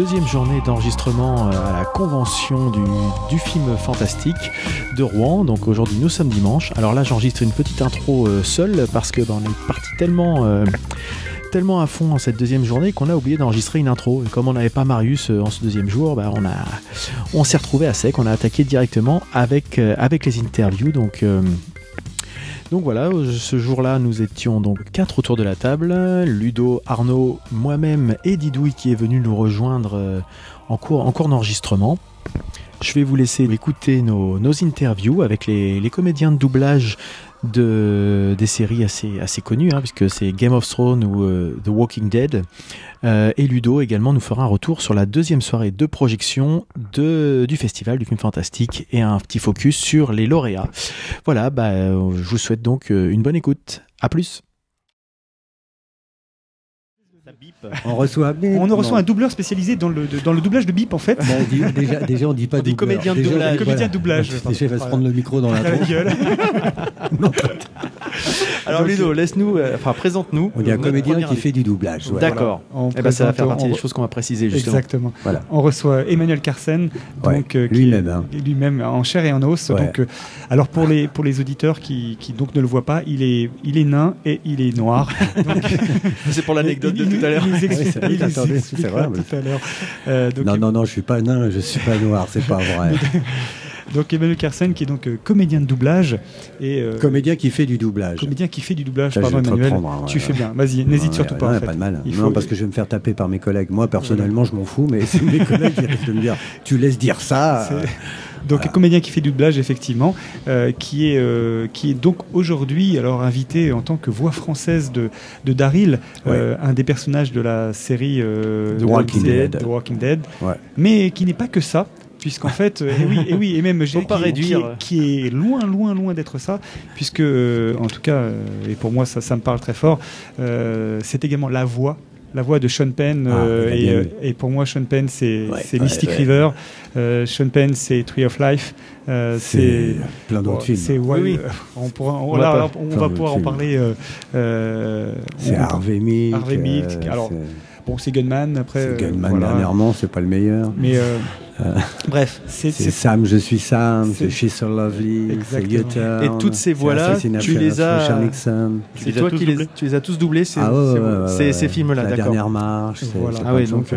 deuxième journée d'enregistrement euh, à la convention du, film fantastique de Rouen. Donc aujourd'hui nous sommes dimanche. Alors là j'enregistre une petite intro euh, seule parce que bah, on est parti tellement euh, tellement à fond en cette deuxième journée qu'on a oublié d'enregistrer une intro. Et comme on n'avait pas Marius en ce deuxième jour, bah, on, s'est retrouvé à sec, on a attaqué directement avec, les interviews. Donc, donc voilà, euh, ce jour-là, nous étions donc quatre autour de la table. Ludo, Arnaud, moi-même et Didouille qui est venu nous rejoindre euh, en cours, en cours d'enregistrement. Je vais vous laisser écouter nos, interviews avec les comédiens de doublage de, des séries assez, assez connues, hein, puisque c'est Game of Thrones ou euh, The Walking Dead. Euh, et Ludo également nous fera un retour sur la deuxième soirée de projection de, du festival du film fantastique et un petit focus sur les lauréats. Voilà, bah, euh, je vous souhaite donc euh, une bonne écoute. À plus. On reçoit, mais On reçoit un doubleur spécialisé dans le, de- dans le doublage de bip en fait. Bah, dis- déjà, déjà, on dit pas On dit doubleur. comédien de doublage. Comédien de doublage. Déjà, il va se prendre le micro dans la la tronche. gueule. Alors Ludo, laisse-nous, euh, enfin présente-nous. On dit un comédien qui fait du doublage. ouais. D'accord. Eh ben, ça va faire partie on- des choses qu'on va préciser justement. Exactement. Voilà. On reçoit Emmanuel Carsen, Ouais, donc euh, lui-même, hein. lui-même en chair et en os. Ouais. Donc, euh, alors pour les pour les auditeurs qui, qui donc ne le voient pas, il est il est nain et il est noir. C'est pour l'anecdote de tout à l'heure. Il, c'est vrai, mais- tout à l'heure. Non, non, non, je suis pas nain, je suis pas noir, c'est pas vrai. donc Emmanuel Carsen qui est donc euh, comédien de doublage et euh, Comédien qui fait du doublage. comédien qui fait du doublage. Ça, Pardon Emmanuel, hein, tu ouais, fais bien. Vas-y, n'hésite surtout pas. non, en fait. pas de mal. Il Non, faut- parce que je vais me faire taper par mes collègues. Moi, personnellement, je m'en fous, mais c'est mes collègues qui risquent de me dire Tu laisses dire ça euh, Donc Voilà. comédien qui fait du doublage effectivement, euh, qui est euh, qui est donc aujourd'hui alors invité en tant que voix française de de Daryl, euh, un des personnages de la série The Walking Dead. The Walking Dead, Ouais. mais qui n'est pas que ça. Puisqu'en fait, euh, et oui, et oui, et même je Faut pas qui, réduire. qui est, qui est loin, loin, loin d'être ça, puisque euh, en tout cas, euh, et pour moi ça, ça me parle très fort, euh, c'est également la voix, la voix de Sean Penn, Ah, euh, et, euh, et pour moi Sean Penn c'est Ouais, c'est ouais, Mystic ouais. River, euh, Sean Penn c'est Tree of Life, euh, c'est c'est plein d'autres films. c'est- ouais, Oui, oui. On, pourra, on, On là, va on pouvoir en parler. C'est Harvey Milk. Harvey Milk, euh, alors, Bon, c'est Gunman après. c'est euh, Gunman voilà. dernièrement, c'est pas le meilleur. Mais bref, c'est Sam, je suis Sam, c'est- She's So Lovely, c'est Et toutes ces voix-là, tu les as-. C'est toi tous qui les, doublés tu les as tous doublés, ces, Ah ouais, ces- ouais, ouais, ces- ouais. ces films-là, La d'accord. dernière marche, c'est Voilà. Ah gens, donc, euh.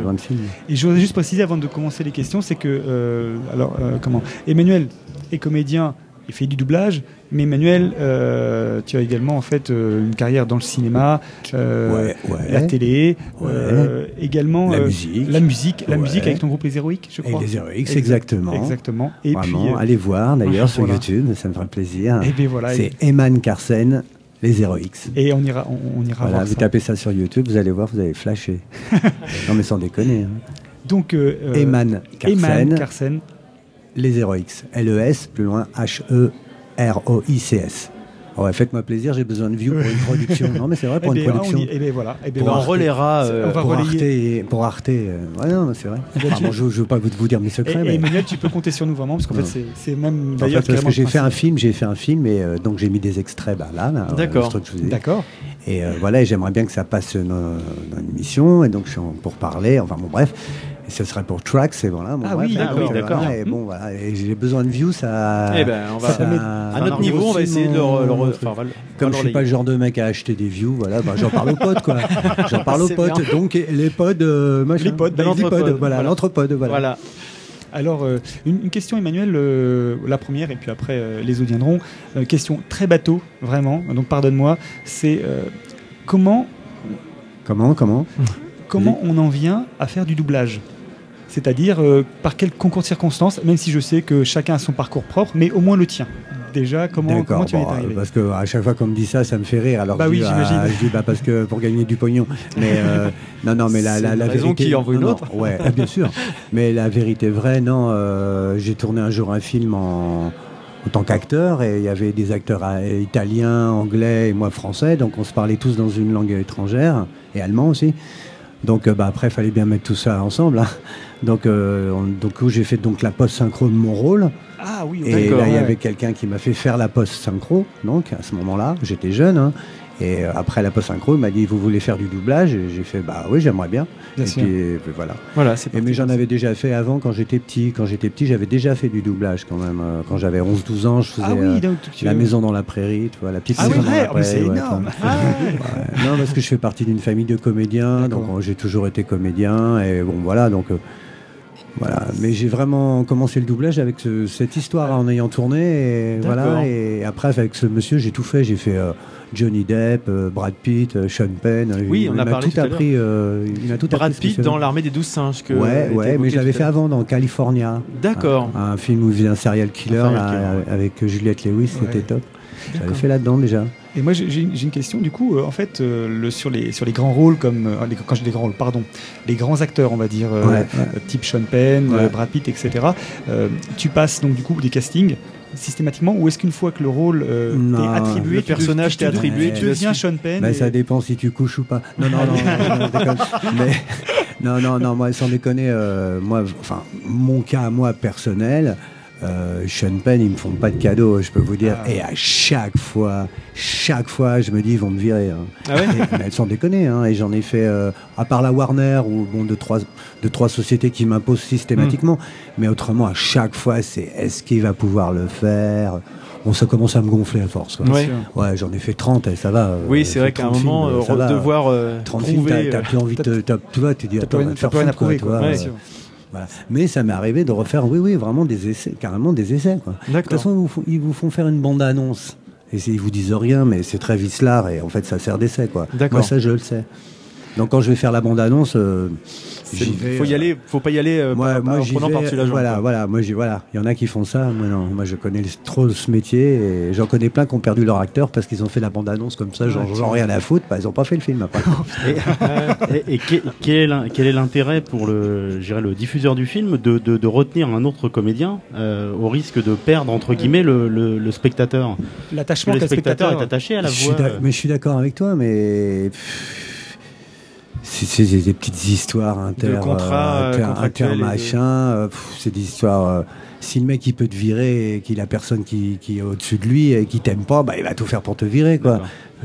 Et je voudrais juste préciser avant de commencer les questions, c'est que euh, alors euh, comment? Emmanuel est comédien, il fait du doublage, mais Emmanuel, euh, tu as également en fait euh, une carrière dans le cinéma, euh, Ouais, ouais. la télé, Ouais. euh, également La musique. la musique, la Ouais. musique avec ton groupe Les Héroïques, je Et crois. les Heroics, Exact- exactement. Exactement. Et Vraiment, puis, allez voir d'ailleurs sur voilà. YouTube, ça me ferait plaisir. et bien voilà. C'est Eman Carsen, les Heroics. Et, et on ira, on, on ira Voilà, voir vous ça. tapez ça sur YouTube, vous allez voir, vous allez flasher. non mais sans déconner. Hein. Donc Eman Carsen, Eman Carsen. Les Heroics. L-E-S, plus loin, H-E-R-O-I-C-S. Ouais, faites-moi plaisir, j'ai besoin de views pour une production. Non mais c'est vrai, Eh pour une bien, on production. y- eh voilà. Eh Eh ben, on voilà. relaiera. euh, On pour Arte, et- pour Arte, euh, ouais, non, mais c'est vrai. Enfin, bon, je ne veux pas vous, dire mes Et, secrets, et mais Emmanuel, tu peux compter sur nous vraiment, parce qu'en fait, c'est- même en fait, d'ailleurs parce que j'ai fait un film, j'ai fait un film et euh, donc j'ai mis des extraits bah, là, là euh, D'accord. le truc que je vous ai dit. D'accord. Et voilà, et j'aimerais bien que ça passe dans, dans une émission, et donc je suis en- pour parler, enfin bon, bref. Et ce serait pour Tracks, et voilà. Bon, Ah oui, d'accord, voilà, et bon, voilà, et j'ai besoin de views, ça. Eh ben, on va- ça- ça met- À notre niveau, on va essayer de le. re- le re- enfin, on va le- on Comme va je suis pas le genre de mec à acheter des views, voilà, bah, j'en parle aux potes, quoi. J'en parle aux C'est potes. bien. Donc, les pods, euh, machin. Les pods, Bah, voilà, voilà. l'entrepode, voilà. Voilà. Alors, euh, une, une question, Emmanuel, euh, la première, et puis après, euh, les autres viendront. Euh, question très bateau, vraiment, donc pardonne-moi. C'est euh, comment, Comment, comment comment on en vient à faire du doublage C'est-à-dire, euh, par quel concours de circonstances, même si je sais que chacun a son parcours propre, mais au moins le tien. Déjà, comment, comment tu en es arrivé parce que à chaque fois qu'on me dit ça, ça me fait rire. Alors Bah je oui, j'imagine. je dis bah parce que pour gagner du pognon. Mais euh, non, non, mais la, la, la raison vérité. qui en vaut une non, non, autre. ouais, ah, bien sûr. Mais la vérité vraie, non. euh, J'ai tourné un jour un film en, en tant qu'acteur et il y avait des acteurs italiens, anglais et moi français. Donc on se parlait tous dans une langue étrangère et allemand aussi. Donc bah, après, il fallait bien mettre tout ça ensemble. hein. Donc, euh, donc j'ai fait donc la post synchro de mon rôle. Ah oui, Et là, il y avait quelqu'un qui m'a fait faire la post synchro, donc à ce moment-là, j'étais jeune, hein, Et euh, après la post-synchro, il m'a dit Vous voulez faire du doublage? Et j'ai fait Bah oui, j'aimerais bien. Bien et sûr. puis, voilà. Et mais j'en avais déjà fait avant quand j'étais petit. Quand j'étais petit, j'avais déjà fait du doublage quand même. Euh, Quand j'avais 11-12 ans, je faisais Ah euh, oui, donc tu- La maison dans la prairie, tu vois, la petite Ah oui, maison dans la prairie, ouais, énorme. Ouais. Non, parce que je fais partie d'une famille de comédiens, donc euh, j'ai toujours été comédien, et bon, voilà, donc. euh, voilà, mais j'ai vraiment commencé le doublage avec ce- cette histoire en ayant tourné, et voilà, et après avec ce monsieur, j'ai tout fait, j'ai fait euh, Johnny Depp, euh, Brad Pitt, euh, Sean Penn, Oui, il on a parlé tout tout appris, euh, il m'a tout Brad appris, Pitt dans l'armée des douze singes. Que Ouais, ouais, mais je l'avais fait avant dans California. D'accord. Un, un film où il faisait un serial killer, Un serial là, killer, ouais. avec Juliette Lewis, c'était top. J'avais fait là-dedans déjà. Et moi, j'ai une question. Du coup, euh, en fait, euh, le, sur, les, sur les grands rôles, comme euh, les- quand je dis des grands rôles, pardon, les grands acteurs, on va dire, euh, Ouais, type Sean Penn, Ouais. Brad Pitt, etc. euh, tu passes donc du coup des castings systématiquement, ou est-ce qu'une fois que le rôle euh, Non. t'est attribué, Le personnage t'est te- attribué, tu deviens. Sean Penn Bah, et- Ça dépend si tu couches ou pas. Non, non, non, non. Mais, non, non, non, moi, sans déconner, euh, moi, enfin, mon cas, moi, personnel, euh, Sean Penn, ils me font pas de cadeaux, je peux vous dire. Ah. Et à chaque fois, chaque fois, je me dis, ils vont me virer. hein. Ah ouais Et- mais sans déconner, hein, et j'en ai fait, euh, à part la Warner, ou bon, de trois, de trois sociétés qui m'imposent systématiquement, mais autrement, à chaque fois, c'est est-ce qu'il va pouvoir le faire? Bon, ça commence à me gonfler à force. quoi. Ouais. Ouais, j'en ai fait 30 et ça va. euh, Oui, c'est vrai qu'à un 30 moment, films, euh, ça va. devoir euh, 30 films, prouver. t'as t'as plus envie de Tu vois, tu dis, T'as attends, plus va rien- à foutre, quoi, prouver, tu quoi. vois, Ouais, euh, sûr. Voilà. Mais ça m'est arrivé de refaire, oui, oui, vraiment des essais, carrément des essais. Quoi. De toute façon, ils vous, font, ils vous font faire une bande-annonce. Et ils vous disent rien, mais c'est très vicelard et en fait, ça sert d'essai. quoi. D'accord. Moi, ça, je le sais. Donc, quand je vais faire la bande-annonce, euh, Vais. faut y euh, aller, faut pas y aller euh, moi, par- moi, en prenant vais, par-dessus la jambe. Voilà, quoi. voilà. Moi, j'y- voilà. Il y en a qui font ça. Moi, non. Moi, je connais trop ce métier et j'en connais plein qui ont perdu leur acteur parce qu'ils ont fait la bande-annonce comme ça, genre, Ouais, genre rien à foutre. Bah, ils ont pas fait le film après. Et, et que- quel est l'in- quel est l'intérêt pour le, je diffuseur du film de, de, de retenir un autre comédien euh, au risque de perdre entre guillemets le, le, le spectateur? Parce que L'attachement Le spectateur spectateur. est attaché à la Je suis voix. euh, mais je suis d'accord avec toi, mais pff, c'est des, petites histoires inter, De contrats, euh, inter, de- machin. euh, c'est des histoires. euh, si le mec il peut te virer et qu'il a personne qui, qui est au-dessus de lui et qui t'aime pas, bah il va tout faire pour te virer quoi.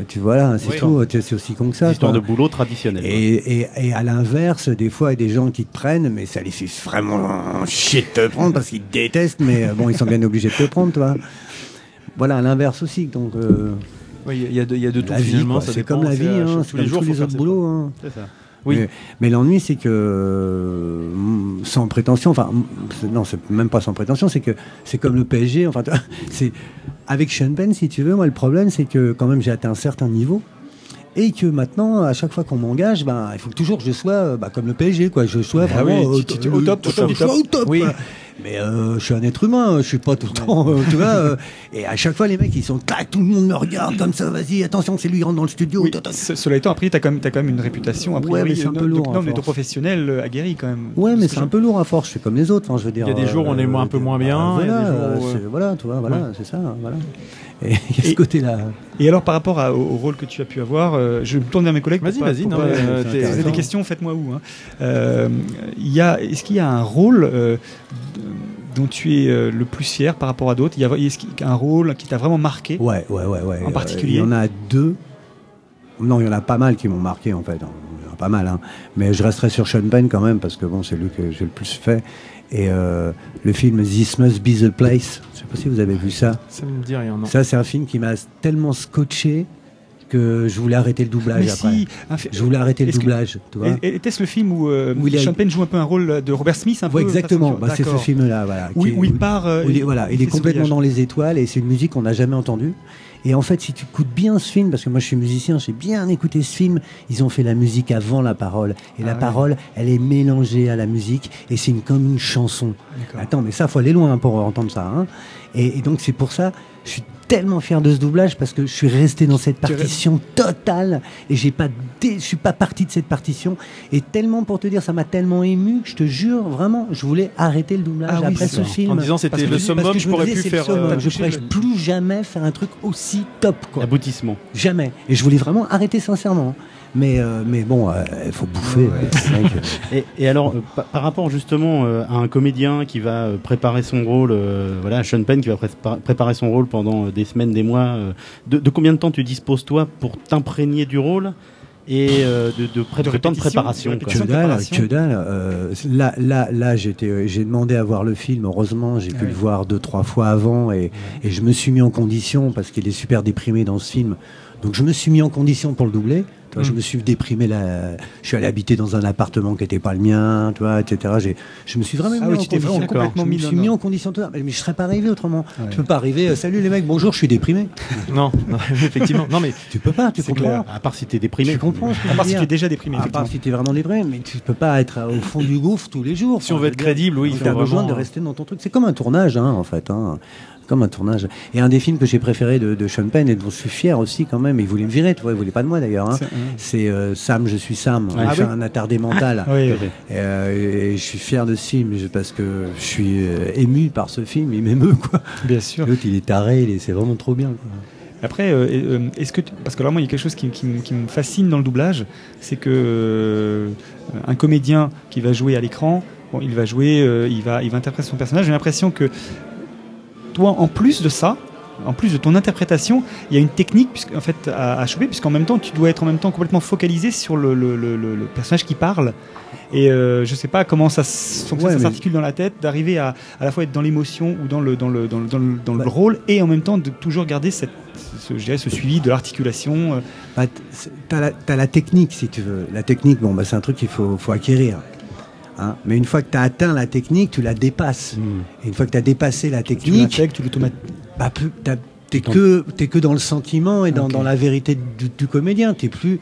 Tu vois là, c'est Oui. tout. C'est aussi con que ça. Histoire quoi. de boulot traditionnel. Et, et, et à l'inverse, des fois, il y a des gens qui te prennent, mais ça les fait vraiment chier de te prendre parce qu'ils te détestent, mais bon, ils sont bien obligés de te prendre, toi. Voilà, à l'inverse aussi. Donc, euh, Oui, il y a de, y a de tout la vie, c'est dépend, comme la vie, euh, hein, tous c'est les comme jours, tous les autres boulots. hein. C'est ça. Oui. Mais, mais l'ennui, c'est que, euh, sans prétention, enfin, non, c'est même pas sans prétention, c'est que c'est comme le PSG, enfin, c'est avec Sean Penn, si tu veux, moi, le problème, c'est que quand même, j'ai atteint un certain niveau. Et que maintenant, à chaque fois qu'on m'engage, ben, il faut que toujours que je sois euh, bah, comme le PSG, quoi. Je sois Ah vraiment au, top, au top, sois au top, Oui. Mais euh, je suis un être humain, je suis pas tout le temps, euh, tu vois. euh, et à chaque fois, les mecs, ils sont clac, tout le monde me regarde comme ça, vas-y, attention, c'est lui qui rentre dans le studio. Oui, cela étant, après, tu as, quand même- t'as quand même une réputation. A Ouais, priori, mais c'est un peu lourd, Non, mais ton professionnel aguerri quand même. Ouais, mais c'est un peu lourd à force. Je fais comme les autres. Enfin, je veux dire. Il y a des jours où on est un peu moins bien, y a Voilà, tu vois, voilà, Ouais. c'est ça, voilà. Et il y a ce côté-là. Et alors, par rapport à- au, au rôle que tu as pu avoir, euh, je me tourne vers mes collègues. Vas-y, vas-y, euh, si vous avez des questions, faites-moi où. hein. Euh, il y a, est-ce qu'il y a un rôle euh, dont tu es euh, le plus fier par rapport à d'autres? Il y a, est-ce qu'il y a un rôle qui t'a vraiment marqué? Ouais, ouais, ouais, ouais. En particulier? Il y en a deux. Non, il y en a pas mal qui m'ont marqué en fait. A pas mal, hein. Mais je resterai sur Sean Penn quand même parce que bon, c'est lui que j'ai le plus fait. Et euh, le film This Must Be the Place. Je sais pas si vous avez vu ça. Ça me dit rien, non. Ça, c'est un film qui m'a tellement scotché que je voulais arrêter le doublage Mais après. si, un Je voulais arrêter le doublage, Était-ce le film où, euh, Où Sean Penn joue un peu un rôle de Robert Smith un Ouais, peu exactement. Bah, c'est ce film-là, voilà. Où, qui- où il part. euh, où il est, voilà, il est complètement dans les étoiles et c'est une musique qu'on n'a jamais entendue. Et en fait, si tu écoutes bien ce film, parce que moi je suis musicien, j'ai bien écouté ce film, ils ont fait la musique avant la parole. Et Ah la ouais. parole, elle est mélangée à la musique et c'est une, comme une chanson. Attends, mais ça, faut aller loin pour entendre ça. hein. Et, et donc c'est pour ça, je suis tellement fier de ce doublage parce que je suis resté dans cette partition totale et j'ai pas, dé- je suis pas parti de cette partition. Et tellement pour te dire, ça m'a tellement ému que je te jure, vraiment, je voulais arrêter le doublage Ah oui, après ce film. En disant c'était le je- summum, parce que je me pourrais plus faire. euh, je pourrais plus jamais faire un truc aussi aussi top, quoi. L'aboutissement. Jamais. Et je voulais vraiment arrêter sincèrement. Mais, euh, mais bon, euh, il faut bouffer. Ouais. Et, et alors, euh, par, par rapport justement euh, à un comédien qui va préparer son rôle, euh, voilà, Sean Penn qui va pré- préparer son rôle pendant des semaines, des mois, euh, de, de combien de temps tu disposes toi pour t'imprégner du rôle et euh, de, de, pré- De de temps de préparation de. Que dalle, que dalle. Euh, là, là, là, j'étais, j'ai demandé à voir le film. Heureusement, j'ai pu le voir deux, trois fois avant, et, et je me suis mis en condition parce qu'il est super déprimé dans ce film. Donc, je me suis mis en condition pour le doubler. Tu Je me suis déprimé là. Je suis allé habiter dans un appartement qui n'était pas le mien, tu vois, etc. Je me suis vraiment Ah mis oui, en tu condition. complètement je me suis mis en condition. totale. Mais, je serais pas arrivé autrement. Ouais. Tu peux pas arriver. euh, Salut les mecs, bonjour, je suis déprimé. Non, non, effectivement. Non, mais Tu peux pas. Tu comprends. clair. À part si t'es déprimé. Tu comprends ce que je À part si tu es déjà déprimé. à part si tu es vraiment déprimé, mais tu peux pas être au fond du gouffre tous les jours. si on veut être crédible, oui, il tu faut as besoin de rester dans ton truc. C'est comme un tournage, hein, en fait. Comme un tournage. Et un des films que j'ai préféré de, de Sean Penn, et dont je suis fier aussi quand même, il voulait me virer, tu vois, il voulait pas de moi d'ailleurs. hein. C'est- euh, Sam, je suis Sam. Ah oui un attardé mental. Oui, oui. fait. Et, euh, et je suis fier de ce film parce que je suis euh, ému par ce film. Il m'émeut, quoi. bien sûr. L'autre, il est taré, c'est vraiment trop bien. quoi. Après, est-ce que tu- parce que alors moi il y a quelque chose qui, qui me- qui me fascine dans le doublage, c'est que un comédien qui va jouer à l'écran, bon, il va jouer, il va, il va interpréter son personnage. J'ai l'impression que toi, en plus de ça, en plus de ton interprétation, il y a une technique en fait à, à choper, puisqu'en même temps tu dois être en même temps complètement focalisé sur le, le- le- le- le personnage qui parle. Et euh, je sais pas comment ça, Ouais, mais- s'articule dans la tête, d'arriver à à la fois être dans l'émotion ou dans le dans le dans le, dans le, dans Bah. rôle, et en même temps de toujours garder cette, ce, je dirais, ce suivi de l'articulation. euh, Bah, t- c'est- t'as la, technique, si tu veux. La technique, bon, bah, c'est un truc qu'il faut, faut acquérir. Hein. Mais une fois que tu as atteint la technique, tu la dépasses. Mm. Et une fois que tu as dépassé la tu technique, tu l'automatises. bah, t'es que, t'es que dans le sentiment et dans, dans la vérité du, du comédien. T'es plus,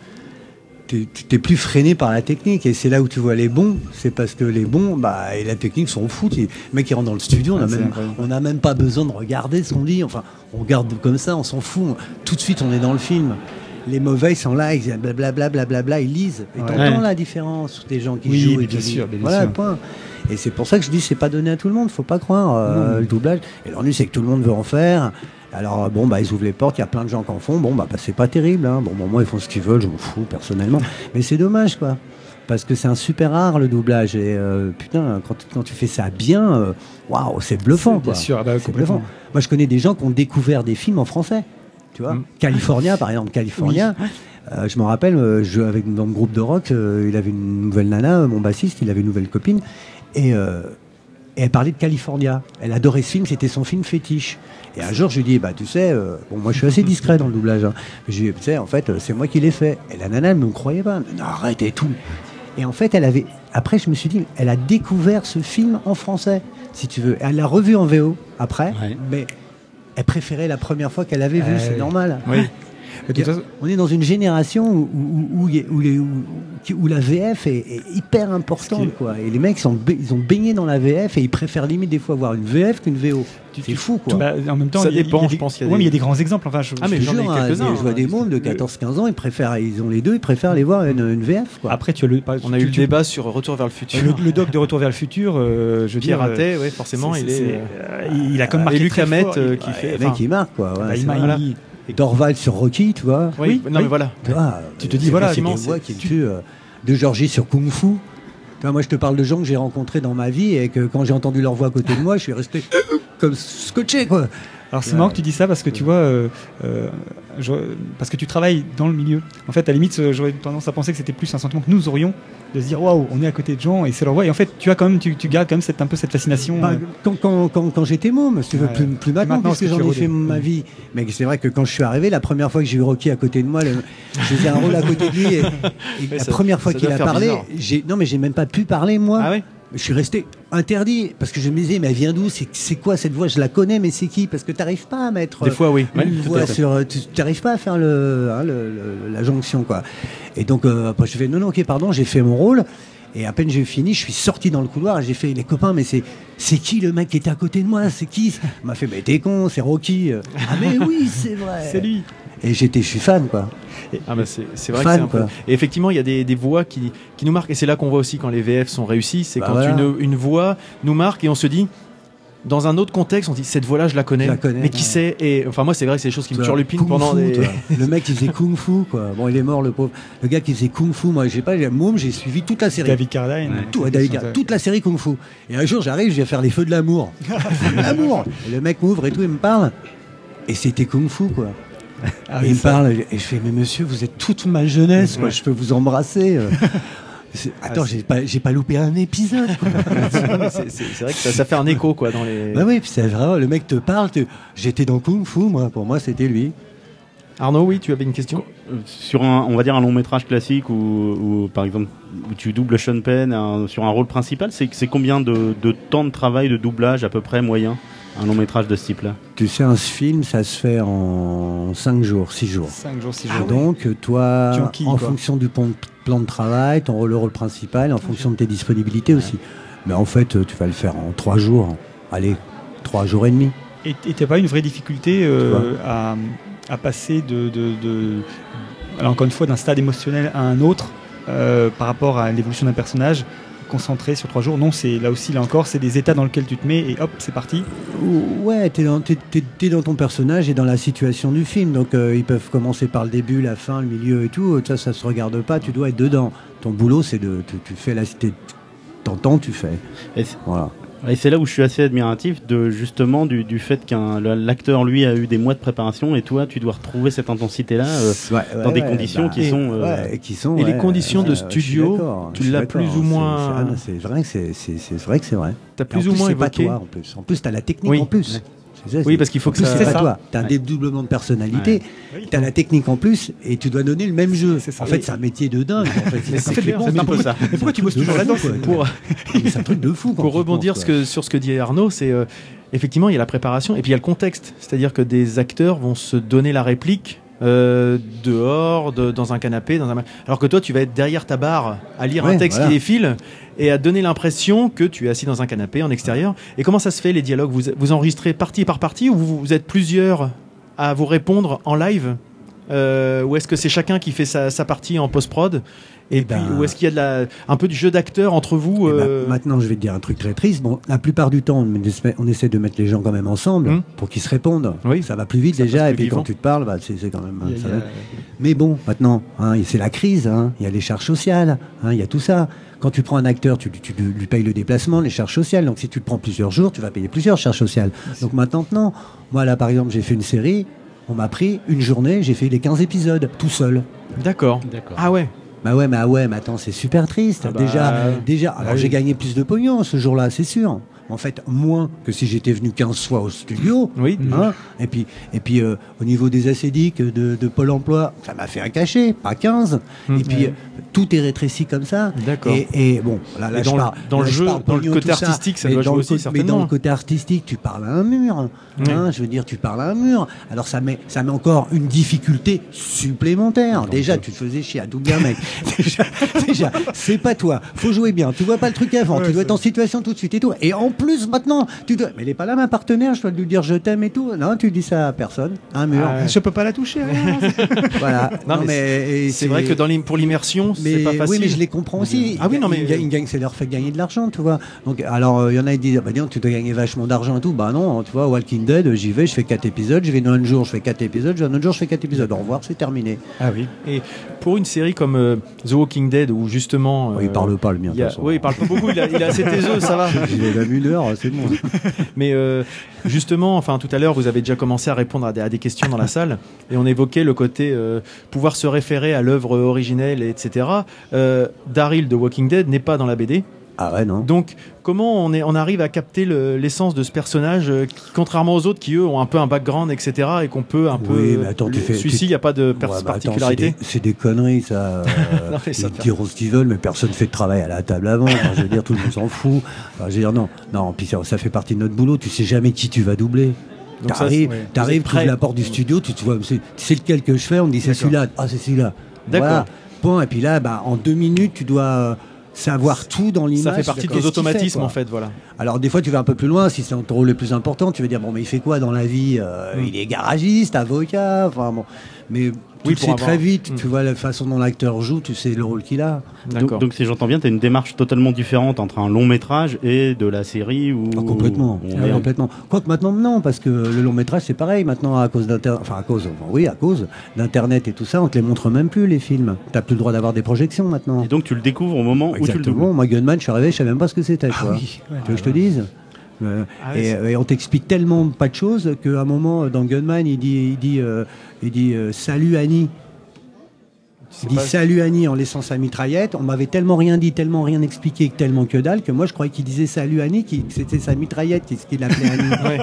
t'es, t'es plus freiné par la technique. Et c'est là où tu vois les bons. C'est parce que les bons, bah, et la technique s'en foutent. Le mec qui rentre dans le studio, on Ah, n'a c'est même, on même pas besoin de regarder ce qu'on dit. Enfin, on regarde comme ça, on s'en fout. Tout de suite, on est dans le film. Les mauvais ils sont là, ils disent blablabla, blablabla, ils lisent. Et Ouais. t'entends la différence des gens qui Oui, jouent qui bien sûr, bien Voilà, sûr. point. Et c'est pour ça que je dis c'est pas donné à tout le monde, faut pas croire euh, le doublage. Et l'ennui c'est que tout le monde veut en faire. Alors bon bah ils ouvrent les portes, il y a plein de gens qui en font. Bon bah, bah, c'est pas terrible. Hein. Bon bah, moi ils font ce qu'ils veulent, je m'en fous personnellement. Mais c'est dommage quoi. Parce que c'est un super art le doublage et euh, putain quand, quand tu fais ça bien, euh, waouh c'est bluffant Bien quoi. sûr, ah bah, complètement. bluffant. Moi je connais des gens qui ont découvert des films en français. Tu vois, Mm. California par exemple, California. Euh, je me rappelle, euh, je avec dans le groupe de rock, euh, il avait une nouvelle nana, euh, mon bassiste, il avait une nouvelle copine, et, euh, et elle parlait de California. Elle adorait ce film, c'était son film fétiche. Et un jour, je lui dis, bah tu sais, bon moi je suis assez discret dans le doublage. Hein. Je lui dis, tu sais, en fait, c'est moi qui l'ai fait. Et la nana, elle ne me croyait pas. Non, arrête et tout. Et en fait, elle avait. Après, je me suis dit, elle a découvert ce film en français, si tu veux. Elle l'a revu en VO après, Ouais. mais elle préférait la première fois qu'elle avait vu. Euh, c'est normal. Oui. Façon, On est dans une génération où, où, où, il y a- où les- où- qui- où la VF est, est hyper importante. Quoi. Et les mecs, sont ils ont baigné dans la VF et ils préfèrent limite des fois voir une VF qu'une VO. C'est fou, quoi. bah, en même temps, Ça il y a- dépend, il y a je des- pense mais il y a des grands exemples. Enfin, je- Ah, mais Je jure, hein, Je vois hein, des mondes de le- 14-15 ans, ils préfèrent, ils ont les deux, ils préfèrent aller voir une, une VF. Quoi. Après, tu as le. par- On a tu- eu le tu- débat sur Retour vers le futur. Le, le doc de Retour vers le futur, euh, je veux qui dire. euh, ouais, forcément, c'est- il c'est- est. euh, il a comme marqué et Luc Hamet euh, qui ouais, fait. le mec, il marque. Quoi. Dorval sur Rocky, tu vois. Oui, Oui, non mais voilà. Tu, vois, Tu te dis, c'est voilà, c'est- des voix qui me tuent, euh, de Georgie sur Kung Fu. Tu vois, moi, je te parle de gens que j'ai rencontrés dans ma vie et que quand j'ai entendu leur voix à côté de moi, je suis resté comme scotché, quoi. Alors c'est marrant que tu dis ça parce que tu vois, euh, euh, je- parce que tu travailles dans le milieu. En fait, à la limite, euh, j'aurais tendance à penser que c'était plus un sentiment que nous aurions de se dire waouh, on est à côté de gens et c'est leur voix. Et en fait, tu as quand même, tu, tu gardes quand même cette, un peu cette fascination. Bah, quand quand, quand, quand j'étais môme, si tu veux, Ouais. plus, plus maintenant, maintenant, parce que j'en ai fait ma vie. Mais c'est vrai que quand je suis arrivé, la première fois que j'ai eu Rocky à côté de moi, faisais un rôle à côté de lui. Et, la ça- première fois qu'il a parlé, j'ai non mais j'ai même pas pu parler moi. Ah ouais? Je suis resté interdit parce que je me disais mais elle vient d'où? C'est quoi cette voix? Je la connais mais c'est qui? Parce que t'arrives pas à mettre Des fois, oui. une Ouais, voix sur. Tu n'arrives pas à faire le, hein, le- le- la jonction quoi. Et donc euh, après je fais non non ok pardon j'ai fait mon rôle. Et à peine j'ai fini, je suis sorti dans le couloir et j'ai fait les copains, mais c'est c'est qui le mec qui était à côté de moi? C'est qui? M'a fait mais t'es con, c'est Rocky. Ah mais oui c'est vrai. c'est lui. Et j'étais, je suis fan quoi. Ah bah c'est c'est vrai Fan, que c'est un peu. quoi. Et effectivement, il y a des, des voix qui, qui nous marquent. Et c'est là qu'on voit aussi quand les VF sont réussis. C'est Bah quand voilà. une, une voix nous marque et on se dit dans un autre contexte, on dit cette voix-là, je la connais. Je la connais, mais qui ouais. sait Et enfin, moi, c'est vrai que c'est des choses qui me turlupinent Kung pendant Fu, des. Le mec qui faisait Kung Fu, quoi. Bon, il est mort, le pauvre. Le gars qui faisait Kung Fu, moi, je sais pas, j'ai- Môme, j'ai suivi toute la série. David Carradine. Tout, ouais, David Carr- toute la série Kung Fu. Et un jour, j'arrive, je viens faire les feux de l'amour. L'amour. Et le mec m'ouvre et tout, il me parle. Et c'était Kung Fu, quoi. Ah il me parle, et je fais, mais monsieur, vous êtes toute ma jeunesse, quoi. Je peux vous embrasser. euh. C'est- Attends, j'ai pas, j'ai pas loupé un épisode. c'est- vrai que ça, ça fait un écho, quoi, dans les. bah oui, puis c'est vraiment, le mec te parle, te- j'étais dans Kung Fu, moi, pour moi, c'était lui. Arnaud, oui, tu avais une question? Sur un, on va dire un long métrage classique où, où, par exemple où tu doubles Sean Penn un- sur un rôle principal, c'est c'est combien de, de temps de travail de doublage à peu près moyen? Un long métrage de ce type-là Tu sais, un film, ça se fait en 5 jours, 6 jours. 5 jours, 6 Et jours. donc, toi, en quoi. fonction du plan, de travail, ton rôle, le rôle principal, en fonction de tes disponibilités aussi. Mais en fait, tu vas le faire en 3 jours. Allez, 3 jours et demi. Et t'as pas une vraie difficulté euh, à, à passer de, de, de- alors encore une fois, d'un stade émotionnel à un autre euh, par rapport à l'évolution d'un personnage concentré sur trois jours Non, c'est là aussi, là encore, c'est des états dans lesquels tu te mets et hop, c'est parti. Ou- Ouais, t'es dans, t'es- t'es- t'es dans ton personnage et dans la situation du film. Donc, euh, ils peuvent commencer par le début, la fin, le milieu et tout. Ça, ça se regarde pas. Tu dois être dedans. Ton boulot, c'est de. Tu, tu fais la. T'entends, tu fais. Voilà. Et c'est là où je suis assez admiratif de justement du, du fait qu'un l'acteur lui a eu des mois de préparation et toi tu dois retrouver cette intensité là. Ouais, dans ouais, des ouais, conditions bah, qui sont, euh, qui sont et les conditions de studio, tu l'as plus ou moins- c'est- vrai que c'est- vrai que c'est vrai. T'as plus ou moins évoqué. toi en plus. En plus, t'as la technique Oui. en plus. Oui, parce qu'il faut que plus, ça- c'est C'est pas ça. toi. T'as un Ouais. dédoublement de personnalité. Oui. T'as la technique en plus et tu dois donner le même jeu. Ça. En fait, c'est un métier de dingue. En fait, Mais bon, un peu pourquoi- ça. Mais pourquoi tu bosses toujours là-dedans c'est- Pour, Mais C'est un truc de fou. quand pour tu rebondir penses, ce que- sur ce que dit Arnaud, c'est euh, effectivement il y a la préparation et puis il y a le contexte. C'est-à-dire que des acteurs vont se donner la réplique euh, dehors, de- dans un canapé, dans un. Alors que toi, tu vas être derrière ta barre à lire un texte voilà. qui défile et à donner l'impression que tu es assis dans un canapé en extérieur. Et comment ça se fait les dialogues? Vous, vous enregistrez partie par partie ou vous, vous êtes plusieurs à vous répondre en live? Euh, Ou est-ce que c'est chacun qui fait sa, sa partie en post-prod? Et Eh puis, ben- ou est-ce qu'il y a de la, un peu du jeu d'acteur entre vous Eh ben, euh, maintenant, je vais te dire un truc très triste. Bon, la plupart du temps, on essaie, on essaie de mettre les gens quand même ensemble Hum. pour qu'ils se répondent. Oui. Ça va plus vite Ça déjà. Et puis vivant. quand tu te parles, bah, c'est quand même. A- ça a-. Mais bon, maintenant, hein, c'est la crise. hein. Il y a les charges sociales. hein, Il y a tout ça. Quand tu prends un acteur, tu, tu lui payes le déplacement, les charges sociales. Donc si tu te prends plusieurs jours, tu vas payer plusieurs charges sociales. Donc maintenant, non. Moi là, par exemple, j'ai fait une série. On m'a pris une journée, j'ai fait les 15 épisodes tout seul. D'accord. D'accord. Ah ouais. Bah ouais, mais ah ouais, mais attends, c'est super triste. Ah bah, déjà, déjà. Alors oui. j'ai gagné plus de pognon ce jour-là, c'est sûr. En fait, moins que si j'étais venu 15 fois au studio. Oui. Hein et puis, et puis euh, au niveau des acédiques de, de Pôle emploi, ça m'a fait un cachet, pas 15. Hum. Et puis, euh, tout est rétréci comme ça. D'accord. Et, et bon, là, là Et je dans le- parle- dans le je jeu, parle dans le côté ça. artistique, ça Mais doit jouer aussi, côté- Mais dans certainement. le côté artistique, tu parles à un mur. Oui. Hein, je veux dire, tu parles à un mur. Alors ça met, ça met encore une difficulté supplémentaire. déjà, tu te faisais chier à doubler un mec. déjà, déjà, c'est pas toi. Faut jouer bien. Tu vois pas le truc avant. Ouais, tu dois être en situation tout de suite et tout. Et en plus, maintenant, tu dois. Mais il est pas là, ma partenaire. Je dois lui dire je t'aime et tout. Non, tu dis ça à personne. Un mur. Ah, Je peux pas la toucher. Voilà. Non, mais C'est vrai que dans pour l'immersion, c'est mais pas facile. oui, mais je les comprends aussi. Ah oui, non, mais- Ils gagnent- ça leur fait gagner de l'argent, tu vois. Donc, alors, euh, il y en a qui disent, bah, dis donc, tu dois gagner vachement d'argent et tout. Bah non, tu vois, Walking Dead, j'y vais, je fais 4 épisodes, je vais un jour, je fais 4 épisodes, je vais un autre jour, je fais 4 épisodes. Au revoir, c'est terminé. Ah oui. Et pour une série comme euh, The Walking Dead, où justement. Oh, il euh, parle pas, le mien. il a- oui, il parle pas beaucoup, il a, il a assez taiseux, ça va. Il est c'est bon. Mais euh, justement, enfin tout à l'heure, vous avez déjà commencé à répondre à des, à des questions dans la salle, et on évoquait le côté euh, pouvoir se référer à l'œuvre originelle, etc. Euh, Daryl de Walking Dead n'est pas dans la BD, Ah ouais, non. donc comment on, est, on arrive à capter le- l'essence de ce personnage, euh, qui, contrairement aux autres qui eux ont un peu un background, etc. Et qu'on peut un peu. Oui, mais attends, tu fais- Celui-ci, il n'y a pas de Ouais, bah, particularité. c'est des- conneries, ça. Euh, Non, mais ça ils diront ce qu'ils veulent, mais personne fait de travail à la table avant. Je veux dire, tout le monde s'en fout. Je veux dire, non. Non, puis ça, ça fait partie de notre boulot. Tu sais jamais qui tu vas doubler. T'arrives, ouais. T'arrives, tu ouvres la porte du studio, tu, tu vois, c'est- lequel que je fais, on me dit c'est celui-là. Ah, c'est celui-là. D'accord. Voilà. Point. Et puis là, bah, en deux minutes, tu dois euh, savoir tout dans l'image. Ça fait partie de fait, automatismes en fait, voilà. Alors des fois tu vas un peu plus loin, si c'est ton rôle le plus important, tu vas dire bon mais il fait quoi dans la vie Euh, Mm. Il est garagiste, avocat, enfin bon. Mais tu Oui, le sais avoir- très vite. Hmm. Tu vois la façon dont l'acteur joue, tu sais le rôle qu'il a. Donc, D'accord. donc si j'entends bien, tu as une démarche totalement différente entre un long métrage et de la série où Ah, complètement. où Ah, est complètement. Quoique maintenant, non, parce que le long métrage, c'est pareil. Maintenant, à cause d'internet, enfin, à cause, enfin, oui, à cause d'Internet et tout ça, on te les montre même plus, les films. T'as plus le droit d'avoir des projections maintenant. Et donc tu le découvres au moment où tu le Exactement. doubles. Moi, Gunman, je suis arrivé, je savais même pas ce que c'était, Ah oui, ouais. Tu veux que je te dise? Euh, Ah ouais, et, on t'explique tellement pas de choses qu'à un moment dans Gunman il dit il dit euh, il dit euh, salut Annie il dit salut Annie en laissant sa mitraillette on m'avait tellement rien dit tellement rien expliqué tellement que dalle que moi je croyais qu'il disait salut Annie que c'était sa mitraillette qu'est-ce qu'il appelait Annie Ouais.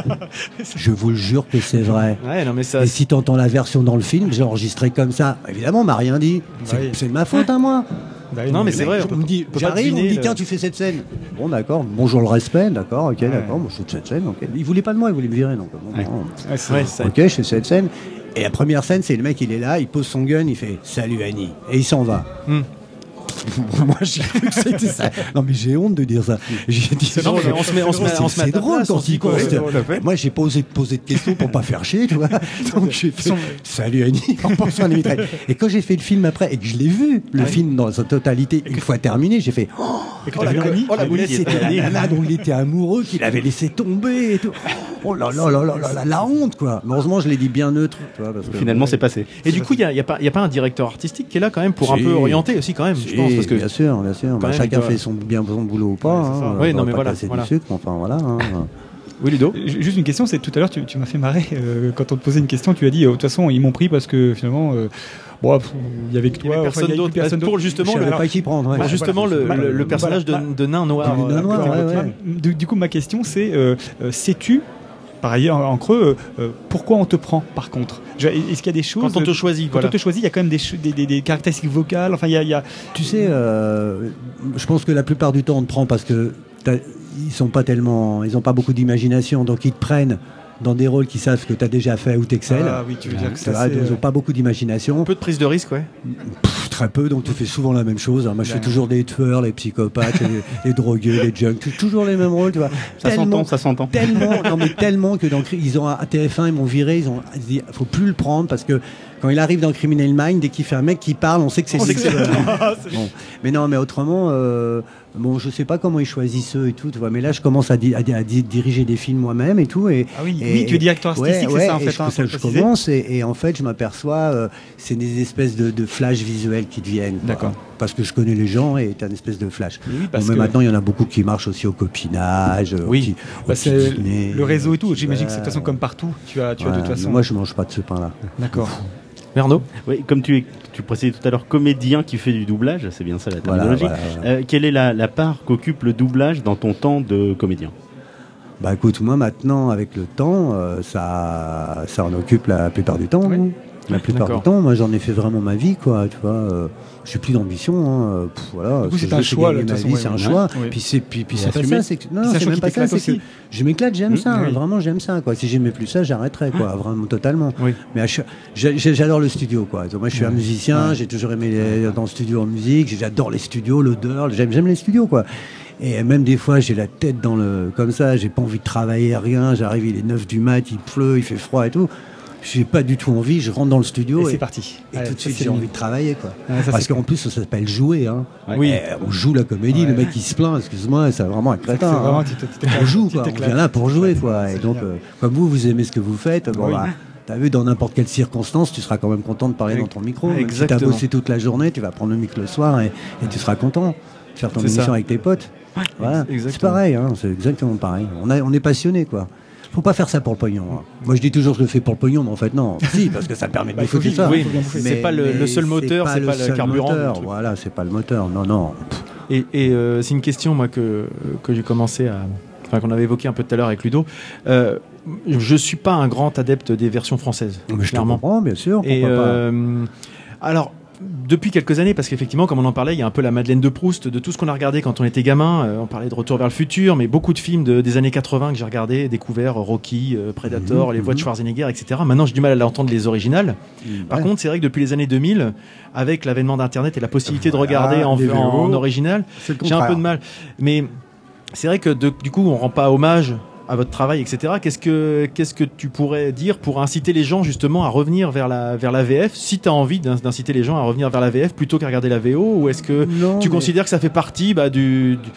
je vous le jure que c'est vrai Ouais, non mais ça. et si tu entends la version dans le film j'ai enregistré comme ça évidemment on m'a rien dit c'est oui. c'est de ma faute à moi Bah oui, Non, mais c'est vrai, je on me dis, on me dit, tiens, tu fais cette scène. Bon, d'accord, bonjour le respect, d'accord, ok, d'accord, moi je fais cette scène, ok. Il voulait pas de moi, il voulait me virer, donc. bon, bon. Ok, je fais cette scène. Et la première scène, c'est le mec, il est là, il pose son gun, il fait Salut Annie. Et il s'en va. Moi, j'ai cru que c'était ça. Non, mais j'ai honte de dire ça. J'ai dit Non, mais on se met, on se met, on se met c'est drôle quand il fait. Moi, j'ai pas osé te poser de questions pour pas faire chier, tu vois. Donc, j'ai fait Salut Annie, en pensant à la mitraille. Et quand j'ai fait le film après et que je l'ai vu, le film dans sa totalité, une fois terminé, j'ai fait Oh, Oh la, oh la c'était la nana dont il était amoureux, qu'il avait laissé tomber et tout. Oh là là là là là là, la honte quoi. Heureusement, je l'ai dit bien neutre, tu vois, parce que Finalement, c'est passé. Et du coup, il n'y a, il y a pas un directeur artistique qui est là quand même pour un peu orienter aussi quand même, pense. Parce que bien sûr, bien sûr. Bah, chacun doit- fait son bien son boulot ou pas. Ouais, c'est ça. hein. Oui, On non, mais pas voilà, casser voilà. du sucre, enfin voilà. hein. Oui, Ludo Ju- Juste une question, c'est tout à l'heure tu, tu m'as fait marrer euh, quand on te posait une question, tu as dit euh, de toute façon ils m'ont pris parce que finalement euh, bon il y avait que toi, avait personne eu d'autre. personne Pour justement, le, pas qui prendre. ouais. pour justement le, voilà. le- le personnage Voilà. de, de nain noir. Du nain euh, noir, un peu ouais, en ouais. Du, du coup ma question c'est sais-tu par ailleurs en creux euh, pourquoi on te prend par contre Est-ce qu'il y a des choses Quand on te choisit, quand voilà. on te choisit, il y a quand même des, ch- des, des- des caractéristiques vocales. Enfin, il y a, il y a- Tu sais, euh, je pense que la plupart du temps on te prend parce que ils sont pas tellement, ils ont pas beaucoup d'imagination, donc ils te prennent dans des rôles qu'ils savent que tu as déjà fait ou t'excelles. Ah oui, tu veux dire que ça, ils euh, n'ont pas beaucoup d'imagination. peu de prise de risque, ouais. Pff, Très peu, donc tu fais souvent la même chose. hein. Moi, je fais toujours des tueurs, les psychopathes, les, les drogués, les junks, toujours les mêmes rôles, tu vois. Ça s'entend, ça s'entend. tellement, non mais tellement que dans ils ont à TF1 ils m'ont viré, ils ont dit faut plus le prendre parce que quand il arrive dans Criminal Mind, dès qu'il fait un mec qui parle, on sait que c'est On sait que c'est- sexuel. Bon. Mais non, mais autrement, euh, bon, je sais pas comment ils choisissent eux et tout, tu vois. Mais là, je commence à, di- à di- à di- diriger des films moi-même et tout. Et, Ah oui, et- oui, tu es directeur artistique, ouais, c'est ça en fait. je, hein, ça, je commence et, et en fait, je m'aperçois, euh, c'est des espèces de, de flashs visuels qui deviennent. D'accord. Parce que je connais les gens et t'as une espèce de flash. Oui, parce Bon, mais que- maintenant, il y en a beaucoup qui marchent aussi au copinage. au Oui. au Bah, petit c'est dîner, le réseau et tout. J'imagine que c'est de toute façon comme partout. Tu as, tu as de toute façon. Moi, je mange pas de ce pain-là. D'accord. Merno Oui, comme tu, es- tu précisais tout à l'heure, comédien qui fait du doublage, c'est bien ça la Voilà, terminologie. voilà, voilà. Euh, quelle est la, la part qu'occupe le doublage dans ton temps de comédien Bah écoute, moi maintenant, avec le temps, euh, ça, ça en occupe la plupart du temps. Oui. Hein. La plupart du temps, moi j'en ai fait vraiment ma vie, quoi. Tu vois, euh, j'ai plus d'ambition. Hein, euh, pff, voilà. Ce c'est un choix, là, ma vie, c'est un ouais. choix. Puis c'est, puis, puis c'est pas ça, c'est non, C'est même pas ça, c'est je m'éclate, j'aime Mmh, ça. oui. Vraiment, j'aime ça, quoi. Si j'aimais plus ça, j'arrêterais, quoi. Vraiment, totalement. Oui. Mais j'adore le studio, quoi. Moi, je suis un musicien, j'ai toujours aimé les- dans le studio en musique, j'adore les studios, l'odeur, j'aime, j'aime les studios, quoi. Et même des fois, j'ai la tête dans le, comme ça, j'ai pas envie de travailler, rien. J'arrive, il est 9 du mat, il pleut, il fait froid et tout. J'ai pas du tout envie, je rentre dans le studio Et et, c'est parti. et Ouais, tout de suite, j'ai envie de travailler, quoi. Ouais, ça, Parce qu'en plus, ça s'appelle jouer, hein. Oui. Eh, on joue la comédie, le mec qui se plaint, excuse-moi, c'est vraiment un crétin. Hein. vraiment, tu On joue, quoi. On vient là pour jouer, quoi. Et donc, euh, comme vous, vous aimez ce que vous faites, bon, bah, t'as vu, dans n'importe quelle circonstance, tu seras quand même content de parler dans ton micro. Même si t'as Exactement. bossé toute la journée, tu vas prendre le micro le soir et, et tu seras content de faire ton émission ça. avec tes potes. Voilà. exactement. C'est pareil, hein, c'est exactement pareil. On, a, on est passionné, quoi. Faut pas faire ça pour le pognon. hein. Moi, je dis toujours que je le fais pour le pognon, mais en fait, non. si, parce que ça me permet de Bah, il faut bouffer ça. oui. C'est pas le- le seul moteur, c'est pas le seul carburant moteur. Voilà, c'est pas le moteur. Non, non. Et, et, euh, c'est une question moi que, que j'ai commencé à, enfin qu'on avait évoqué un peu tout à l'heure avec Ludo. Euh, je suis pas un grand adepte des versions françaises, Mais je te clairement. comprends, bien sûr. Et pas. euh, alors. Depuis quelques années, parce qu'effectivement, comme on en parlait, il y a un peu la Madeleine de Proust de tout ce qu'on a regardé quand on était gamin. Euh, on parlait de Retour vers le futur, mais beaucoup de films de- des années 80 que j'ai regardé, découvert, Rocky, euh, Predator, Mhm, les voix de mhm. Schwarzenegger, etc. Maintenant, j'ai du mal à l'entendre les originales. Par Ouais. contre, c'est vrai que depuis les années 2000, avec l'avènement d'Internet et la possibilité de regarder en, en- en original, j'ai un peu de mal. Mais c'est vrai que de- du coup, on rend pas hommage à votre travail, etc. Qu'est-ce que qu'est-ce que tu pourrais dire pour inciter les gens justement à revenir vers la vers la VF Si tu as envie d'in- d'inciter les gens à revenir vers la VF plutôt qu'à regarder la VO, ou est-ce que Non, tu mais- considères que ça fait partie bah, du, du-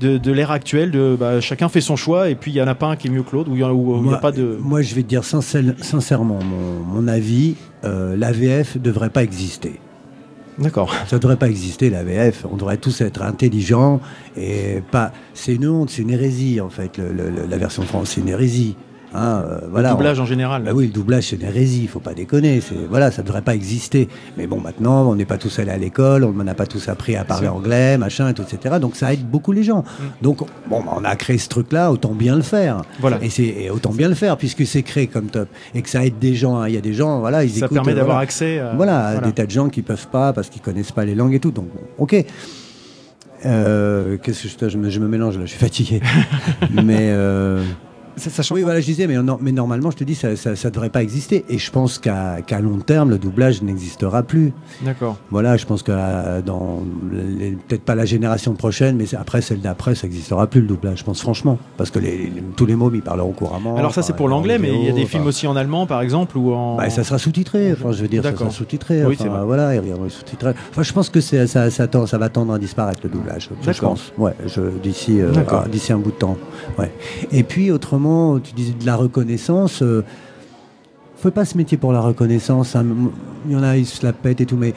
de, de l'ère actuelle de bah, chacun fait son choix et puis il y en a pas un qui est mieux que l'autre ou il y, a- pas de Moi, je vais te dire sincère- sincèrement, mon, mon avis, euh, l'AVF ne devrait pas exister. D'accord Ça ne devrait pas exister, l'AVF. On devrait tous être intelligents et pas. C'est une honte, c'est une hérésie, en fait, la version France, c'est une hérésie. Hein, euh, voilà, le doublage on- en général Bah oui, le doublage, c'est une hérésie, faut pas déconner. Voilà, ça devrait pas exister. Mais bon, maintenant, on n'est pas tous allés à l'école, on n'a pas tous appris à parler anglais, machin, et tout, etc. Donc ça aide beaucoup les gens. Mm. Donc bon, bah, on a créé ce truc-là, autant bien le faire. Voilà. Et c'est autant bien le faire puisque c'est créé comme top et que ça aide des gens. hein. Il y a des gens, voilà, ils ça écoutent. permet euh, d'avoir voilà. accès à, Voilà, des tas de gens qui peuvent pas parce qu'ils connaissent pas les langues et tout. Donc, bon, ok. Euh, Qu'est-ce que je, je, me, je me mélange là, je suis fatigué. mais euh, Ça, oui, voilà, je disais, mais, non- mais normalement, je te dis, ça, ça, ça devrait pas exister. Et je pense qu'à qu'à long terme, le doublage n'existera plus. d'accord Voilà, je pense que euh, dans peut-être pas la génération prochaine, mais après celle d'après, ça n'existera plus le doublage. Je pense franchement, parce que les, les- tous les mots, ils parleront couramment. alors ça c'est pour l'anglais mais il y a des films aussi en allemand par exemple ou en bah, ça sera sous-titré, enfin, je veux dire, ça sera sous-titré. Oui, enfin. Voilà, il reviendra sous-titré. Enfin, je pense que ça, ça, tend- ça va tendre à disparaître le doublage. Je pense. Ouais, je- d'ici euh, D'accord. ah, d'ici un bout de temps. Ouais. Et puis, autrement, tu disais de la reconnaissance. Euh, faut pas ce métier pour la reconnaissance. hein. Il y en a, ils se la pètent et tout, mais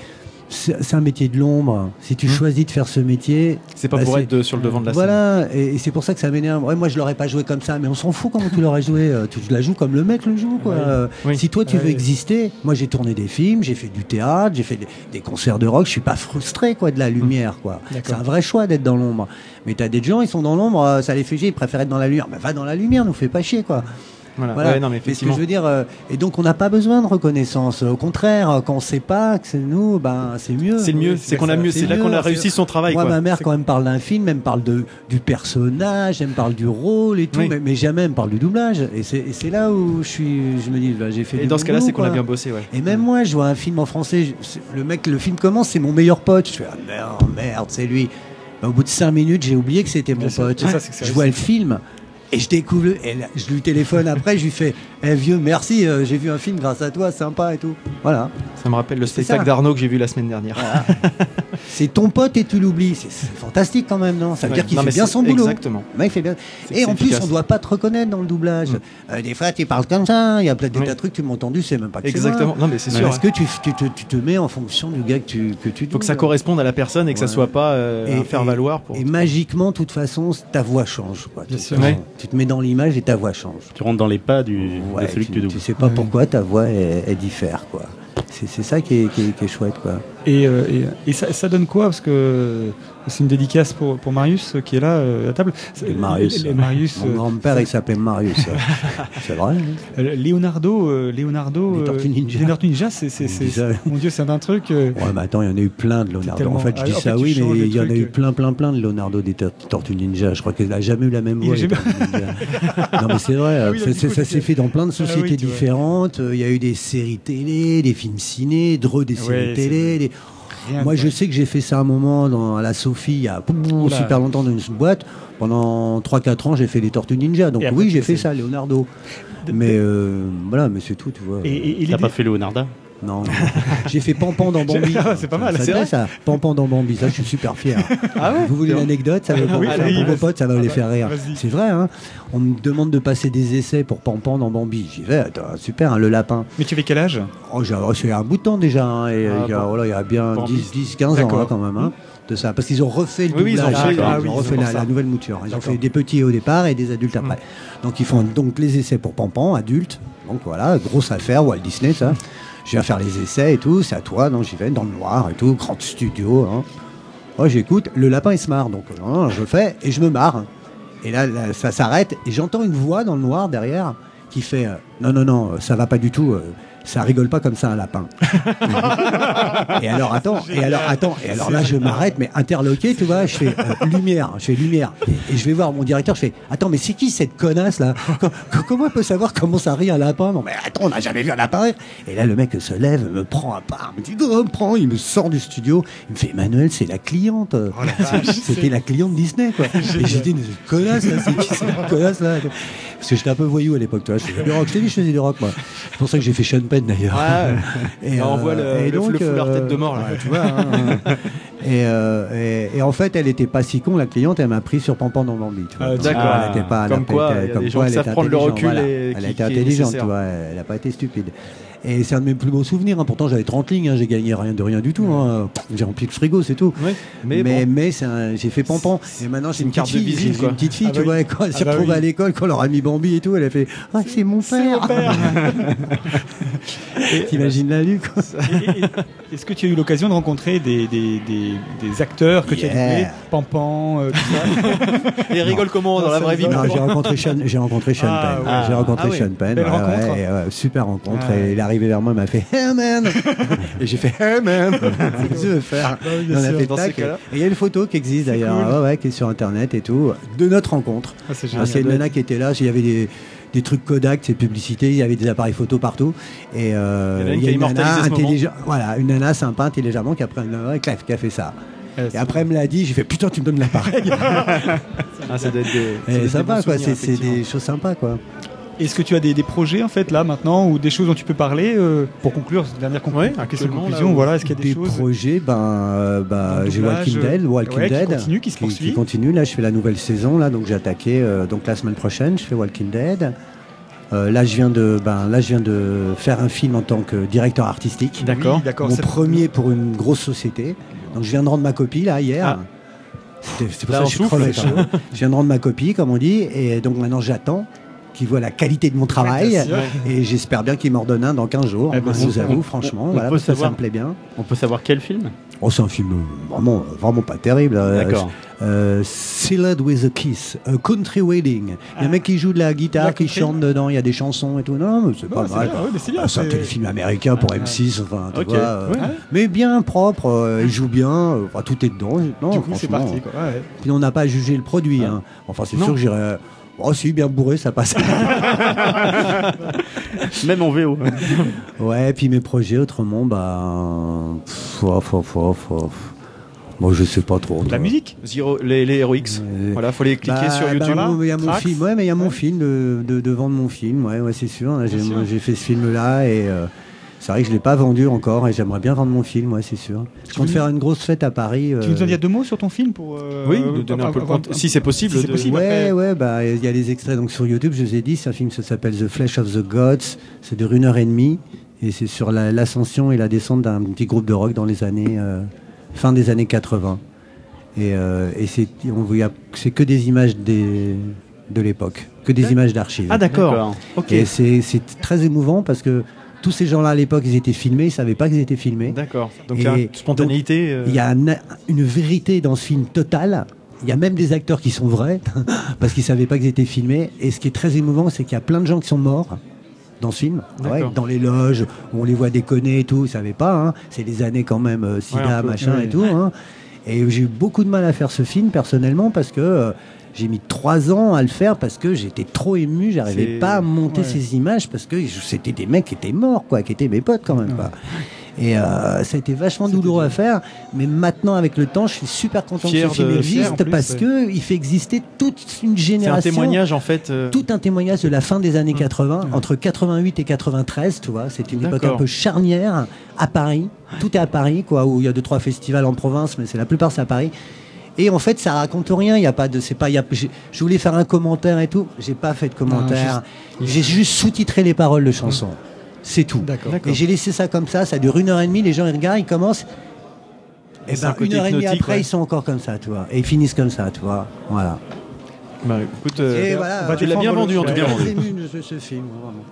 c'est un métier de l'ombre. Si tu Mmh. choisis de faire ce métier, c'est pas bah, pour être de- sur le devant de la scène voilà, et, et c'est pour ça que ça m'énerve. Ouais, moi, je l'aurais pas joué comme ça, mais on s'en fout comment tu l'aurais joué. Euh, Tu la joues comme le mec le joue, quoi. Oui. Oui. Si toi, tu veux exister, moi, j'ai tourné des films, j'ai fait du théâtre, j'ai fait des, des concerts de rock. Je suis pas frustré, quoi, de la lumière, quoi. C'est un vrai choix d'être dans l'ombre. Mais t'as des gens, ils sont dans l'ombre, euh, ça les fait chier, ils préfèrent être dans la lumière. Bah, va dans la lumière, nous fais pas chier, quoi. Voilà, Voilà. Ouais, non mais Mais ce que je veux dire, euh, et donc on n'a pas besoin de reconnaissance. Au contraire, quand on sait pas que c'est nous, ben c'est mieux. c'est le mieux c'est qu'on a mieux c'est là qu'on a réussi son travail moi, quoi ma mère, quand elle me parle d'un film, elle me parle de, du personnage, elle me parle du rôle et tout, Oui. mais, mais jamais elle me parle du doublage. Et c'est là où je, suis, je me dis, bah, j'ai fait et du dans ce cas-là c'est qu'on a bien bossé ouais Et même moi, je vois un film en français, je- le mec, le film commence, c'est mon meilleur pote. Je fais, ah non, merde, c'est lui. Bah, au bout de cinq minutes, j'ai oublié que c'était mon pote. Ça, je vois le film. Et je découvre, le- et là, je lui téléphone après, je lui fais, eh vieux, merci, euh, j'ai vu un film grâce à toi, sympa et tout. Voilà. ça me rappelle le spectacle ça. d'Arnaud que j'ai vu la semaine dernière C'est ton pote et tu l'oublies. C'est fantastique quand même, non? Ça veut Ouais. dire qu'il fait bien son boulot. exactement Le mec fait bien. C'est- Et en plus, on doit pas te reconnaître dans le doublage. Euh, des fois, tu parles comme ça. Il y a des Oui. tas de trucs tu m'as entendu, c'est même pas que exactement non mais c'est sûr Parce que tu, tu, te, tu te mets en fonction du gars que tu, que tu faut que ça doubles. corresponde à la personne et que ça Ouais. soit pas euh, Et- un faire valoir pour Et magiquement, de toute façon, ta voix change. Quoi. Bien sûr. Tu- te mets dans l'image et ta voix change. Tu rentres dans les pas du, Ouais, de celui tu, que tu doubles. tu sais pas pourquoi ta voix est, est diffère. Quoi. C'est, c'est ça qui est, qui, est, qui est chouette. Quoi. Et, euh, et, et ça, ça donne quoi? Parce que c'est une dédicace pour, pour Marius euh, qui est là euh, à table. Marius. les- les Marius Mon euh, grand-père, il s'appelait Marius. c'est vrai. hein Leonardo, Leonardo, euh, Tortues Ninja. des Tortues Ninja, c'est, mon Dieu, c'est un truc. Ouais, mais attends, il y en a eu plein de Leonardo. tellement- En fait, je Ah, dis en ça, fait, oui, mais les il y en a eu plein, plein, plein de Leonardo des Tor- Tortues Ninja. Je crois qu'il n'a jamais eu la même voix. les non, mais c'est vrai, Ah oui, ça, s'est fait dans plein de Ah oui, sociétés différentes. Il y a eu des séries télé, des films ciné, dreux des séries télé. Moi, je sais que j'ai fait ça un moment dans, à la Sophie, il y a Oula. super longtemps dans une boîte. Pendant 3-4 ans, j'ai fait les Tortues Ninja. Donc après, oui, j'ai fait ça, Leonardo. Mais euh, voilà, mais c'est tout, tu vois. Et, et- et T'as pas fait Leonarda Non, j'ai fait Pampan dans Bambi. Ah, c'est pas mal, c'est vrai. ça Pampan dans Bambi, ça je suis super fier. ah ouais Vous voulez une anecdote Ça va oui, pour vos potes, ça va Ah les bah, faire rire. C'est vrai, hein On me demande de passer des essais pour Pampan dans Bambi. J'y vais, attends, super, hein, le lapin. Mais tu avais quel âge? Oh, j'ai oh, c'est un bout de temps déjà, hein, et, Ah, il, y a, bon. voilà, il y a bien Bambi. 10, 10 15 ans hein, quand même. Hein, de ça. Parce qu'ils ont refait le Oui, oui, ils ont doublage. ah ils oui, ont refait la, nouvelle mouture. Ils ont fait des petits au départ et des adultes Mm. après. Donc ils font donc les essais pour Pampan, adultes. Donc voilà, grosse affaire, Walt Disney, ça. Je viens faire les essais et tout, c'est à toi, donc j'y vais dans le noir et tout, grand studio. Hein. Moi j'écoute, le lapin il se marre, donc hein, je fais et je me marre. Et là, ça s'arrête et j'entends une voix dans le noir derrière qui fait euh, Non, non, non, ça va pas du tout. euh, Ça rigole pas comme ça un lapin. et alors attends, et alors attends, et alors là je m'arrête, mais interloqué, tu vois, je fais euh, lumière, je fais lumière, et, je vais voir mon directeur, je fais attends, mais c'est qui cette connasse là? Co- co- Comment elle peut savoir comment ça rit un lapin? Non mais attends, on n'a jamais vu un lapin rire. Et là le mec se lève, me prend un part, me dit oh, prends, il me sort du studio, il me fait Emmanuel, c'est la cliente. C'est- C'était la cliente Disney quoi. Et j'ai dit connasse là, c'est qui cette connasse là? Parce que j'étais un peu voyou à l'époque, tu vois. Je faisais du rock, je t'ai dit, je faisais du rock moi. C'est pour ça que j'ai fait Sean Penn d'ailleurs. Ouais. Là, on voit le- le- le foulard tête de mort, là. ouais, tu vois. hein. et, euh, et, et en fait, elle était pas si con, la cliente, elle m'a pris sur Pampan dans Bambi. Tu vois. Ah, Donc, d'accord. Elle était pas, elle Comme quoi, il y a comme des gens quoi, qui elle savent était prendre le intelligente, recul voilà. et Elle qui- qui est intelligente, tu vois. Elle a pas été stupide. Et c'est un de mes plus beaux souvenirs. hein. Pourtant, j'avais 30 lignes, hein. j'ai gagné rien de rien du tout. hein. J'ai rempli le frigo, c'est tout. Ouais. Mais, Mais, bon. mais, c'est un- j'ai fait pampan. Et maintenant, j'ai une, carte petite de fille. visite, J'ai quoi. une petite fille, Ah tu bah vois. oui. Quand elle s'est Ah bah retrouvée oui. à l'école, quand leur a mis Bambi et tout, elle a fait Ah, c'est mon père. T'imagines la lu, quoi. Et- et- Est-ce que tu as eu l'occasion de rencontrer des, des, des, des acteurs que tu as doublés? Pampan, euh, tout ça? Et rigole comment dans la vraie vie? J'ai rencontré Sean, j'ai rencontré Sean Penn. J'ai rencontré. Sean Penn. Super rencontre. Et il arrivé vers moi, il m'a fait Hey man Et j'ai fait Hey man tu veux faire? Oui, bien On a fait tac. Et il y a une photo qui existe d'ailleurs, cool. ouais, ouais, qui est sur internet et tout, de notre rencontre. Ah, c'est Ah, génial. c'est une nana qui était là, il y avait des, des trucs Kodak, ces publicités, il y avait des appareils photo partout. Et euh, Il y a une nana intelligente- voilà, une nana sympa, intelligemment, qui a, pris un- a- qui a fait ça. Ouais, Et c'est- après, elle me l'a dit, j'ai fait putain, tu me donnes l'appareil. Ah, ça doit être des, ça doit Et être des sympa, quoi, c'est c'est des choses sympas, quoi. Est-ce que tu as des, des projets en fait là maintenant ou des choses dont tu peux parler euh, pour conclure cette dernière conclu- Ouais, question de actuellement, conclusion là, voilà est-ce qu'il y a des, des choses projets, ben, euh, bah, le j'ai Walking Dead, Walking ouais, qui Dead, continue, qui se poursuit. continue. Là, je fais la nouvelle saison, là, donc j'ai attaqué. euh, donc la semaine prochaine, je fais Walking Dead. Euh, là, je viens de, ben, là, je viens de faire un film en tant que directeur artistique. D'accord, d'accord. Mon premier pour une grosse société. Donc je viens de rendre ma copie là hier. Ah. C'est pour Là, ça que je suis crevé. je viens de rendre ma copie, comme on dit, et donc maintenant j'attends qu'il voit la qualité de mon travail. Et j'espère bien qu'il m'en redonne un dans 15 jours. Eh ben, je vous avoue, franchement, on voilà, peut parce que ça me plaît bien. On peut savoir quel film? Oh, c'est un film euh, vraiment, vraiment pas terrible. euh, D'accord. euh, Sealed with a Kiss, a Country Wedding. Il y a Ah. un mec qui joue de la guitare, La qui chante dedans, il y a des chansons et tout. Non, mais c'est pas mal. ouais, Ah, c'est un téléfilm américain pour M6, enfin, tu Ok. vois, euh, Ouais. mais bien propre, euh, il joue bien, euh, tout est dedans. Non, du coup c'est parti quoi. Ouais. Puis on n'a pas jugé le produit. hein. Enfin, c'est sûr que j'irais. Oh, si, bien bourré, ça passe. Même en VO. ouais, puis mes projets, autrement, bah. ouf, ouf, ouf. Moi, je sais pas trop. La toi. musique Zero- les, les Heroics. Ouais. Voilà, faut les cliquer Bah, sur bah, YouTube. mon- Il y a mon Trax. film, ouais, mais il y a mon Ouais. film de, de, de vendre mon film, ouais, ouais, c'est sûr. J'ai fait ce film-là et euh, c'est vrai que je l'ai pas vendu encore et j'aimerais bien vendre mon film, ouais, c'est sûr. Je compte faire une grosse fête à Paris. Tu nous en euh, dis deux mots sur ton film pour euh, Oui, nous donner un peu le compte. Si c'est possible. Si c'est de- possible. Ouais, après- ouais, bah il y a les extraits donc sur YouTube. Je vous ai dit, c'est un film, ça s'appelle The Flesh of the Gods. C'est de une heure et demie et c'est sur la- l'ascension et la descente d'un petit groupe de rock dans les années euh, fin des années 80. Et, euh, et c'est que des images des, de l'époque, que des images d'archives. Ah d'accord. D'accord. Ok. Et c'est c'est très émouvant parce que tous ces gens-là à l'époque, ils étaient filmés, ils savaient pas qu'ils étaient filmés. D'accord. Donc il y a une spontanéité. euh, Il y a un- une vérité dans ce film totale. Il y a même des acteurs qui sont vrais parce qu'ils savaient pas qu'ils étaient filmés. Et ce qui est très émouvant, c'est qu'il y a plein de gens qui sont morts dans ce film. Ouais, dans les loges, où on les voit déconner et tout. Ils savaient pas. hein. C'est des années quand même euh, sida, Ouais, un peu, machin et tout. hein. Et j'ai eu beaucoup de mal à faire ce film personnellement parce que euh, j'ai mis trois ans à le faire parce que j'étais trop ému. J'arrivais pas à monter ouais. ces images parce que c'était des mecs qui étaient morts, quoi, qui étaient mes potes quand même. Quoi. Et euh, ça a été vachement douloureux à faire, mais maintenant avec le temps, je suis super content Fier que ce film de- existe plus, parce ouais. que il fait exister toute une C'est un génération. témoignage en fait. euh, Tout un témoignage de la fin des années Mmh. 80, entre 88 et 93, tu vois. C'est une époque un peu charnière à Paris. Tout est à Paris, quoi, où il y a deux trois festivals en province, mais c'est la plupart c'est à Paris. Et en fait, ça raconte rien. Il y a pas de, c'est pas, y a, je voulais faire un commentaire et tout. J'ai pas fait de commentaire. J'ai juste sous-titré les paroles de chansons. C'est tout. D'accord. Et j'ai laissé ça comme ça, ça dure une heure et demie, les gens ils regardent, ils commencent. Et un ben, une heure et demie après, ouais. ils sont encore comme ça, tu vois. Et ils finissent comme ça, tu vois. Voilà. bah, écoute, euh, et voilà. on va tu l'as bien vendu en tout cas. ce, ce film, vraiment.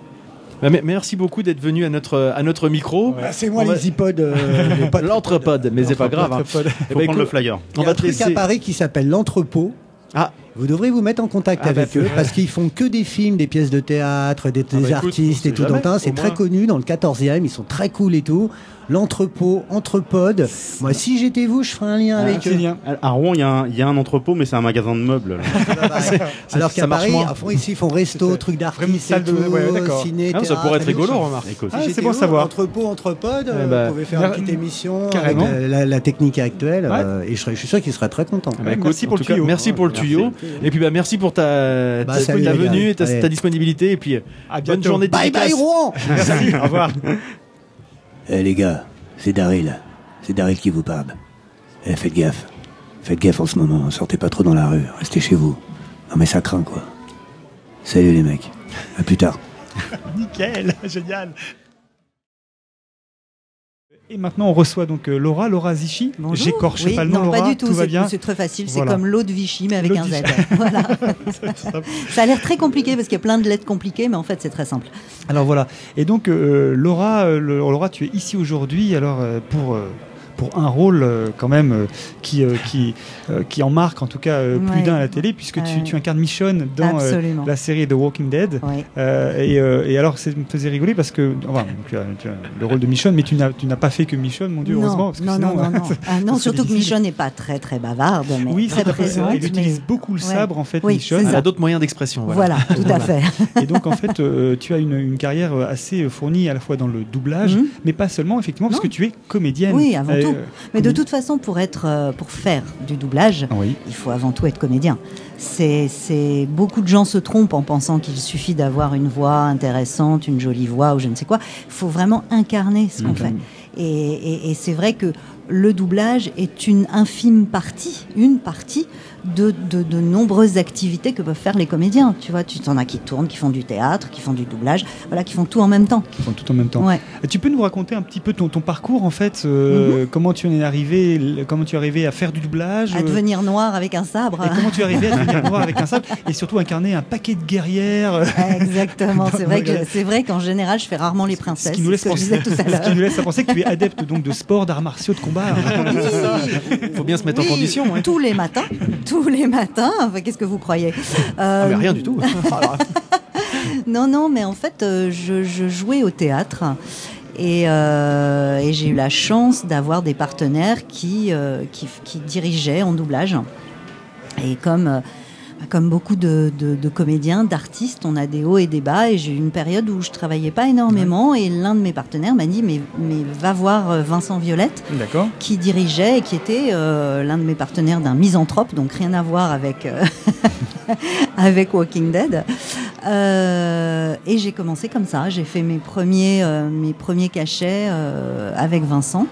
Bah, merci beaucoup d'être venu à notre à notre micro. Ah, c'est moi On va- les iPods. euh, les L'entrepode, mais c'est pas grave. hein. Eh Faut ben, prendre le flyer. Il On y a va un truc à. Paris qui s'appelle l'entrepôt. Ah, Vous devrez vous mettre en contact Ah bah, avec eux parce qu'ils font que des films, des pièces de théâtre, des, Ah des bah écoute, artistes et tout. c'est très moins. connu dans le 14e, ils sont très cool et tout. L'entrepôt, entrepode. Moi, si j'étais vous, je ferais un lien avec C'est eux. bien. À Rouen, il y, a un- il y a un entrepôt, mais c'est un magasin de meubles. là. Alors qu'à Paris, fond, ici, ils font resto, trucs d'artistes, de- ouais, ciné, Ah, ça pourrait être rigolo, remarque. Ah, c'est bon savoir. Entrepôt, entrepode, euh, Eh ben, vous pouvez faire une petite émission carrément. avec la, technique actuelle. Euh, et je, suis sûr qu'ils seraient très contents. Ah bah, Bah, écoute, merci pour le tout cas, tuyau. Merci pour le Merci. tuyau. Et puis bah merci pour ta, Bah, ta, salut, ta venue et ta, disponibilité et puis À bonne bientôt. journée de Bye bye. Rouen Merci. Au revoir. Eh les gars, c'est Daryl. C'est Daryl qui vous parle. Eh, faites gaffe. Faites gaffe en ce moment, sortez pas trop dans la rue, restez chez vous. Non mais ça craint quoi. Salut les mecs, à plus tard. Nickel, génial. Et maintenant, on reçoit donc euh, Laura, Laura Zichi. Bonjour. J'écorche Oui, pas le nom, non, Laura. pas du tout. C'est- bien. C'est très facile. Voilà. C'est comme l'eau de Vichy, mais avec un Z. Voilà. Ça a l'air très compliqué parce qu'il y a plein de lettres compliquées, mais en fait, c'est très simple. Alors voilà. Et donc, euh, Laura, euh, Laura, tu es ici aujourd'hui alors euh, pour. Pour un rôle euh, quand même euh, qui, euh, qui, euh, qui en marque en tout cas euh, plus Ouais. d'un à la télé puisque tu, incarnes Michonne dans euh, la série The Walking Dead. Euh, et, euh, et alors, ça me faisait rigoler parce que enfin, donc, tu, as, tu as le rôle de Michonne, mais tu n'as, tu n'as pas fait que Michonne, mon Dieu, heureusement. non, Parce que non, sinon, non, non, non. Ah, non, surtout que. Michonne n'est pas très très bavarde, mais Oui, très présente. Il utilise mais- beaucoup le Ouais. sabre, en fait, Oui, Michonne. Elle a d'autres moyens d'expression. Voilà. Voilà, tout à fait. Et donc, en fait, euh, tu as une, une carrière assez fournie à la fois dans le doublage, Mhm. mais pas seulement, effectivement, parce Non. que tu es comédienne. Oui, avant Euh, tout. Mais de toute façon, pour être, euh, pour faire du doublage, Oui. il faut avant tout être comédien. C'est, c'est beaucoup de gens se trompent en pensant qu'il suffit d'avoir une voix intéressante, une jolie voix ou je ne sais quoi. Il faut vraiment incarner ce qu'on fait. Et, et- et c'est vrai que le doublage est une infime partie, une partie de, de, de nombreuses activités que peuvent faire les comédiens. Tu vois, tu t'en as qui tournent, qui font du théâtre, qui font du doublage, voilà, qui font tout en même temps. Ils font tout en même temps. Ouais. Tu peux nous raconter un petit peu ton, ton parcours, en fait, euh, comment tu en es arrivé, comment tu es arrivé à faire du doublage À euh, devenir noir avec un sabre. et comment tu es arrivé à devenir noir avec un sabre et surtout incarner un paquet de guerrières euh, Exactement. C'est vrai que c'est vrai qu'en général, je fais rarement les Ce princesses. qui nous laisse ce penser, tout à ce qui nous laisse à penser que tu es adepte donc de sport, d'arts martiaux, de combat. Il faut bien se mettre en condition. hein. Tous les matins, tous les matins. Enfin, qu'est-ce que vous croyez Ah, mais Euh, rien du tout. Alors, Non, non, mais en fait, euh, je, je jouais au théâtre. Et, euh, et j'ai eu la chance d'avoir des partenaires qui, euh, qui, qui dirigeaient en doublage. Et comme, comme beaucoup de, de- de comédiens, d'artistes, on a des hauts et des bas. Et j'ai eu une période où je travaillais pas énormément. Et l'un de mes partenaires m'a dit mais, mais va voir euh, Vincent Violette qui dirigeait et qui était euh, l'un de mes partenaires d'un misanthrope, donc rien à voir avec, euh, avec Walking Dead. Euh, et j'ai commencé comme ça. J'ai fait mes premiers, mes premiers cachets avec Vincent.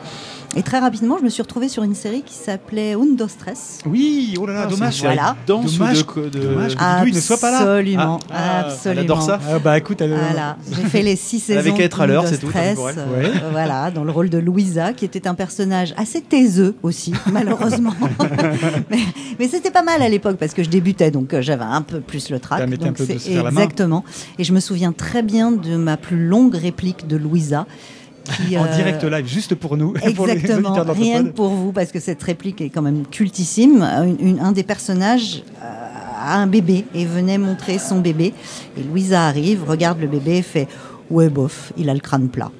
Et très rapidement, je me suis retrouvée sur une série qui s'appelait Undo Stress. Oui, oh là là, Ah, dommage. c'est une série Voilà. Danse Dommage- ou de, de- dommage que Didouille ne soit pas là. Absolument, Ah, ah, absolument. elle adore ça. Ah, bah écoute, elle, Voilà, j'ai fait les six saisons. qu'à être à l'heure, c'est tout, Stress, euh, Ouais. voilà, dans le rôle de Louisa, qui était un personnage assez taiseux aussi, malheureusement. mais mais c'était pas mal à l'époque parce que je débutais, donc euh, j'avais un peu plus le trac. Mettait un donc peu de c'est se faire la main. exactement. Et je me souviens très bien de ma plus longue réplique de Louisa. Qui, en euh, direct live, juste pour nous, et pour les Exactement, rien que pour vous, parce que cette réplique est quand même cultissime. Une- une- un des personnages euh, a un bébé et venait montrer son bébé. Et Louisa arrive, regarde le bébé et fait Ouais, bof, il a le crâne plat.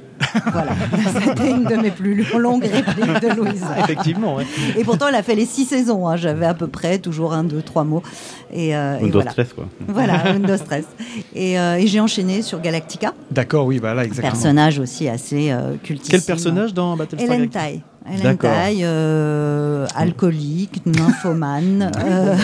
Voilà, c'était une de mes plus longues répliques de Louisa. Effectivement, ouais. Et pourtant, elle a fait les six saisons. hein. J'avais à peu près toujours un, deux, trois mots. Et, euh, et voilà. Stress, quoi. Voilà, Windows Stress. Et, euh, et j'ai enchaîné sur Galactica, D'accord, oui, voilà, exactement. personnage aussi assez euh, cultissime. Quel personnage dans Battlestar Hélène Galactica? Taille. Hélène D'accord. Taille, euh, alcoolique, nymphomane. euh,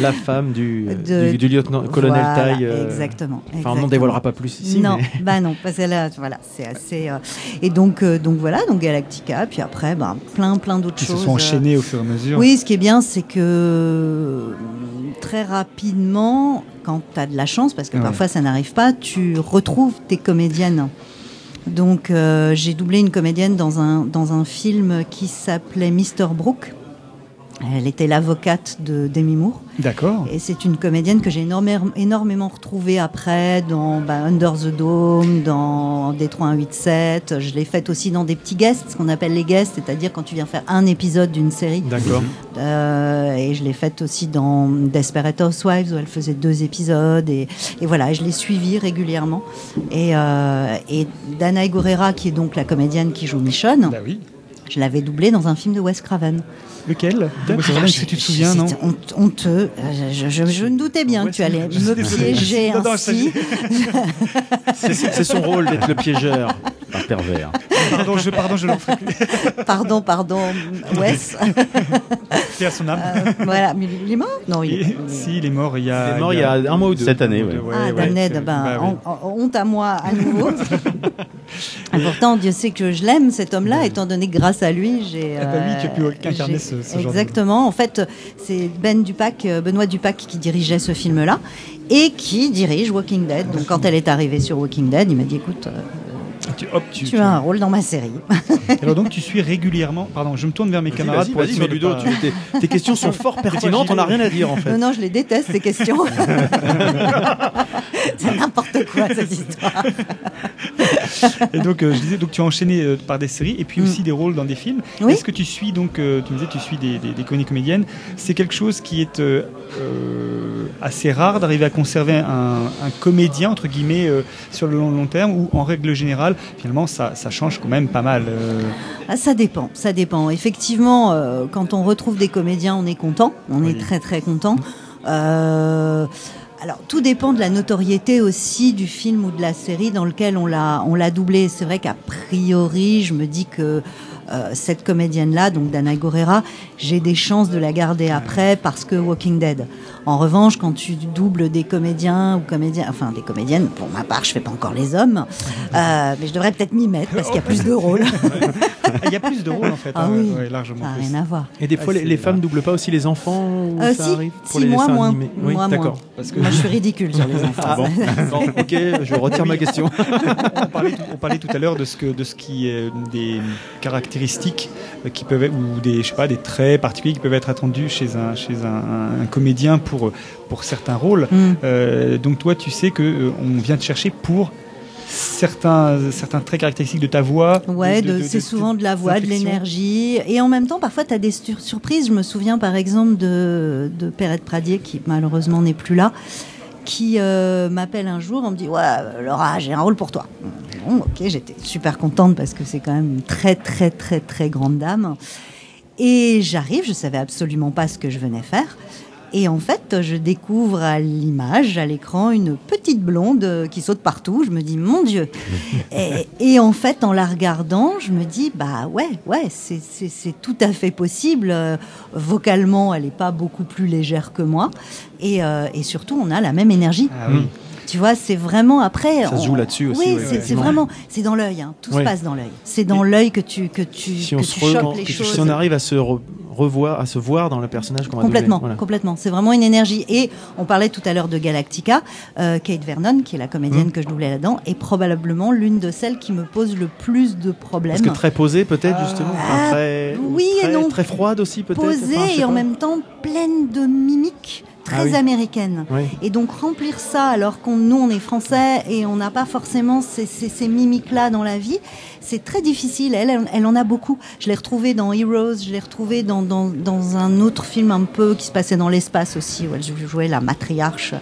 La femme du, De- du, du lieutenant-colonel voilà, Taille. euh, Exactement. Enfin, on n'en dévoilera pas plus ici. non, mais- bah non, parce que là, voilà, c'est assez. euh, Et donc, euh, donc voilà, donc Galactica, puis après, bah, plein, plein d'autres Qui se choses. sont euh, enchaînés au fur et à mesure. Oui, ce qui est bien, c'est que euh, très rapidement, quand tu as de la chance, parce que Ouais. parfois ça n'arrive pas, tu retrouves tes comédiennes. Donc euh, j'ai doublé une comédienne dans un, dans un film qui s'appelait Mr. Brooke. Elle était l'avocate de Demi Moore. D'accord. Et c'est une comédienne que j'ai énormément retrouvée après dans bah, Under the Dome, dans Détroit 187. Je l'ai faite aussi dans des petits guests, ce qu'on appelle les guests, c'est-à-dire quand tu viens faire un épisode d'une série. D'accord. Euh, et je l'ai faite aussi dans Desperate Housewives où elle faisait deux épisodes et, et voilà, je l'ai suivie régulièrement. Et, euh, et Gurera, qui est donc la comédienne qui joue Michonne, Bah oui. je l'avais doublée dans un film de Wes Craven. Lequel? Moi, c'est vrai, Est-ce que tu te souviens, non? honteux. Euh, Je, je- je me doutais bien que tu allais me piéger Non, non, ainsi. C'est son rôle d'être le piégeur. Un pervers. Pardon, je, pardon, je l'en ferai plus. Pardon, pardon, Wes. C'est à son âme. Euh, voilà, mais il est mort? Non, il si, il est mort il y a. Il est mort il y a un mois ou deux. Cette année, ouais. Ah, ouais, Damned, ben, bah oui. en- honte à moi à nouveau. Et pourtant, Dieu sait que je l'aime, cet homme-là, étant donné que grâce à lui, j'ai. Ah bah oui, tu as pu incarner j'ai- ce- ce genre de- Exactement. En fait, c'est Ben Dupac, euh, Benoît Dupac qui dirigeait ce film-là et qui dirige Walking Dead. Donc, quand elle est arrivée sur Walking Dead, il m'a dit écoute, euh, Tu, hop, tu, tu as un rôle dans ma série. Alors donc tu suis régulièrement. Pardon, je me tourne vers mes camarades pour être sûr de Ludo, pas- tu- tes, tes questions sont fort pertinentes, on n'a rien à dire en fait. Non, non, je les déteste, ces questions. c'est n'importe quoi, cette histoire. Et donc euh, je disais, donc tu as enchaîné euh, par des séries et puis Mm. aussi des rôles dans des films. Oui. Est-ce que tu suis donc, euh, tu me disais, tu suis des, des, des comédies comédiennes. C'est quelque chose qui est assez rare d'arriver à conserver un, un comédien entre guillemets sur le long, long terme ou en règle générale, finalement ça, ça change quand même pas mal. Ah, ça dépend, ça dépend. Effectivement, quand on retrouve des comédiens, on est content, on Oui. est très très content. Euh, alors, tout dépend de la notoriété aussi du film ou de la série dans lequel on l'a on l'a doublé. C'est vrai qu'à priori, je me dis que euh, cette comédienne-là, donc Dana Gorera, j'ai des chances de la garder après parce que Walking Dead. En revanche, quand tu doubles des comédiens ou comédiens, enfin des comédiennes, pour ma part, je fais pas encore les hommes, euh, mais je devrais peut-être m'y mettre parce qu'il y a plus de rôles. Il y a plus de rôles en fait, Ah hein, oui. ouais, largement Ça n'a rien à voir. Et des fois, Ah, les, les femmes doublent pas aussi les enfants ou Euh, ça si, arrive si, pour les moi dessins moins. animés Oui, Moi, d'accord. moins. Parce que Moi, je suis ridicule sur les enfants. Ah bon, Bon, ok, je retire ma question. on, parlait tout, on parlait tout à l'heure de ce que de ce qui est des caractéristiques qui peuvent être, ou des je sais pas des traits particuliers qui peuvent être attendus chez un chez un, un comédien pour pour certains rôles. Hmm. Euh, donc toi tu sais que euh, on vient te chercher pour certains certains traits caractéristiques de ta voix. Ouais, c'est souvent de la voix, de l'énergie. Et en même temps, parfois, tu as des sur- surprises. Je me souviens, par exemple, de, de Perrette Pradier, qui malheureusement n'est plus là, qui euh, m'appelle un jour, on me dit Ouais, Laura, j'ai un rôle pour toi. Bon, ok, j'étais super contente parce que c'est quand même une très, très, très, très grande dame. Et j'arrive, je savais absolument pas ce que je venais faire. Et en fait, je découvre à l'image, à l'écran, une petite blonde euh, qui saute partout. Je me dis, mon Dieu. et, et en fait, en la regardant, je me dis, bah ouais, ouais, c'est- c'est c'est tout à fait possible. Euh, vocalement, elle n'est pas beaucoup plus légère que moi. Et, euh, et surtout, on a la même énergie. Ah oui. Tu vois, c'est vraiment après. Ça se joue là-dessus aussi, Oui, ouais, c'est ouais. vraiment, c'est dans l'œil. hein. Tout Ouais. se passe dans l'œil. C'est dans l'œil que tu que tu Si que on, tu se re- chopes les que- choses. si on arrive à se re- revoir, à se voir dans le personnage qu'on. Complètement, Voilà. complètement. C'est vraiment une énergie. Et on parlait tout à l'heure de Galactica. Euh, Kate Vernon, qui est la comédienne Mm. que je doublais là-dedans, est probablement l'une de celles qui me pose le plus de problèmes. Parce que très posée peut-être justement, enfin, Ah, très, oui et très, non. très froide aussi peut-être. Posée enfin, et en même temps pleine de mimiques très Ah oui. Oui. Et donc remplir ça alors qu'on nous on est français et on n'a pas forcément ces, ces, ces mimiques-là dans la vie, c'est très difficile. Elle, elle, elle en a beaucoup. Je l'ai retrouvée dans Heroes, je l'ai retrouvée dans, dans, dans un autre film un peu qui se passait dans l'espace aussi, où elle jouait la matriarche.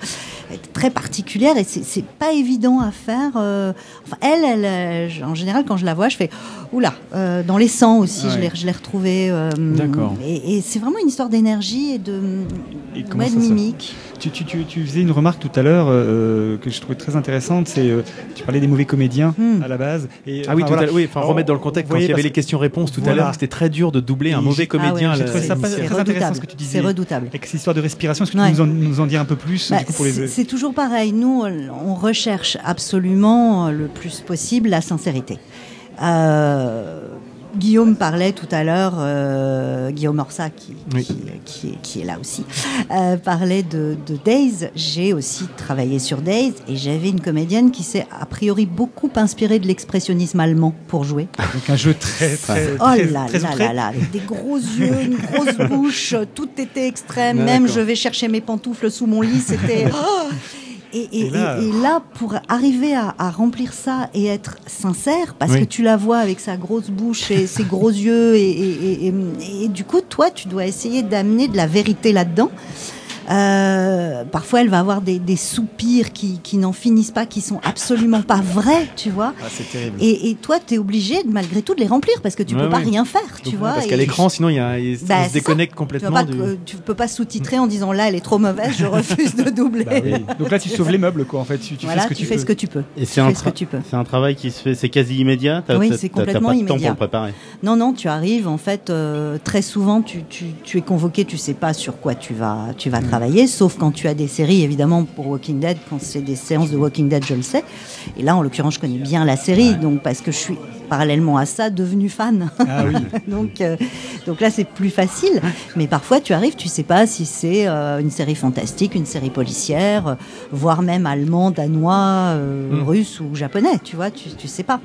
Très particulière et c'est pas évident à faire. euh, Enfin, elle, elle, euh, en général, quand je la vois, je fais oula. Euh, dans les sangs aussi, je l'ai ouais. je l'ai retrouvée. euh, D'accord. Et, et c'est vraiment une histoire d'énergie et de, Et ouais, de mimique. Tu, tu, tu, tu faisais une remarque tout à l'heure euh, que je trouvais très intéressante, c'est euh, tu parlais des mauvais comédiens Hmm. à la base. Et, Ah oui, enfin, tout à voilà. l'heure, oui, enfin Alors, remettre dans le contexte quand il y avait les questions-réponses tout à l'heure, c'était très dur de doubler un mauvais comédien. Ah ouais, ça très intéressant redoutable. ce que tu disais. C'est redoutable. Avec cette histoire de respiration, est-ce que tu peux nous en, nous en dire un peu plus Bah, pour les... c'est toujours pareil. Nous, on recherche absolument le plus possible la sincérité. Euh, Guillaume parlait tout à l'heure, euh, Guillaume Orsa, qui, Oui. qui, qui est, qui est là aussi, euh, parlait de, de Days. J'ai aussi travaillé sur Days et j'avais une comédienne qui s'est a priori beaucoup inspirée de l'expressionnisme allemand pour jouer. Donc un jeu très, très, Oh très, là très là outré. là là, avec des gros yeux, une grosse bouche, tout était extrême. Ah, Même je vais chercher mes pantoufles sous mon lit, c'était. Oh et, et- Et là- et- et là, pour arriver à, à remplir ça et être sincère, parce Oui. que tu la vois avec sa grosse bouche et ses gros yeux, et du coup, toi, tu dois essayer d'amener de la vérité là-dedans. Euh, parfois, elle va avoir des, des soupirs qui, qui n'en finissent pas, qui sont absolument pas vrais, tu vois. Ah, c'est terrible. Et, et toi, tu es obligé, de, malgré tout, de les remplir parce que tu Ouais, peux pas rien faire, tu vois. Parce qu'à l'écran, sinon, il y a, il- Bah, on se déconnecte complètement pas, du. tu peux pas sous-titrer en disant là, elle est trop mauvaise, je refuse de doubler. Bah oui. Donc là, tu sauves les meubles, quoi. En fait, tu, tu voilà, fais ce que tu tu, fais peux. ce que tu peux. Et c'est un, ce travail qui se fait, c'est quasi immédiat. Oui, c'est complètement pas de temps pour immédiat. le préparer. Non, non, tu arrives, en fait, euh, très souvent, tu, tu, tu es convoqué, tu sais pas sur quoi tu vas, tu Mm. vas travailler, sauf quand tu as des séries, évidemment, pour Walking Dead, quand c'est des séances de Walking Dead, je le sais. Et là, en l'occurrence, je connais bien la série, donc parce que je suis, parallèlement à ça, devenue fan. Ah oui. donc, euh, donc là, c'est plus facile. Mais parfois, tu arrives, tu sais pas si c'est euh, une série fantastique, une série policière, euh, voire même allemand, danois, euh, Mm. russe ou japonais, tu vois, tu, tu sais pas.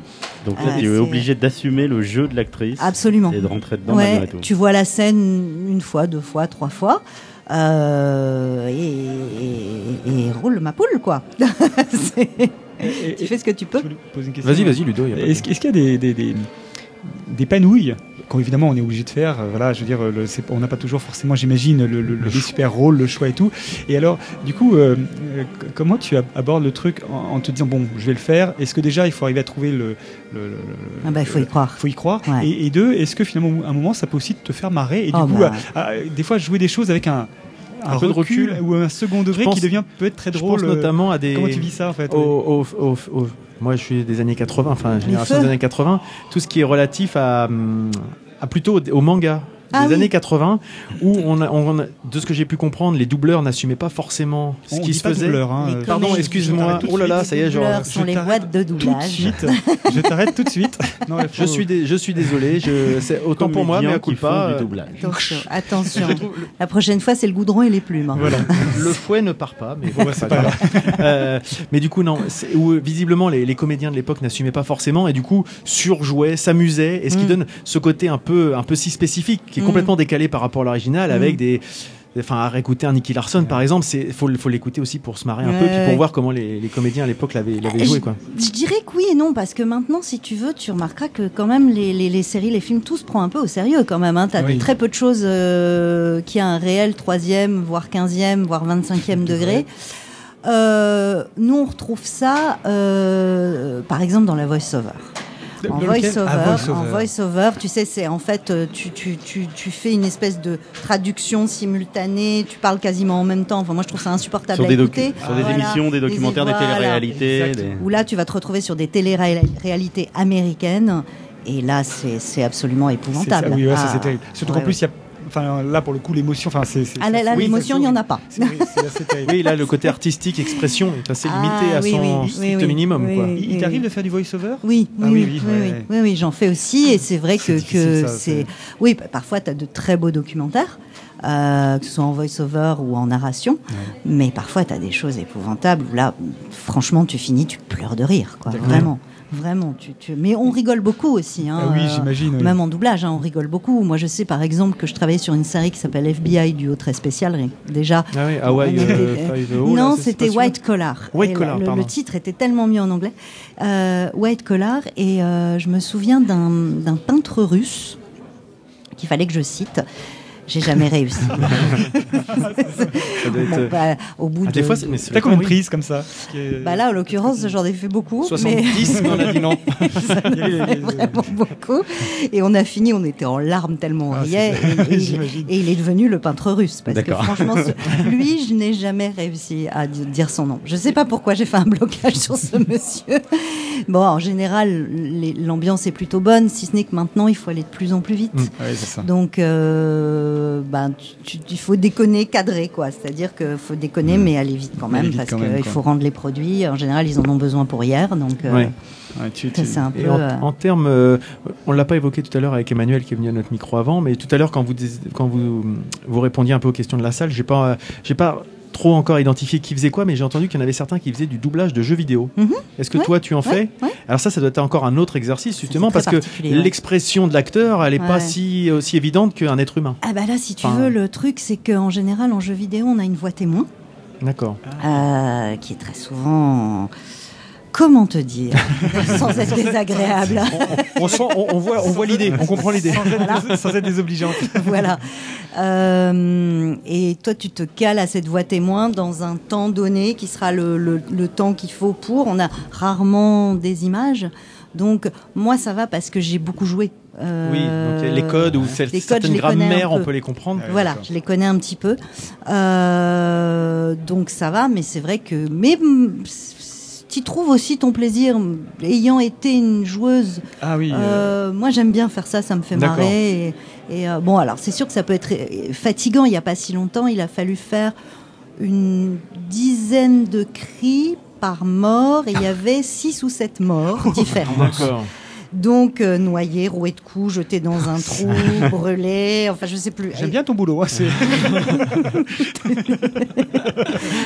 Donc là, tu es obligé d'assumer le jeu de l'actrice Absolument. et de rentrer dedans malgré Ouais, tout. tu vois la scène une fois, deux fois, trois fois. Euh, et, et- et roule ma poule, quoi. Tu fais ce que tu peux. Je voulais poser une question. Vas-y, vas-y, Ludo. est-ce qu'il y a des, des, des, des panouilles qu'évidemment on est obligé de faire euh, Voilà, je veux dire, le- c'est- on n'a pas toujours forcément, j'imagine, le, le- les super rôles, le choix et tout. Et alors, du coup, euh, euh, comment tu ab- abordes le truc en, en te disant bon, je vais le faire Est-ce que déjà il faut arriver à trouver le, le, le- le- Ah bah, il faut y croire. faut y croire. Ouais. Et, et deux, est-ce que finalement, à un moment, ça peut aussi te faire marrer et du Oh, coup, bah. à- à- des fois, jouer des choses avec un, Un peu de recul. ou un second degré Je pense- qui devient peut-être très Je drôle. pense euh, notamment à des. Comment tu vis ça en fait au- au- au- au- moi, je suis des années 80, enfin, génération des années 80. Tout ce qui est relatif à, hum, à plutôt au, au manga. Ah des oui. années 80, où on a, on a- de ce que j'ai pu comprendre, les doubleurs n'assumaient pas forcément ce On qui se pas faisait. doubleur, hein, Les euh, Pardon, excuse-moi. Oh là là, ça y est, genre. doubleurs sont je les boîtes de doublage. je t'arrête tout de suite. Non, faut- Je suis, dé- je suis désolé. Je, c'est autant pour moi, mais à coup pas. euh. Attention, attention. La prochaine fois, c'est le goudron et les plumes. hein. Voilà. le fouet ne part pas, mais Bon, c'est pas grave. Euh, mais du coup, non. Où, visiblement, les, les comédiens de l'époque n'assumaient pas forcément et du coup surjouaient, s'amusaient, et ce qui Mm. donne ce côté un peu, un peu si spécifique, qui complètement décalé par rapport à l'original, Mm. avec des. Enfin, à réécouter un Nicky Larson, par exemple, c'est faut, faut l'écouter aussi pour se marrer un peu, puis ouais. pour voir comment les, les comédiens à l'époque l'avaient l'avaient joué, je- quoi. Je dirais que oui et non, parce que maintenant, si tu veux, tu remarqueras que quand même les, les- les séries, les films, tout se prend un peu au sérieux quand même. Hein. Tu as Oui. très peu de choses euh, qui a un réel troisième, voire quinzième, voire vingt-cinquième degré. Euh, nous, on retrouve ça, euh, par exemple, dans la voice-over. En voice-over, Ah, voice-over. en voice-over, tu sais, c'est en fait, euh, tu, tu, tu, tu fais une espèce de traduction simultanée, tu parles quasiment en même temps. Enfin, moi, je trouve ça insupportable Sur à des, écouter. sur des Voilà. émissions, des documentaires, des voilà. téléréalités. Des- Où là, tu vas te retrouver sur des télé-réalités américaines. Et là, c'est c'est absolument C'est épouvantable. ça, oui, ouais, ça Ah, c'est terrible. Surtout ouais, qu'en plus, il y a. Enfin, là, pour le coup, l'émotion. Enfin, c'est. Ah là, là, oui, l'émotion, il n'y en a pas. Oui. Oui, là, le côté artistique, expression est assez limité Ah, à oui, son oui, strict oui, minimum, oui, quoi. oui. Il t'arrive de faire du voice-over? Oui, oui, Ah oui, oui, oui, oui, ouais, oui, ouais. oui, oui, j'en fais aussi, et c'est vrai que, que c'est. Oui, pa- parfois tu as de très beaux documentaires, euh, que ce soit en voice-over ou en narration, mais parfois tu as des choses épouvantables où là, franchement, tu finis, tu pleures de rire, quoi. Vraiment, vraiment. Tu, tu... Mais on rigole beaucoup aussi. Hein, Ah oui, euh, j'imagine. oui. Même en doublage, hein, on rigole beaucoup. Moi, je sais par exemple que je travaillais sur une série qui s'appelle FBI, duo très spécial. Déjà, Ah oui, Hawaii était- euh, non, c'est c'était White Collar. White Collar, le, pardon. le titre était tellement mieux en anglais. Euh, White Collar, et euh, je me souviens d'un d'un peintre russe qu'il fallait que je cite. J'ai jamais réussi. Ça doit être, Bon, euh, bah, au bout ah, de. des fois, c'est- mais c'est T'as combien de prises comme ça est- Bah là, en l'occurrence, j'en ai fait beaucoup. mais 70, mais on a dit non. Vraiment beaucoup. Et on a fini, on était en larmes tellement on Ah, riait. Et, et- J'imagine. et il est devenu le peintre russe. Parce que D'accord. franchement, ce- lui, je n'ai jamais réussi à di- dire son nom. Je ne sais pas pourquoi j'ai fait un blocage sur ce monsieur. Bon, en général, l'ambiance est plutôt bonne, si ce n'est que maintenant, il faut aller de plus en plus vite. Mm. Ouais, c'est ça. Donc, euh, ben, tu- tu- il faut déconner, cadrer, quoi. C'est-à-dire qu'il faut déconner, mais aller vite quand même, vite parce qu'il faut rendre les produits. En général, ils en ont besoin pour hier, donc. euh, Ouais. Ouais, tu- Ça, tu- c'est un peu. Et en, euh, en termes, euh, on l'a pas évoqué tout à l'heure avec Emmanuel qui est venu à notre micro avant, mais tout à l'heure quand vous dis- quand vous vous répondiez un peu aux questions de la salle, j'ai pas j'ai pas trop encore identifié qui faisait quoi, mais j'ai entendu qu'il y en avait certains qui faisaient du doublage de jeux vidéo. Mhm. Est-ce que Ouais, toi tu en fais ouais. Alors ça, ça doit être encore un autre exercice justement parce que l'expression de l'acteur, elle est pas si aussi évidente qu'un être humain. Ah bah là, si tu Enfin- veux, le truc, c'est qu'en général, en jeu vidéo, on a une voix témoin, D'accord. euh, qui est très souvent... Comment te dire Sans être désagréable. On, sent, on, on voit, on voit l'idée, on comprend l'idée. sans, sans être désobligeante. voilà. Euh, et toi, tu te cales à cette voix témoin dans un temps donné qui sera le, le- le temps qu'il faut pour. On a rarement des images. Donc, moi, ça va parce que j'ai beaucoup joué. Euh, Oui, donc les codes ou celles- les codes, certaines grammaires, on peu. peut les comprendre. Ouais, Voilà, je les connais un petit peu. Euh, donc ça va, mais c'est vrai que. Mais tu trouves aussi ton plaisir, ayant été une joueuse. Ah oui. euh, Euh, moi, j'aime bien faire ça, ça me fait marrer. Et, et, euh, bon, alors c'est sûr que ça peut être fatigant. Il n'y a pas si longtemps, il a fallu faire une dizaine de cris par mort et il y avait six ou sept morts différentes. D'accord. Donc euh, noyé, roué de coups, jeté dans un trou, brûlé, enfin je sais plus. J'aime bien ton boulot. hein, c'est-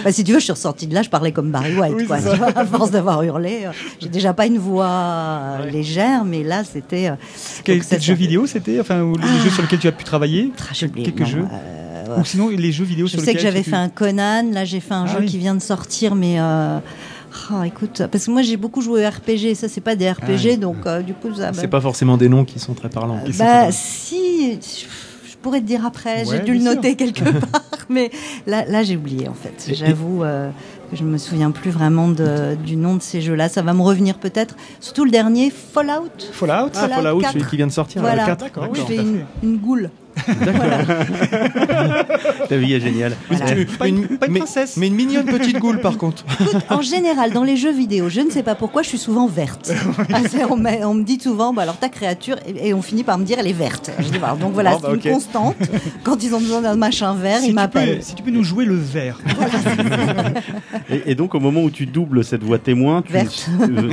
Bah, si tu veux, je suis ressortie de là, je parlais comme Barry White, Oui, quoi. vois, à force d'avoir hurlé, euh, j'ai déjà pas une voix euh, légère, mais là c'était. euh, Quel, ça, jeu vidéo c'était Enfin, ou les jeux sur lesquels tu as pu travailler Ah, Quelques non, jeux euh, Ou sinon, les jeux vidéo Je sur sais que lesquels j'avais tu- fait un Conan, là j'ai fait un Ah jeu oui. qui vient de sortir, mais. euh, ah, écoute, parce que moi j'ai beaucoup joué au RPG, ça c'est pas des RPG, Ah oui. donc euh, du coup ça. C'est bah, pas forcément des noms qui sont très parlants. C'est Bah si, je pourrais te dire après, j'ai dû le sûr. noter quelque part, mais là, là j'ai oublié en fait. J'avoue euh, que je me souviens plus vraiment de- du nom de ces jeux-là. Ça va me revenir peut-être. Surtout le dernier, Fallout. Fallout Ah, Fallout Fallout, 4. celui qui vient de sortir, Voilà. le 4. D'accord, Où oui, je fais une, une goule. Ta vie est géniale. Voilà. Tu- Pas une- pas une mais, princesse. mais une mignonne petite goule par contre. Écoute, en général, dans les jeux vidéo, je ne sais pas pourquoi, je suis souvent verte. Ah, on, me, on me dit souvent, bah, alors ta créature, et, et on finit par me dire, elle est verte. Je dis, voilà, donc voilà, bah, c'est une constante. Quand ils ont besoin d'un machin vert, si ils m'appellent. si tu peux nous jouer le vert. Et, et donc au moment où tu doubles cette voix témoin, tu, Verte.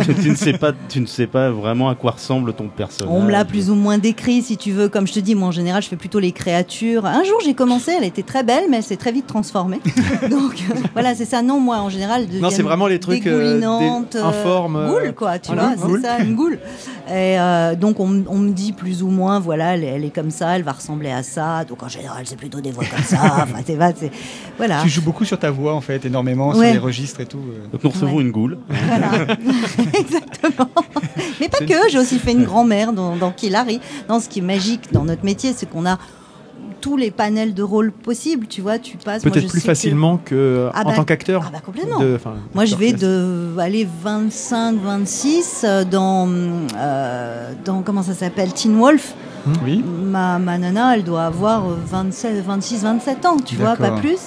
tu- tu ne sais pas, tu ne sais pas vraiment à quoi ressemble ton personnage. On me l'a plus ou moins décrit, si tu veux. Comme je te dis, moi en général, je fais plutôt les créatures. Un jour, j'ai commencé, elle était très belle, mais elle s'est très vite transformée. Donc euh, voilà, c'est ça. Non, moi en général, Non, c'est vraiment les trucs, euh, des- dégoulinantes, informes, euh, goule quoi, tu voilà, vois, goule. c'est ça, une goule. Et euh, donc on, me dit plus ou moins, voilà, elle, est- elle est comme ça, elle va ressembler à ça. Donc en général, c'est plutôt des voix comme ça. Enfin, c'est va, c'est voilà. Tu joues beaucoup sur ta voix, en fait, énormément, sur les registres et tout. Donc nous recevons Ouais. une goule. Voilà. Exactement. Mais pas que, j'ai aussi fait une grand-mère dans, dans Killary. Non, ce qui est magique dans notre métier, c'est qu'on a tous les panels de rôles possibles, tu vois, tu passes. Peut-être plus que- facilement que Ah en bah- tant qu'acteur. Ah bah complètement. de- Moi, je vais de aller 25, 26 euh, dans, euh, dans comment ça s'appelle, Teen Wolf. Oui. Ma, ma nana, elle doit avoir euh, 27, 26, 27 ans, tu vois, pas plus.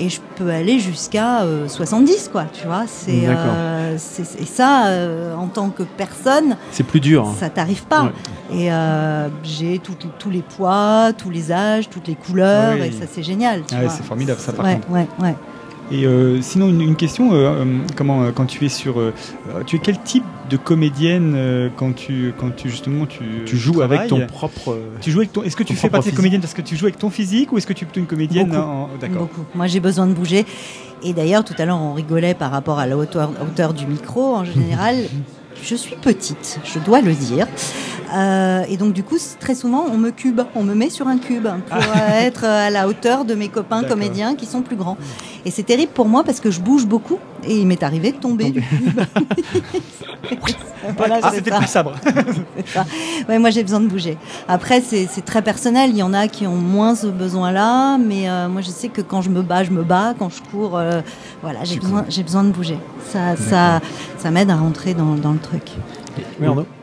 Et je peux aller jusqu'à euh, 70, quoi, tu vois. C'est, euh, et ça, euh, en tant que personne, C'est plus dur. hein. ça t'arrive pas. Ouais. Et euh, j'ai tous les poids, tous les âges, toutes les couleurs, Oui. et ça, c'est génial. Ah ouais, c'est formidable, ça, par ouais, contre. Et euh, sinon, une, une question, euh, euh, comment, euh, quand tu es sur... euh, tu es quel type de comédienne euh, quand, tu, quand tu, justement, tu Tu joues avec ton propre. Tu joues avec ton. Est-ce que ton tu fais partie des physique. comédiennes? Parce que tu joues avec ton physique ou est-ce que tu es plutôt une comédienne Beaucoup. en- D'accord. Beaucoup. Moi, j'ai besoin de bouger. Et d'ailleurs, tout à l'heure, on rigolait par rapport à la hauteur, hauteur du micro. En général, je suis petite, je dois le dire. Euh, et donc, du coup, très souvent, on me cube, on me met sur un cube pour euh, être à la hauteur de mes copains comédiens qui sont plus grands. Et c'est terrible pour moi parce que je bouge beaucoup et il m'est arrivé de tomber du cube. Voilà, Ah, c'était plus sabre. Ouais, moi j'ai besoin de bouger. Après, c'est très personnel. Il y en a qui ont moins ce besoin-là, mais euh, moi je sais que quand je me bats, je me bats. Quand je cours, euh, voilà, j'ai besoin, j'ai besoin de bouger. Ça, ça, ça m'aide à rentrer dans, dans le truc.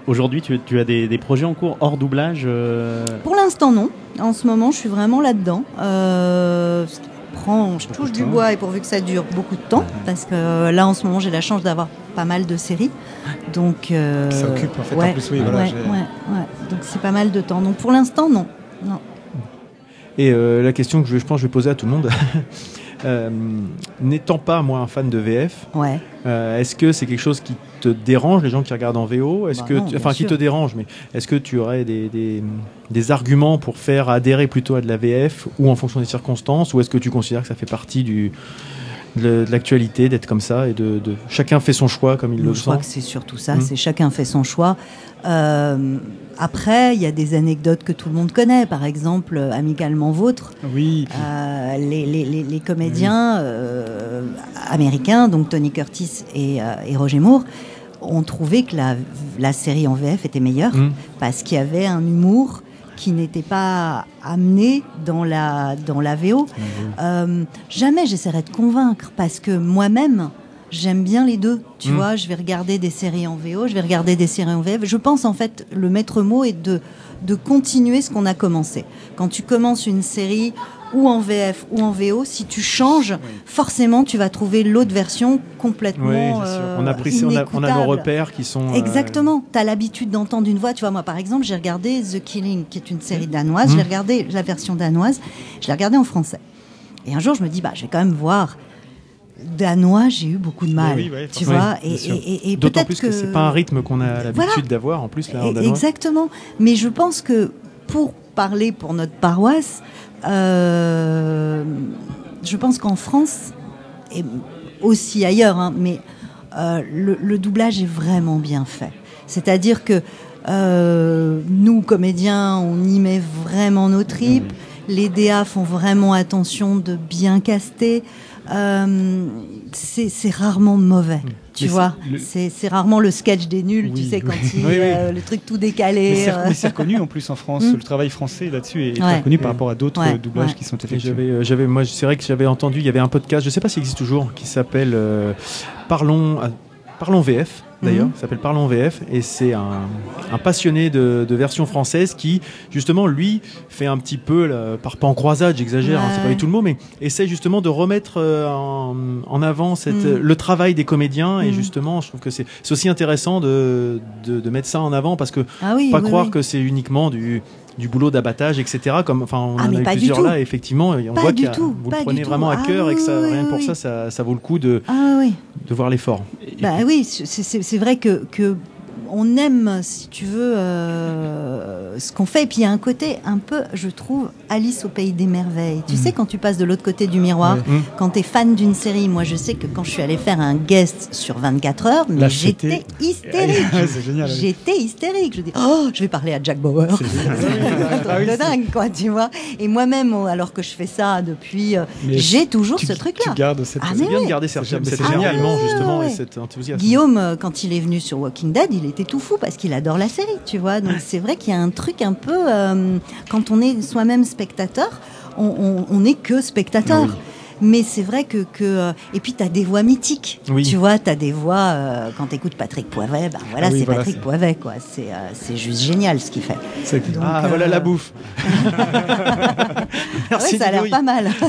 Aujourd'hui, tu, tu as des, des projets en cours hors doublage euh, Pour l'instant, non. En ce moment, je suis vraiment là-dedans. Euh, prend, je touche du bois et pourvu que ça dure beaucoup de temps, parce que euh, là, en ce moment, j'ai la chance d'avoir pas mal de séries. Donc, euh, Ça occupe, en fait, en ouais, plus, oui, voilà, ouais, ouais. Donc, c'est pas mal de temps. Donc, pour l'instant, non. non. Et euh, la question que je, je pense que je vais poser à tout le monde. Euh, N'étant pas moi un fan de VF, Ouais. euh, est-ce que c'est quelque chose qui te dérange, les gens qui regardent en VO Est-ce Bah que, non, tu- bien enfin, qui te dérange, mais est-ce que tu aurais des, des, des arguments pour faire adhérer plutôt à de la VF ou en fonction des circonstances, ou est-ce que tu considères que ça fait partie du de, l'actualité d'être comme ça et de, de chacun fait son choix comme il le je crois sent que c'est surtout ça, Mm. c'est chacun fait son choix. Euh, après, il y a des anecdotes que tout le monde connaît, par exemple, euh, Amicalement Vôtre. Oui. Euh, les, les- les- les comédiens euh, américains, donc Tony Curtis et, et Roger Moore, ont trouvé que la, la série en VF était meilleure Mm. parce qu'il y avait un humour qui n'était pas amené dans la, dans la VO. Euh, jamais j'essaierai de convaincre parce que moi-même, j'aime bien les deux. Tu Mm. vois, je vais regarder des séries en VO, je vais regarder des séries en VF. Je pense en fait, le maître mot est de, de continuer ce qu'on a commencé. Quand tu commences une série ou en VF ou en VO, si tu changes, forcément tu vas trouver l'autre version complètement. Oui, euh, on, a pris, on, a, on a nos repères qui sont. euh, Exactement. Tu as l'habitude d'entendre une voix. Tu vois, moi, par exemple, j'ai regardé The Killing, qui est une série danoise. Je l'ai regardé, la version danoise. Je l'ai regardée en français. Et un jour, je me dis, bah, je vais quand même voir. Danois, j'ai eu beaucoup de mal. oui, ouais, tu forcément. vois, Oui, et, D'autant plus que, c'est pas un rythme qu'on a l'habitude Voilà. d'avoir en plus là en. Exactement. Mais je pense que pour parler pour notre paroisse, euh, je pense qu'en France, et aussi ailleurs, hein, mais euh, le, le doublage est vraiment bien fait. C'est-à-dire que euh, nous, comédiens, on y met vraiment nos tripes. Les DA font vraiment attention de bien caster. C'est rarement mauvais, tu Mais vois. c'est rarement le sketch des nuls, tu Oui, sais, quand oui. il, Oui, oui. euh, le truc tout décalé. c'est euh. mais c'est reconnu en plus en France. Mm. Le travail français là-dessus est, Ouais. reconnu par rapport à d'autres Ouais, euh, doublages ouais. qui sont effectués. J'avais, moi, c'est vrai que j'avais entendu, il y avait un podcast, je sais pas s'il existe toujours, qui s'appelle euh, Parlons, Parlons VF. D'ailleurs, Mhm. s'appelle Parlons VF et c'est un, un passionné de, de version française qui, justement, lui, fait un petit peu, là, par pas en croisade, j'exagère, hein, c'est pas du tout le mot, mais essaie justement de remettre euh, en, en avant cette, Mhm. le travail des comédiens et Mhm. justement, je trouve que c'est, c'est aussi intéressant de, de, de mettre ça en avant parce que Ah oui, pas oui, croire oui. que c'est uniquement du, du boulot d'abattage, etc. Comme, enfin, on Ah, en a eu plusieurs là, effectivement, et on Pas voit que tout, vous le prenez vraiment à Ah cœur et que ça, oui, rien pour oui. ça, ça, ça vaut le coup de, Ah oui. de voir l'effort. Bah oui, c'est vrai que, que on aime, si tu veux, euh, ce qu'on fait. Et puis il y a un côté un peu, je trouve, Alice au pays des merveilles. Tu sais, quand tu passes de l'autre côté du miroir, Mhm. quand tu es fan d'une série, moi je sais que quand je suis allée faire un guest sur 24 heures, mais j'étais hystérique. Oui. J'étais hystérique. Je dis, oh, je vais parler à Jack Bauer. C'est Ah oui, de dingue, quoi, tu vois. Et moi-même, oh, alors que je fais ça depuis, euh, j'ai toujours Tu- ce Tu truc-là. gardes cette. Ah, mais bien de oui. garder cette, Ah ouais, justement, ouais, et cet enthousiasme. Guillaume, euh, quand il est venu sur Walking Dead, il était tout fou parce qu'il adore la série, tu vois. Donc c'est vrai qu'il y a un truc un peu, euh, quand on est soi-même spectateur, on, on, on est que spectateur. Mais c'est vrai que, que euh, et puis tu as des voix mythiques. Oui. Tu vois, tu as des voix euh, quand tu écoutes Patrick Poivet, ben voilà, Ah oui, c'est voilà, Patrick Poivet quoi. C'est euh, c'est juste génial ce qu'il fait. Donc, Ah, euh, voilà la bouffe. Ah ouais, ça a l'air pas mal.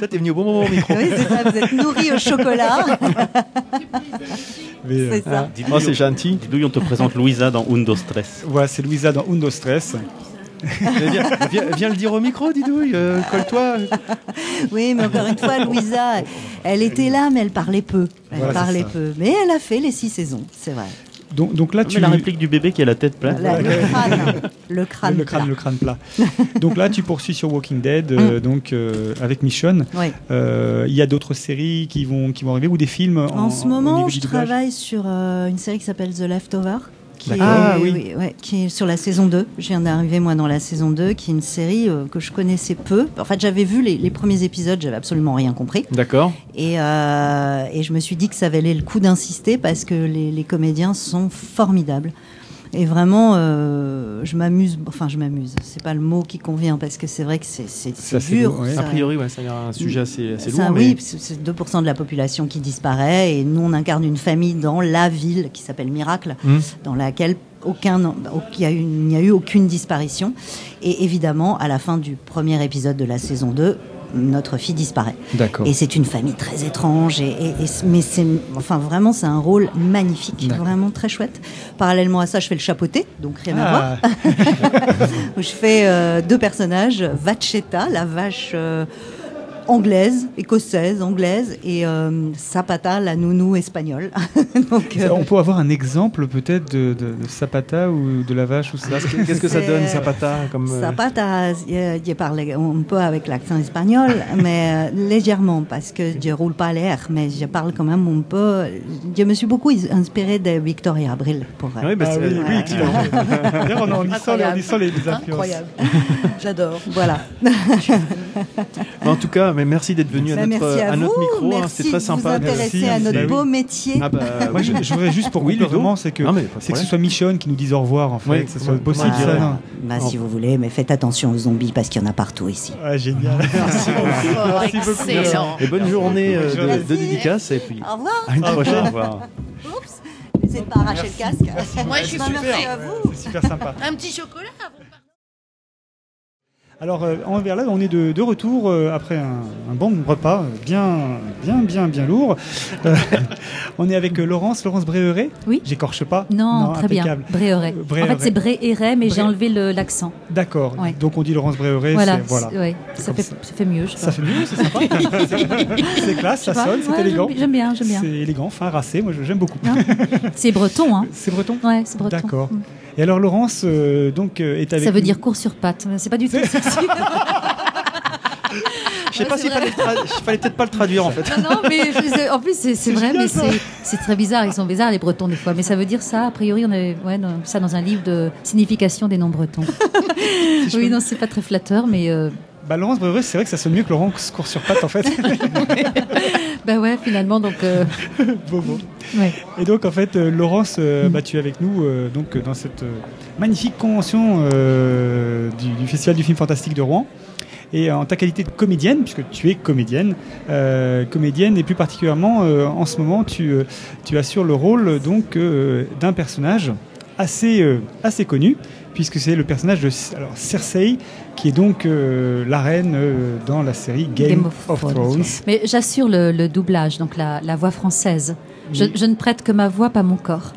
Ça, t'es venu au bon moment au micro. oui, c'est ça, vous êtes nourri au chocolat. mais, euh, c'est ça. Oh, c'est gentil. Didouille, on te présente Louisa dans Undo Stress. Voilà, c'est Louisa dans Undo Stress. viens, viens- viens le dire au micro, Didouille. euh, Colle-toi. Oui, mais encore une fois, Louisa, elle était là, mais elle parlait peu. Elle Voilà, parlait peu. Mais elle a fait les six saisons, c'est vrai. Donc, donc là, tu. la réplique du bébé qui a la tête plate. La- le crâne. Le crâne. le crâne, plat. le crâne plat. donc là, tu poursuis sur Walking Dead, euh, donc euh, avec Michonne. Oui. Euh, Il y a d'autres séries qui vont qui vont arriver ou des films en, En ce moment, je travaille sur euh, une série qui s'appelle The Leftover. Qui est. Ah, oui. ouais, qui est sur la saison 2. Je viens d'arriver, moi, dans la saison 2, qui est une série euh, que je connaissais peu. En fait, j'avais vu les, les premiers épisodes, j'avais absolument rien compris. D'accord. Et, euh, et je me suis dit que ça valait le coup d'insister parce que les, les comédiens sont formidables. Et vraiment, euh, je m'amuse. Enfin, je m'amuse. C'est pas le mot qui convient parce que c'est vrai que c'est c'est- C'est c'est assez dur. lourd, ouais. ça- A priori, ouais, ça a l'air un sujet assez, assez ça, lourd. Oui, mais... c'est 2% de la population qui disparaît et nous on incarne une famille dans la ville qui s'appelle Miracle, Hmm. dans laquelle aucun, au- il y a n'y a eu aucune disparition. Et évidemment, à la fin du premier épisode de la saison 2, notre fille disparaît. D'accord. Et c'est une famille très étrange, et, et- et- mais c'est, enfin vraiment, c'est un rôle magnifique, vraiment très chouette. Parallèlement à ça, je fais le chapeauté, donc rien à voir. Ah, je fais euh, deux personnages, Vachetta, la vache euh, anglaise, écossaise, anglaise, et euh, Zapata, la nounou espagnole. Donc, euh, On peut avoir un exemple peut-être de, de, de Zapata ou de la vache ou ça? Qu'est-ce que ça donne, Zapata comme, euh, Zapata, je, je parle un peu avec l'accent espagnol, mais euh, légèrement, parce que je roule pas l'air, mais je parle quand même un peu. Je me suis beaucoup inspirée de Victoria Abril pour. euh, Oui, bah, Ah c'est- oui, oui, on, sent les, on y sent les influences. Incroyable. J'adore. Voilà. En tout cas, mais merci d'être venu à Ben, notre, merci à, à notre micro. hein, Merci C'était très de sympa. vous Merci. à notre Bah oui. beau métier. Ah bah, Moi, je, je voudrais juste pour Oui, Ludo. vraiment, c'est que Non, c'est que ce soit Michonne qui nous dise au revoir en fait, Oui. que ce soit possible ça. Bah, si vous voulez, mais faites attention aux zombies parce qu'il y en a partout ici. Ouais, génial. Merci beaucoup. Excellent. Et bonne journée euh, de, dédicace et puis Au revoir. à une prochaine. Au revoir. Oups. N'hésitez pas à arracher le casque. Moi, je suis Bah, super. Merci à vous. C'est super sympa. Un petit chocolat Alors, euh, en là, on est de, de retour euh, après un, un bon repas euh, bien, bien, bien, bien lourd. Euh, on est avec Laurence, Laurence Bréheret. Oui. J'écorche pas. Non, très impeccable. bien. Bréheret. En fait, c'est Bréheret, mais j'ai enlevé le- l'accent. D'accord. Ouais. Donc on dit Laurence Bréheret. Voilà. voilà. ouais, ça, fait, ça. ça fait mieux, je Ça fait mieux, c'est sympa. c'est classe, ça sonne, c'est Ouais, élégant. j'aime- bien, j'aime bien. C'est élégant, fin racé. Moi, j'aime beaucoup. C'est breton, hein. C'est breton. Ouais, c'est breton. D'accord. Mm. Et alors Laurence, euh, donc euh, est avec. Ça veut nous. dire cours sur pattes. C'est pas du tout sexy. Je sais Ouais, pas s'il fallait, fallait peut-être pas le traduire en fait. Non, non, mais en plus, c'est c'est vrai, mais c'est- c'est très bizarre. Ils sont bizarres, les Bretons, des fois. Mais ça veut dire ça. A priori, on avait ouais, dans- ça dans un livre de signification des noms bretons. oui, non, c'est pas très flatteur, mais euh, Bah, Laurence c'est vrai que ça sonne mieux que Laurence court sur patte en fait. bah ouais, finalement, donc. euh, bon. ouais. Et donc en fait, euh, Laurence, euh, bah, tu es avec nous euh, donc euh, dans cette magnifique convention du, du Festival du film fantastique de Rouen. Et en ta qualité de comédienne, puisque tu es comédienne, comédienne et plus particulièrement en ce moment, tu, tu assures le rôle donc d'un personnage assez assez connu, puisque c'est le personnage de alors Cersei, qui est donc euh, la reine euh, dans la série Game, Game of, of Thrones. Mais j'assure le, le doublage, donc la, la voix française. Je, je ne prête que ma voix, pas mon corps.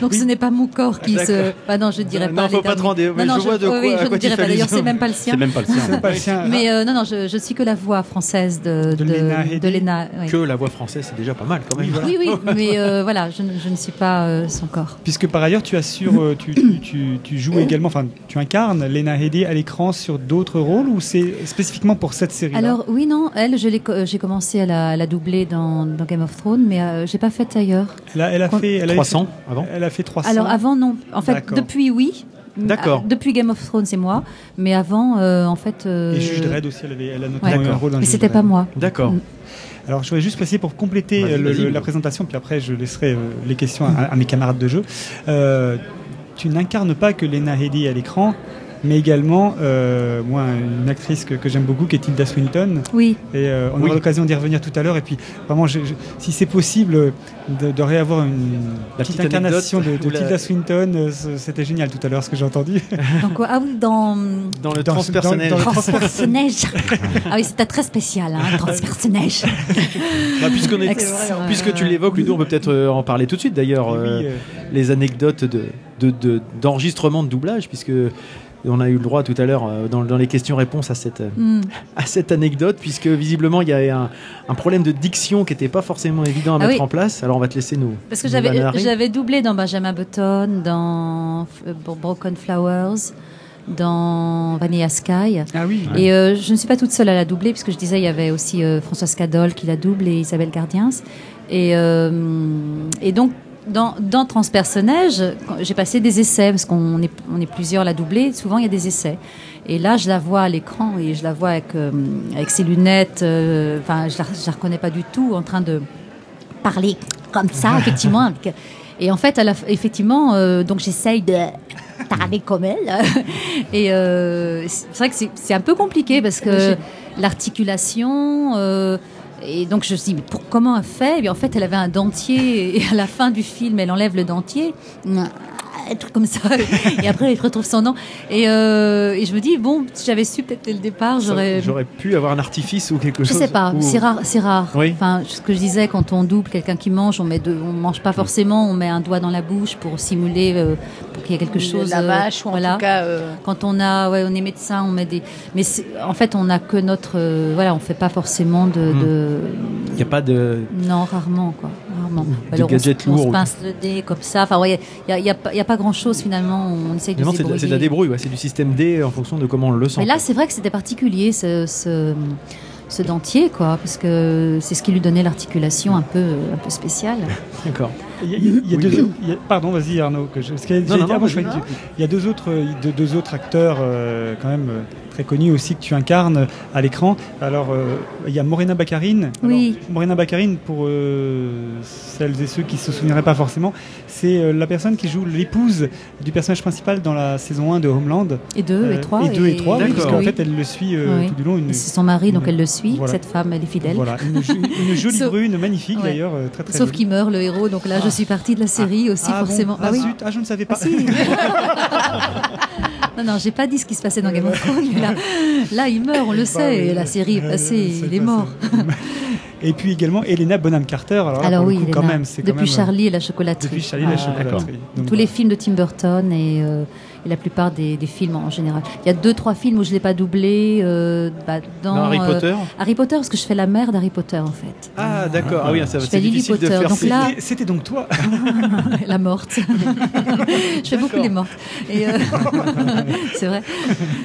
donc ce n'est pas mon corps qui se. Bah non, je ne dirais Non, pas. faut les pas te rendre- Non, non, je vois de oui, quoi- à je ne dirais pas. D'ailleurs, c'est même pas le sien. C'est même pas le sien. C'est pas le sien. Mais euh, non, non, je, je suis que la voix française de, De Lena Headey. de Lena. oui. Que la voix française, c'est déjà pas mal quand même. Oui, oui, mais euh, voilà, je, ne- je ne suis pas euh, son corps. Puisque par ailleurs, tu assures, euh, tu, tu, tu, tu joues également, enfin, tu incarnes Lena Headey à l'écran sur d'autres rôles ou c'est spécifiquement pour cette série Alors oui, non, elle, j'ai commencé à la, à la doubler dans, dans Game of Thrones, mais euh, j'ai pas fait ailleurs. elle a, elle a fait, elle a 300 avant? Elle a fait 300. Alors avant, non. En fait, D'accord. depuis, oui. D'accord. Ah, Depuis Game of Thrones, c'est moi. Mais avant, euh, en fait. euh, Et Juge Dredd aussi, elle, avait, elle a notamment Ouais. eu un rôle dans Mais c'était pas moi. D'accord. Mm. Alors je voudrais juste préciser pour compléter euh, le- la présentation, puis après je laisserai euh, les questions à, à mes camarades de jeu. Euh, tu n'incarnes pas que Lena Headey à l'écran, mais également euh, moi une actrice que, que j'aime beaucoup qui est Tilda Swinton. Oui. Et euh, on Oui. aura l'occasion d'y revenir tout à l'heure. Et puis, vraiment, je- je- si c'est possible de, de réavoir une La petite petite incarnation de, la- Tilda Swinton, euh, c'était génial tout à l'heure ce que j'ai entendu. Donc, quoi Ah oui, dans. Dans le Dans- transpersonnel. dans- dans le- Transpersonnage. ah oui, c'était très spécial, hein, transpersonnage. Bah, puisqu'on est- Excellent. puisque tu l'évoques, Ludo, on peut peut-être en parler tout de suite d'ailleurs. Oui, euh, les anecdotes de, de, de- d'enregistrement de doublage, puisque on a eu le droit tout à l'heure euh, dans, dans les questions-réponses à cette, euh, Hmm. à cette anecdote, puisque visiblement il y a un, un problème de diction qui n'était pas forcément évident à Ah mettre oui. en place. Alors on va te laisser nous. Parce que j'avais j'avais doublé dans Benjamin Button, dans euh, Broken Flowers, dans Vanilla Sky. Ah oui. Et euh, je ne suis pas toute seule à la doubler, puisque je disais, il y avait aussi euh, Françoise Cadol qui la double et Isabelle Gardiens. Et, euh, et donc, dans, dans Transpersonnage, j'ai passé des essais, parce qu'on est, on est plusieurs à la doubler, souvent il y a des essais. Et là, je la vois à l'écran et je la vois avec, euh, avec ses lunettes, euh, enfin, je la, je la reconnais pas du tout en train de parler comme ça, effectivement. avec- et en fait, elle a, effectivement, euh, donc j'essaye de parler comme elle. et euh, c'est vrai que c'est- c'est un peu compliqué parce que l'articulation. Et donc je me suis dit, mais pour, comment elle fait? Et bien, En fait, elle avait un dentier et à la fin du film, elle enlève le dentier. Un truc comme ça. et après, il retrouve son nom. Et, euh, et je me dis, bon, si j'avais su peut-être dès le départ, j'aurais. J'aurais pu avoir un artifice ou quelque Je chose. sais pas, ou- c'est rare, c'est rare. Oui. Enfin, ce que je disais, quand on double quelqu'un qui mange, on met deux, on mange pas forcément, on met un doigt dans la bouche pour simuler, euh, pour qu'il y ait quelque chose. La euh, vache, ou en voilà. tout cas. euh, Quand on a, ouais, on est médecin, on met des. Mais c'est- en fait, on a que notre, euh, voilà, on fait pas forcément de. De- Il n'y a pas de. non, rarement, quoi. Rarement. Des Alors, on, gadgets se- on se lourds. pince le nez comme ça. Enfin, ouais, il y a, il y a y a pas grand chose finalement. On essaye de c'est de, débrouiller. c'est de la débrouille, ouais, c'est du système D en fonction de comment on le sent. Mais là, c'est vrai que c'était particulier, ce, ce, ce dentier, quoi, parce que c'est ce qui lui donnait l'articulation un peu, un peu spéciale. D'accord. Il y a, il y a- il y a Oui, deux oui. pardon, vas-y Arnaud. Que je, parce Non, non, moi, je il y a deux autres, euh, deux, deux autres acteurs euh, quand même euh, très connus aussi que tu incarnes à l'écran. Alors, euh, il y a Morena Baccarin. Oui. Alors, Morena Baccarin, pour euh, celles et ceux qui se souviendraient pas forcément, c'est euh, la personne qui joue l'épouse du personnage principal dans la saison 1 de Homeland. Et deux, Euh, et trois. Et deux et trois, oui, parce qu'en Oui. fait, elle le suit euh, Oui. tout du long. C'est son mari, donc elle le suit. voilà. Cette femme, elle est fidèle. voilà, une, jo- une jolie Sauf- brune, magnifique Ouais. d'ailleurs, euh, très très Sauf qu'il meurt, le héros. Donc là, je suis partie de la série aussi, ah, bon forcément. ah, oui. zut, ah, je ne savais Ah, pas. si. non, non, j'ai pas dit ce qui se passait dans Game of Thrones. mais Là, là, il meurt, on le sait. Bah et la série est Euh, passée, il est mort. Et puis également Elena Bonham Carter. Alors, là, oui, coup, quand même, quand depuis même, euh, Charlie et la chocolaterie. Depuis Charlie et la Ah, chocolaterie. Donc, Tous les films de Tim Burton et, euh, et la plupart des, des films en général. Il y a deux, trois films où je l'ai pas doublé. euh, bah, dans, Dans Harry euh, Potter Harry Potter, parce que je fais la mère d'Harry Potter en fait. Ah, d'accord. Ah oui, ça, c'est difficile de Potter, faire. donc ces- là- C'était- donc toi. la morte. je fais beaucoup les mortes. Et euh, c'est vrai.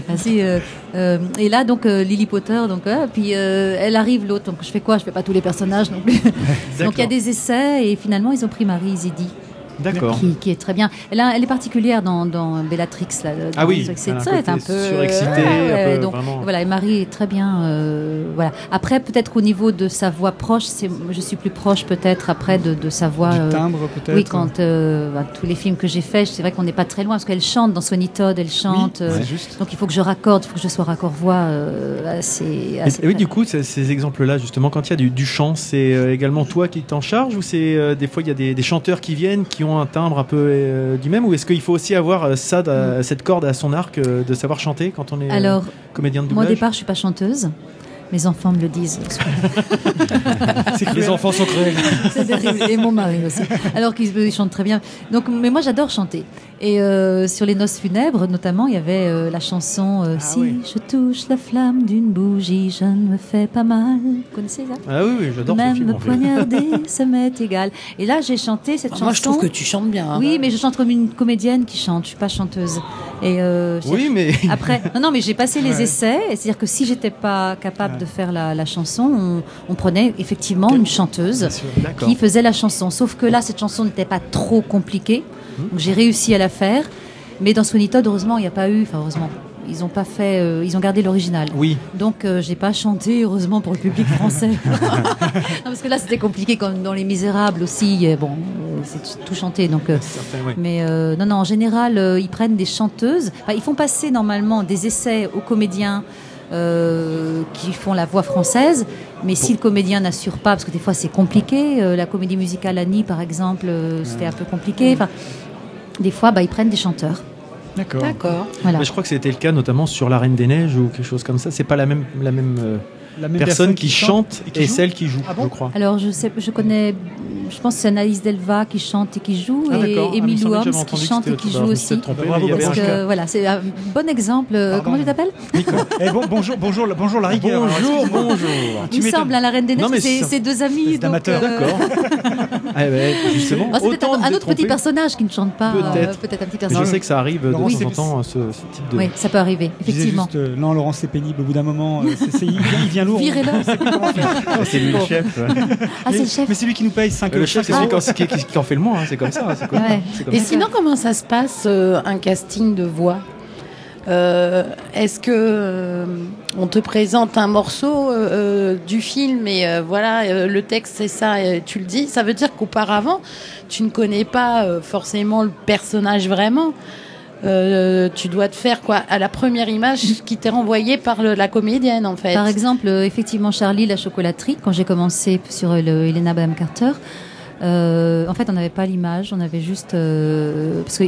Ah, si, et là, donc euh, Lily Potter, donc euh, puis euh, elle arrive l'autre. Donc je fais quoi? Je fais pas tous les personnages non plus. donc il y a des essais et finalement ils ont pris Marie Zidi. D'accord. qui, qui est très bien. Elle, est particulière dans, dans Bellatrix. Là, dans- Ah oui, c'est un un peu surexcité, Ouais, un ouais, peu, donc, vraiment. voilà, et Marie est très bien. euh, voilà. Après, peut-être qu'au niveau de sa voix proche, je suis plus proche peut-être après de, de sa voix. Du euh, timbre peut-être. oui, quand euh, bah, tous les films que j'ai faits, c'est vrai qu'on n'est pas très loin parce qu'elle chante dans Swanny Todd, elle chante. Oui, euh, c'est juste. donc il faut que je raccorde, il faut que je sois raccord voix euh, assez. Et- assez et oui, du coup, ces, exemples-là, justement, quand il y a du, du chant, c'est également toi qui t'en charge ou c'est des fois il y a des, des chanteurs qui viennent qui ont un timbre un peu euh, du même ou est-ce qu'il faut aussi avoir euh, ça, de- cette corde à son arc euh, de savoir chanter quand on est euh, Alors, comédien de moi au doublage? départ, je suis pas chanteuse. Mes enfants me le disent. Les enfants sont cruels. C'est terrible. Et mon mari aussi. Alors qu'il il chante très bien. Donc, mais moi, j'adore chanter. Et euh, sur les noces funèbres, notamment, il y avait euh, la chanson euh, Si oui. je touche la flamme d'une bougie, je ne me fais pas mal. Vous connaissez ça? Ah oui, oui, j'adore ce Même film. me en fait. poignarder, ça m'est égal. Et là, j'ai chanté cette chanson. Moi, je trouve que tu chantes bien. hein. Oui, mais je chante comme une comédienne qui chante. Je suis pas chanteuse. Et euh, Oui, mais après, non, non, mais j'ai passé les Ouais. essais. et C'est-à-dire que si j'étais pas capable de faire la, la chanson, on, on prenait effectivement une chanteuse Bien sûr. d'accord. qui faisait la chanson. Sauf que là, cette chanson n'était pas trop compliquée. Hum. Donc j'ai réussi à la faire. Mais dans Sweeney Todd, heureusement, il n'y a pas eu. Enfin, heureusement. Ils ont pas fait, euh, ils ont gardé l'original. Oui, Donc euh, j'ai pas chanté heureusement pour le public français. non, parce que là c'était compliqué comme dans Les Misérables aussi. Bon, euh, c'est tout chanté donc. euh, certain, oui. mais non, non, en général, ils prennent des chanteuses. Enfin, ils font passer normalement des essais aux comédiens qui font la voix française. Mais si le comédien n'assure pas, parce que des fois c'est compliqué, la comédie musicale Annie par exemple, c'était un peu compliqué. Enfin, des fois, bah, ils prennent des chanteurs. D'accord. D'accord. Voilà. Mais je crois que c'était le cas notamment sur La Reine des Neiges ou quelque chose comme ça. C'est pas la même, la même euh, La même personne, qui chante et qui et celle qui joue, Ah bon je crois. Alors je sais, je connais, je pense que c'est Anaïs Delva qui chante et qui joue Ah. Ah, et j'avais Worms qui chante et qui joue aussi. trompé, Bravo, Parce que voilà, c'est un bon exemple. Pardon. Comment tu t'appelles Eh, bon, bonjour, bonjour, bonjour la rigueur. Bonjour, bonjour. Tu Il me semble, hein, la Reine des Neiges, c'est deux amis. D'amateurs. euh, D'accord. Ah, ouais, justement, oh, c'est peut-être un, autre petit personnage qui ne chante pas. euh, Peut-être. Un petit Mais personnage. je sais que ça arrive de temps en temps, ce, ce type de. Oui, ça peut arriver, effectivement. juste, euh, non, Laurent, c'est pénible. Au bout d'un moment, euh, c'est- c'est- il, vient- il vient lourd. Virez-le. Faire. C'est lui le chef. Ah, c'est Mais- le chef. Mais c'est lui qui nous paye 5 Euh, le chef, c'est celui qui en- fait le moins, hein, c'est comme ça. Et sinon, comment ça se passe euh, un casting de voix? Euh, Est-ce que euh, on te présente un morceau euh, euh, du film et euh, voilà euh, le texte c'est ça tu le dis Ça veut dire qu'auparavant tu ne connais pas forcément le personnage vraiment. Tu dois te faire quoi à la première image qui t'est renvoyée par la comédienne en fait. Par exemple, effectivement, Charlie, la chocolaterie, quand j'ai commencé sur le Helena Bonham Carter, Euh, en fait, on n'avait pas l'image, on avait juste euh, parce que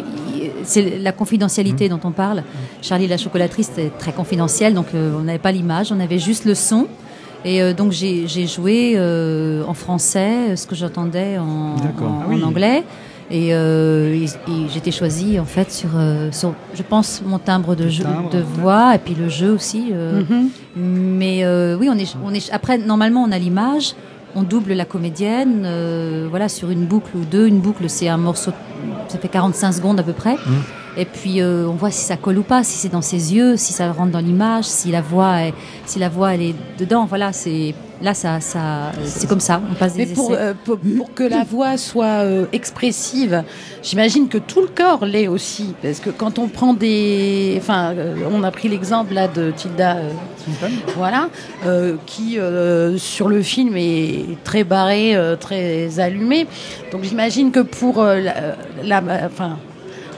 c'est la confidentialité dont on parle. Charlie et la chocolaterie, c'était très confidentiel, donc euh, on n'avait pas l'image, on avait juste le son. Et euh, donc j'ai joué euh, en français ce que j'entendais en, Ah oui. en anglais. Et, euh, et- et j'étais choisie en fait sur, euh, sur, je pense, mon timbre de, Le jeu, timbre, de ouais. voix et puis le jeu aussi. euh, Mhm. mais euh, oui, on est, on est. Après, normalement, on a l'image, on double la comédienne, euh, voilà, sur une boucle ou deux. Une boucle, c'est un morceau, ça fait 45 secondes à peu près. Et puis euh, on voit si ça colle ou pas, si c'est dans ses yeux, si ça rentre dans l'image, si la voix, est, si la voix elle est dedans. Voilà, c'est là, ça, ça, c'est comme ça. On passe des Mais pour, essais. euh, pour, pour que la voix soit euh, expressive, j'imagine que tout le corps l'est aussi. Parce que quand on prend des. Enfin, euh, on a pris l'exemple là de Tilda, euh, voilà, euh, qui euh, sur le film est très barré, euh, très allumé. Donc j'imagine que pour euh, la, la- enfin,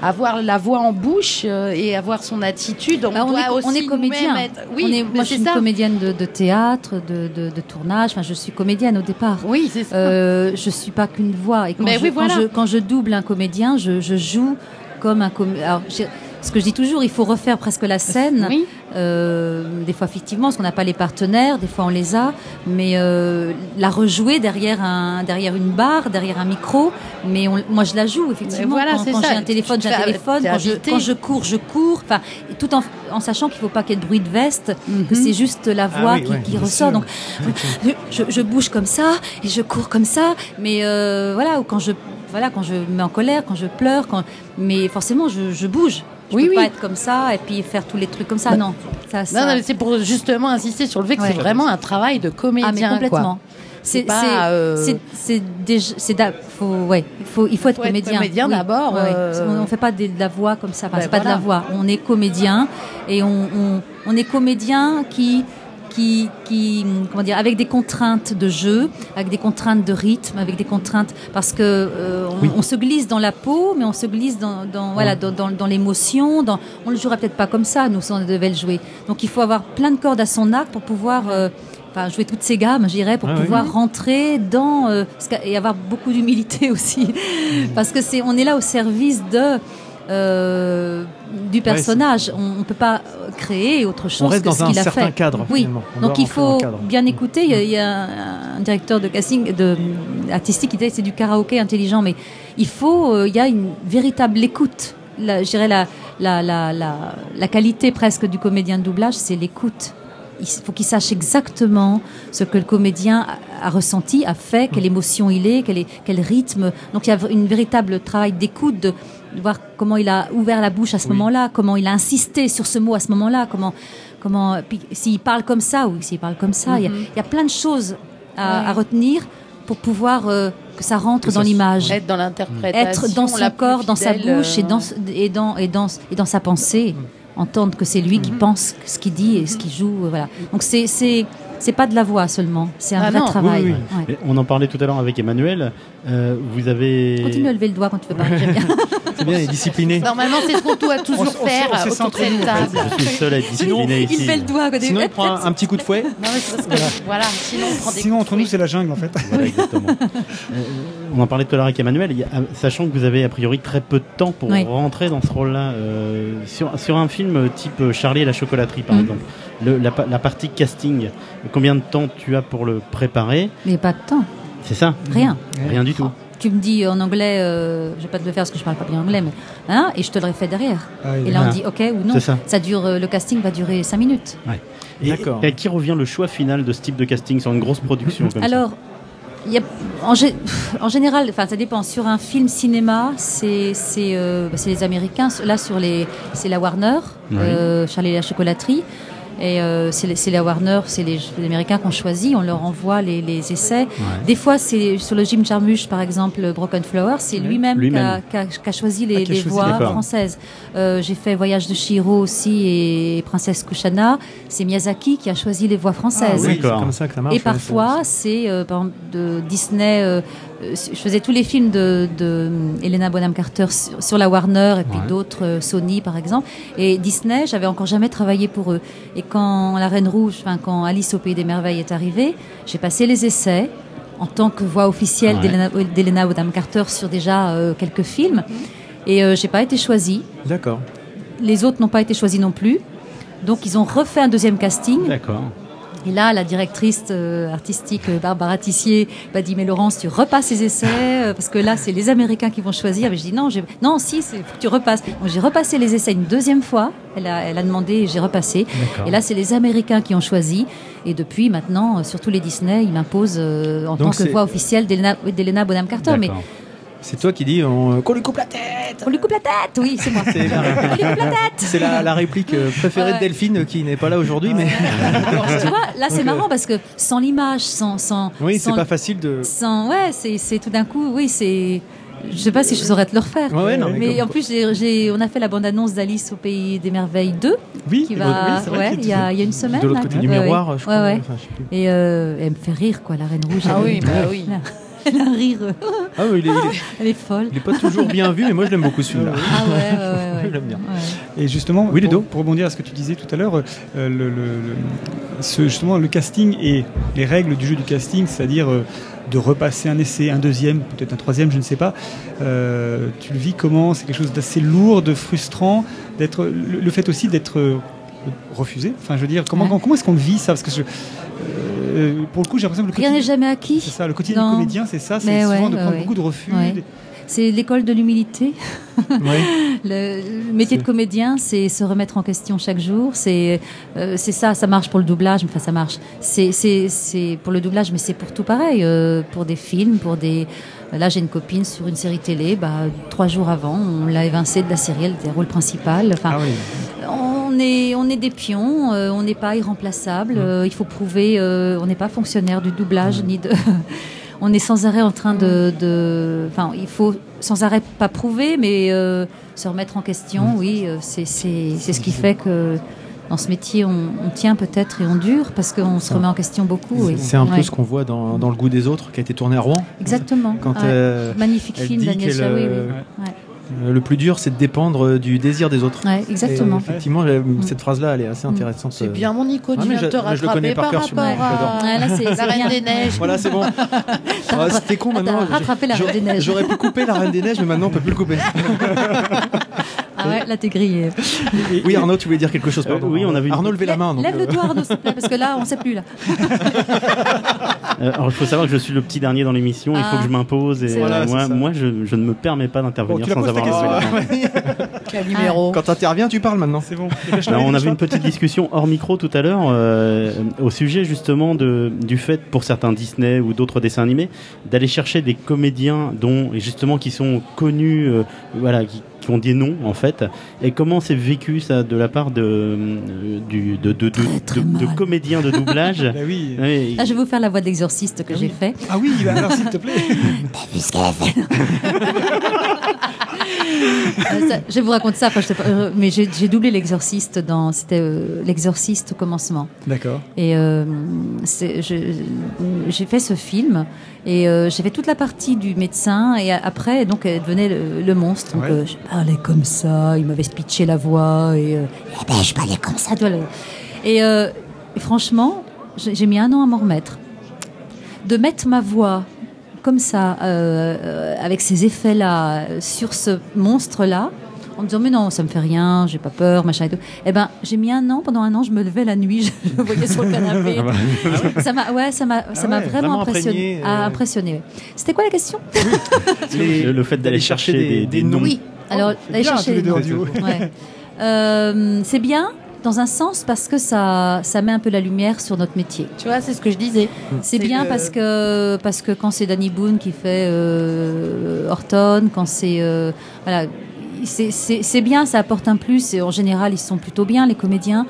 avoir la voix en bouche euh, et avoir son attitude, on, Bah, on, doit est, aussi on est comédien. être- Oui, On est- mais moi, je suis une comédienne de, de théâtre, de, de, de tournage. Enfin, je suis comédienne au départ. Oui, c'est ça. Euh, je suis pas qu'une voix. Et quand, Mais je, oui, quand, voilà. je, quand je double un comédien, je, je joue comme un comédien. Ce que je dis toujours, il faut refaire presque la scène. Oui. Euh, des fois, effectivement, parce qu'on n'a pas les partenaires, des fois on les a, mais euh, la rejouer derrière un, derrière une barre, derrière un micro. Mais on- moi, je la joue effectivement. Voilà, quand quand j'ai un téléphone, j'ai un téléphone. Quand je, quand je cours, je cours. Enfin, tout en, en sachant qu'il faut pas qu'il y ait de bruit de veste, que c'est juste la voix oui, qui, ouais, qui ressort. sûr. Donc, je, je bouge comme ça et je cours comme ça. Mais euh, voilà, ou quand je voilà, quand je me mets en colère, quand je pleure, quand mais forcément je, je bouge. Je Oui, peux oui. pas être comme ça et puis faire tous les trucs comme ça. non, ça, ça- Non, non, mais c'est pour justement insister sur le fait que Ouais. c'est vraiment un travail de comédien. ah mais complètement. C'est pas, c'est euh, c'est déjà faut ouais il faut il faut être Faut être comédien. comédien d'abord, euh, On, on fait pas de, de la voix comme ça. Enfin, Ben c'est pas de la voix. On est comédien et on, on on est comédien qui qui, qui, comment dire, avec des contraintes de jeu, avec des contraintes de rythme, avec des contraintes, parce que euh, on, on se glisse dans la peau, mais on se glisse dans, dans voilà, dans, dans, dans l'émotion. Dans, on le jouera peut-être pas comme ça, nous, si on devait le jouer. Donc, il faut avoir plein de cordes à son arc pour pouvoir, euh, enfin, jouer toutes ces gammes, je dirais, pour Ah oui. pouvoir rentrer dans euh, et avoir beaucoup d'humilité aussi, parce que c'est, on est là au service de euh, du personnage. on, on peut pas créer autre chose On reste que dans ce un qu'il a certain fait. cadre, Oui, donc il faut bien écouter. Il y a, il y a un, un directeur de casting, de artistique, qui disait c'est du karaoké intelligent, mais il faut, euh, il y a une véritable écoute. La, je dirais la, la, la, la, la qualité presque du comédien de doublage, c'est l'écoute. Il faut qu'il sache exactement ce que le comédien a, a ressenti, a fait, quelle émotion il est, quel, est, quel rythme. Donc il y a une véritable travail d'écoute, de voir comment il a ouvert la bouche à ce moment-là, comment il a insisté sur ce mot à ce moment-là, comment, comment, s'il parle comme ça ou s'il parle comme ça. Il y a- y, a plein de choses à, Ouais. à retenir pour pouvoir euh, que ça rentre Que dans l'image Être dans l'interprétation. être dans son corps, dans sa bouche et euh, dans, et dans, et dans, et dans sa pensée, entendre que c'est lui qui pense ce qu'il dit et ce qu'il joue. euh, Voilà. Donc c'est c'est pas de la voix seulement, c'est un Ah vrai non, travail. oui, Ouais. Et On en parlait tout à l'heure avec Emmanuel. Euh, vous avez. Continue à lever le doigt quand tu veux parler. C'est bien, il est discipliné. Normalement, c'est ce qu'on doit toujours On on faire on s'est autour de cette table. Je suis le seul à être discipliné Il ici. fait le doigt. quand Sinon, il prend un, un petit coup de fouet. Non, mais c'est parce que, voilà, sinon on prend des Sinon, coups entre nous, c'est la jungle, en fait. Voilà, exactement. Euh, on en parlait tout à l'heure avec Emmanuel, il euh, sachant que vous avez a priori très peu de temps pour Oui. rentrer dans ce rôle-là. euh, sur, sur un film type Charlie et la chocolaterie, par Mhm. exemple, le- la, pa- la partie casting, combien de temps tu as pour le préparer Mais pas de temps, C'est ça rien. Rien du tout. Tu me dis en anglais, euh, je vais pas te le faire parce que je parle pas bien anglais, mais hein, et je te le refais derrière. Ah, oui. Et là on Ah. dit ok ou non. C'est ça. dure, euh, le casting va durer 5 minutes. Et, D'accord. et à qui revient le choix final de ce type de casting sur une grosse production comme ça Alors, il y a, en, général, enfin ça dépend. Sur un film cinéma, c'est c'est euh, bah, les Américains. Là sur les, c'est la Warner, Oui. euh, Charlie et la chocolaterie. Et euh, c'est la Warner, c'est les, les Américains qu'on choisit. On leur envoie les, les essais. Des fois, c'est sur le Jim Jarmusch, par exemple, Broken Flower, c'est lui-même qui a, qui a- qui a choisi les, Ah, a les choisi, voix françaises. Euh, J'ai fait Voyage de Chihiro aussi et Princesse Kushana. C'est Miyazaki qui a choisi les voix françaises. oui, c'est D'accord. comme ça que ça marche. Et parfois, c'est euh, par exemple de Disney. Je faisais tous les films de, de Helena Bonham Carter sur, sur la Warner et puis Ouais. d'autres euh, Sony par exemple. Et Disney, j'avais encore jamais travaillé pour eux. Et quand La Reine Rouge, enfin quand Alice au pays des merveilles est arrivée, j'ai passé les essais. en tant que voix officielle Ouais. Bonham Carter sur déjà euh, quelques films. Et euh, j'ai pas été choisie. D'accord. Les autres n'ont pas été choisis non plus. Donc ils ont refait un deuxième casting. D'accord. Et là, la directrice euh, artistique euh, Barbara Tissier m'a dit Mais Laurence, tu repasses les essais euh, Parce que là, c'est les Américains qui vont choisir. Mais je dis Non, non si, il faut que tu repasses. Donc j'ai repassé les essais une deuxième fois. Elle a, elle a demandé et j'ai repassé. Et là, c'est les Américains qui ont choisi. Et depuis, maintenant, euh, sur tous les Disney, ils m'imposent euh, en Donc tant que voix officielle d'Elena d'Elena Bonham Carter. Mais. C'est toi qui dis on- qu'on lui coupe la tête. on lui coupe la tête Oui, c'est moi. C'est la, On lui coupe la tête c'est la- la réplique euh, préférée de Delphine qui n'est pas là aujourd'hui, mais Tu vois, là, c'est Donc, euh, marrant parce que sans l'image, sans. sans oui, c'est pas facile de. sans ouais c'est c'est tout d'un coup oui c'est je sais pas si je saurais te le refaire Ouais, ouais, non, mais en plus j'ai j'ai- on a fait la bande annonce d'Alice au pays des merveilles 2 Oui, qui oui, va c'est vrai ouais il y a il y a une semaine de l'autre là. côté du Ouais, miroir, ouais. je crois. Ouais, ouais. Enfin, je sais plus. et euh, elle me fait rire quoi la reine rouge Ah oui, bah oui. Elle a un rire Ah oui, il est, il est- elle est folle il est pas toujours bien vu, mais moi je l'aime beaucoup celui-là. ah ouais ouais ouais, ouais. Je l'aime bien. Ouais. Et justement, Oui, Ludo. pour, pour rebondir à ce que tu disais tout à l'heure, euh, le, le- le- ce, justement le casting et les règles du jeu du casting, c'est-à-dire euh, de repasser un essai, un deuxième, peut-être un troisième, je ne sais pas. euh, tu le vis comment? C'est quelque chose d'assez lourd, de frustrant, d'être le, le fait aussi d'être euh, refusé. Enfin, je veux dire, comment, Ouais. comment est-ce qu'on vit ça? Parce que je, euh, pour le coup, j'ai l'impression que le rien n'est jamais acquis c'est ça, le quotidien Non. du comédien, c'est ça, c'est souvent ouais, de prendre ouais. beaucoup de refus. Des- c'est l'école de l'humilité. Le, le métier de comédien, c'est se remettre en question chaque jour. C'est euh, c'est ça, ça marche pour le doublage. Enfin, ça marche. C'est pour le doublage, mais c'est pour tout pareil. euh, pour des films, pour des. Là, j'ai une copine sur une série télé. Bah, trois jours avant, on l'a évincée de la série, elle était rôle principal. Enfin, Ah oui. on est on est des pions. euh, on n'est pas irremplaçable. euh, il faut prouver. euh, on n'est pas fonctionnaire du doublage ni de. on est sans arrêt en train de, de- enfin, il faut sans arrêt pas prouver, mais euh, se remettre en question. Oui, euh, c'est ce qui fait que dans ce métier, on, on tient peut-être et on dure parce qu'on se remet en question beaucoup. C'est un peu Ouais. ce qu'on voit dans, dans Le goût des autres, qui a été tourné à Rouen. Exactement. Quand Ouais. euh, Magnifique elle film, Daniel Chaoui. euh, oui. Ouais. euh, le plus dur, c'est de dépendre du désir des autres. Ouais, exactement. Et, effectivement, euh, cette phrase-là, elle est assez intéressante. C'est bien mon Nico, tu viens te mais je le connais rattraper par par cœur, rapport à Ouais, là, c'est- la Reine des Neiges. Voilà, c'est bon. Ah, C'était con maintenant. rattrapé la Reine J'aurais- des Neiges. J'aurais pu couper la Reine des Neiges, mais maintenant on peut plus le couper. Ah ouais, là t'es grillé. Oui, Arnaud, tu voulais dire quelque chose, Euh, pardon. oui, on avait une- Arnaud, levez la main. Lève le euh, doigt, Arnaud, s'il te plaît, parce que là, on sait plus là. Euh, alors, il faut savoir que je suis le petit dernier dans l'émission. Il faut Ah. que je m'impose. Et euh, moi, moi je, je ne me permets pas d'intervenir Bon, la sans avoir. Quel numéro Quand t'interviens, tu parles maintenant. C'est bon. Alors, on avait une petite discussion hors micro tout à l'heure euh, au sujet justement de, du fait pour certains Disney ou d'autres dessins animés d'aller chercher des comédiens dont et justement qui sont connus, euh, voilà, qui, qui ont des noms en fait. Et comment c'est vécu ça de la part de euh, du de de, de, très de- de mal. comédiens de doublage Bah oui. Là, je vais vous faire la voix de l'exorciste que j'ai fait. Ah oui, bah alors s'il te plaît. Euh, ça- je vais vous raconter ça, après, je sais pas, euh, mais j'ai doublé l'exorciste dans. C'était euh, l'exorciste au commencement. D'accord. Et euh, j'ai fait ce film et euh, j'ai fait toute la partie du médecin et a- après donc elle devenait le, le monstre. Donc Ouais. euh, je parlais comme ça, il m'avait pitché la voix et euh, eh ben, je parlais comme ça. tu vois, le- Et, euh, et franchement, j'ai mis un an à m'en remettre. De mettre ma voix comme ça, euh, avec ces effets-là, sur ce monstre-là, en me disant mais non, ça me fait rien, j'ai pas peur, machin et tout. Eh ben, j'ai mis un an. Pendant un an, je me levais la nuit, je le voyais sur le canapé. ça m'a, ouais, ça m'a, ça m'a ouais, vraiment, vraiment impressionné. Ah, euh. impressionné. C'était quoi la question? Le, le fait d'aller chercher des, des noms. Oui. Alors, c'est aller bien, chercher les deux. Ouais. Euh, c'est bien dans un sens parce que ça, ça met un peu la lumière sur notre métier. Tu vois, c'est ce que je disais. C'est C'est bien parce que parce que quand c'est Danny Boone qui fait euh, Horton, quand c'est euh, voilà, c'est- c'est c'est bien, ça apporte un plus. Et en général, ils sont plutôt bien les comédiens.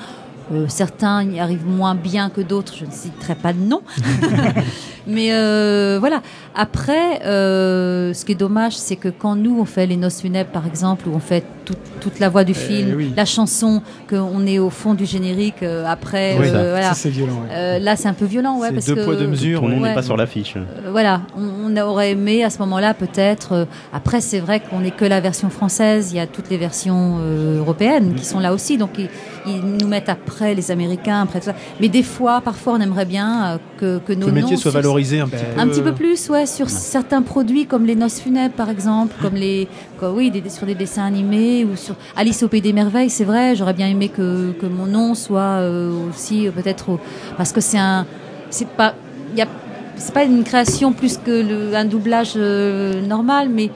Euh, certains y arrivent moins bien que d'autres. Je ne citerai pas de nom. Mais euh, voilà. Après, euh, ce qui est dommage, c'est que quand nous on fait les noces funèbres, par exemple, où on fait tout- toute la voix du film, oui. la chanson, qu'on est au fond du générique euh, après, Oui, euh, voilà. c'est violent. ouais. Euh, là, c'est un peu violent, ouais, parce deux que poids, deux mesures. Ouais. n'est pas sur l'affiche. euh, voilà, on, on aurait aimé à ce moment-là peut-être. euh, après, c'est vrai qu'on n'est que la version française. Il y a toutes les versions euh, européennes qui sont là aussi, donc ils, ils nous mettent à après les Américains, après tout ça. Mais des fois, parfois, on aimerait bien euh, que, que nos Que le métier noms soit valorisé un petit peu. un petit peu plus, ouais, sur certains produits comme les noces funèbres, par exemple, comme les, quoi, oui, des- sur des dessins animés ou sur Alice au pays des merveilles. C'est vrai, j'aurais bien aimé que, que mon nom soit euh, aussi euh, peut-être au- parce que c'est un, c'est pas, il y a, c'est pas une création plus que le, un doublage euh, normal, mais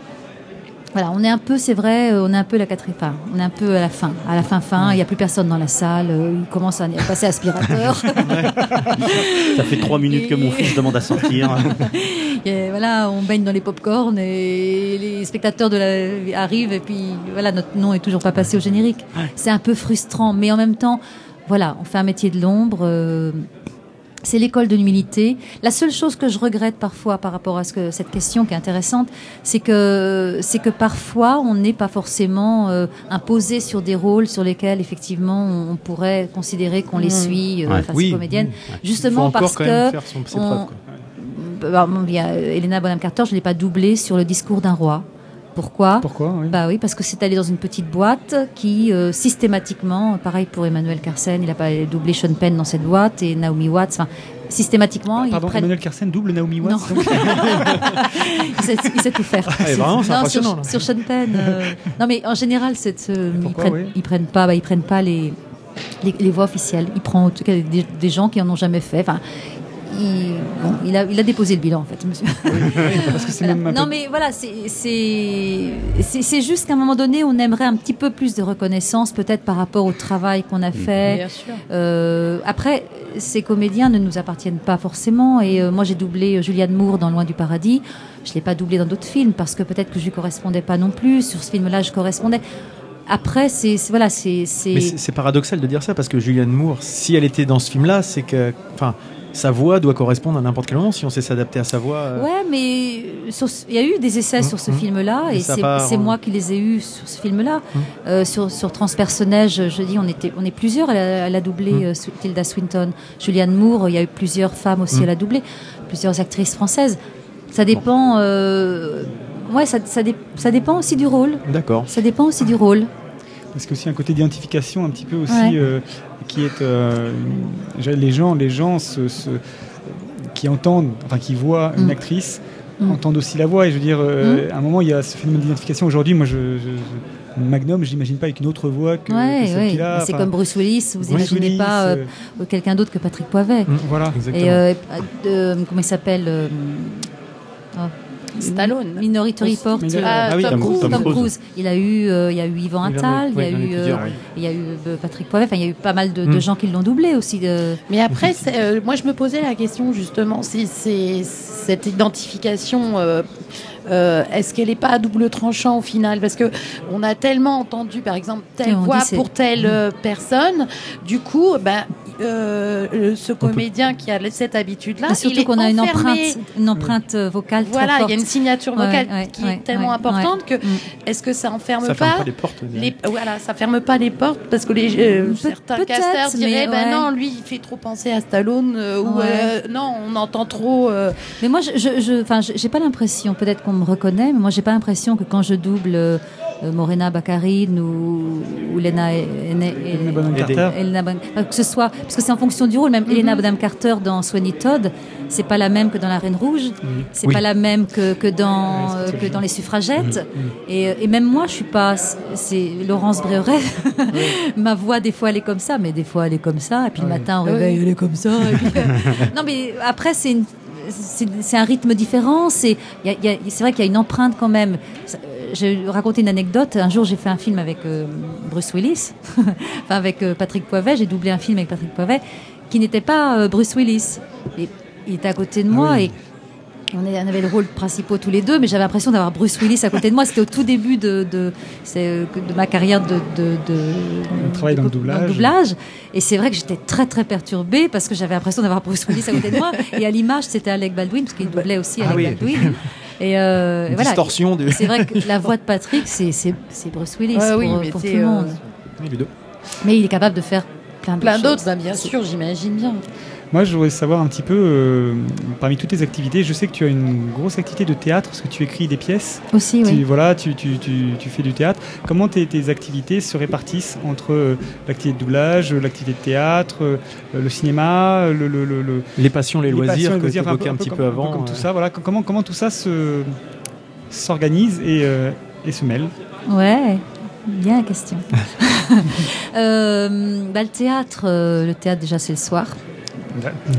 voilà, on est un peu, c'est vrai, euh, on est un peu la quatrième, enfin, on est un peu à la fin, à la fin fin. Il y a plus personne dans la salle, euh, il commence à passer aspirateur. Ça fait trois minutes que mon fils demande à sortir. Et voilà, on baigne dans les pop-corn et les spectateurs de la... arrivent et puis voilà, notre nom est toujours pas passé au générique. C'est un peu frustrant, mais en même temps, voilà, on fait un métier de l'ombre. euh, c'est l'école de l'humilité. La seule chose que je regrette parfois par rapport à ce que, cette question qui est intéressante, c'est que c'est que parfois on n'est pas forcément euh, imposé sur des rôles sur lesquels effectivement on, on pourrait considérer qu'on les suit, euh, Ouais. face Oui. comédienne, faut justement parce que bah, bon, il y a euh, Elena Bonham Carter, je ne l'ai pas doublée sur le discours d'un roi. Pourquoi Pourquoi oui. Bah oui, parce que c'est allé dans une petite boîte qui euh, systématiquement, pareil pour Emmanuel Carsen, il a pas doublé Sean Penn dans cette boîte et Naomi Watts. Enfin, systématiquement, ils Pardon, prennent. Emmanuel Carsen double Naomi Non. Watts. donc- il, sait, il sait tout faire. Ah, et vraiment, c'est Non, impressionnant. sur, sur Sean Penn. euh, non, mais en général, euh, ils, prennent, oui ils prennent pas, bah, ils prennent pas les, les, les voix officielles. Ils prennent en tout cas des, des gens qui en ont jamais fait. Enfin, il, bon, il, a, il a déposé le bilan en fait, monsieur. Parce que Voilà. même Non, mais voilà, c'est- juste qu'à un moment donné, on aimerait un petit peu plus de reconnaissance, peut-être par rapport au travail qu'on a fait. Bien sûr. Euh, après, ces comédiens ne nous appartiennent pas forcément. Et euh, moi, j'ai doublé euh, Julianne Moore dans Loin du paradis. Je l'ai pas doublé dans d'autres films parce que peut-être que je lui correspondais pas non plus. Sur ce film-là, je correspondais. Après, c'est c'est- voilà, c'est c'est paradoxal de dire ça parce que Julianne Moore, si elle était dans ce film-là, c'est que, enfin, sa voix doit correspondre à n'importe quel moment si on sait s'adapter à sa voix. euh, Ouais, mais il y a eu des essais sur ce Mhm. film-là, et c'est part, moi qui les ai eus sur ce film-là. Mhm. Euh, sur, sur Transpersonnage, je dis, on était, on est plusieurs. Elle a, elle a doublé Mhm. euh, Tilda Swinton, Julianne Moore. Il y a eu plusieurs femmes aussi. Mhm. Elle a doublé plusieurs actrices françaises. Ça dépend. euh, ouais, ça, ça, dé- ça dépend aussi du rôle. D'accord. Ça dépend aussi du rôle. Parce qu'il y a aussi un côté d'identification un petit peu aussi Ouais. euh, qui est euh, les gens les gens se, se- qui entendent enfin qui voient une Mm. actrice Mm. entendent aussi la voix et je veux dire euh, à un moment il y a ce phénomène d'identification aujourd'hui moi je, je- je- Magnum je l'imagine pas avec une autre voix que, Ouais, que celle ouais. qu'il a Mais C'est enfin, comme Bruce Willis. Vous Bruce imaginez Willis, pas euh, quelqu'un d'autre que Patrick Poivet. Mm. voilà Exactement. Et euh, euh, comment il s'appelle Stallone. Minority Oh, Report. Euh, Ah, oui, Tom Tom Cruise. Tom Cruise. Il a eu, euh, il y a eu Yvan Attal, il y oui, a il y a eu, euh, il y a eu euh, Patrick Poivet. Enfin, il y a eu pas mal de, de Mm. gens qui l'ont doublé aussi. De... Mais après, c'est, euh, moi, je me posais la question justement, si c'est cette identification, euh, est-ce qu'elle n'est pas à double tranchant au final Parce que on a tellement entendu, par exemple, telle voix pour telle euh, personne, du coup, ben, euh, ce comédien qui a cette habitude-là, surtout qu'on a une empreinte, une empreinte vocale très Voilà, il y a une signature vocale ouais, qui ouais, est tellement ouais, importante que Mm. est-ce que ça enferme Ça ferme pas pas les portes. les, voilà, ça ferme pas les portes parce que les euh, Pe- certains casters diraient ben non, lui il fait trop penser à Stallone euh, ou euh, non, on entend trop. euh, Mais moi, je, enfin, je- j'ai pas l'impression. Peut-être qu'on me reconnaît, mais moi, j'ai pas l'impression que quand je double euh, euh, Morena Baccarin ou, ou Lena, que ce soit parce que c'est en fonction du rôle. Même Mhm. Elena Bonham Carter dans Sweeney Todd, c'est pas la même que dans La Reine Rouge. C'est Oui. pas la même que, que dans c'est euh, que dans Les Suffragettes. Et, euh, et même moi, je suis pas. C'est Laurence Bréauret. Ma voix, des fois, elle est comme ça, mais des fois, elle est comme ça. Et puis le Ouais. matin, au réveil, elle est comme ça. et puis, euh, non, mais après, c'est une. C'est un rythme différent. C'est vrai qu'il y a une empreinte quand même. Euh, Je vais raconter une anecdote. Un jour, j'ai fait un film avec euh, Bruce Willis, enfin avec euh, Patrick Poivet. J'ai doublé un film avec Patrick Poivet qui n'était pas euh, Bruce Willis. Et, il était à côté de moi et on, est- on avait le rôle principal tous les deux, mais j'avais l'impression d'avoir Bruce Willis à côté de moi. C'était au tout début de, de, euh, de ma carrière de, de, travail dans le doublage. Et c'est vrai que j'étais très très perturbée parce que j'avais l'impression d'avoir Bruce Willis à côté de moi. Et à l'image, c'était Alec Baldwin, parce qu'il doublait aussi Ah Alec oui. Baldwin. Et, euh, et Une voilà. distorsion de. C'est vrai que la voix de Patrick, c'est, c'est, c'est Bruce Willis Ouais, pour, oui, mais pour tout le euh, monde. Deux. Mais il est capable de faire plein de plein choses. d'autres, bah, bien sûr, j'imagine bien. Moi, je voudrais savoir un petit peu, euh, parmi toutes tes activités, je sais que tu as une grosse activité de théâtre, parce que tu écris des pièces. Aussi, Tu, oui. voilà, tu, tu, tu, tu fais du théâtre. Comment tes, tes activités se répartissent entre euh, l'activité de doublage, euh, l'activité de théâtre, euh, le cinéma, le, le, le- le- Les passions, les, les loisirs passions, les que tu enfin, évoquais un, petit comme- peu un avant. comme tout ça, voilà. Comment, comment tout ça se s'organise et, euh, et se mêle? Ouais, bien la question. Euh, bah, le théâtre, euh, le théâtre déjà c'est le soir.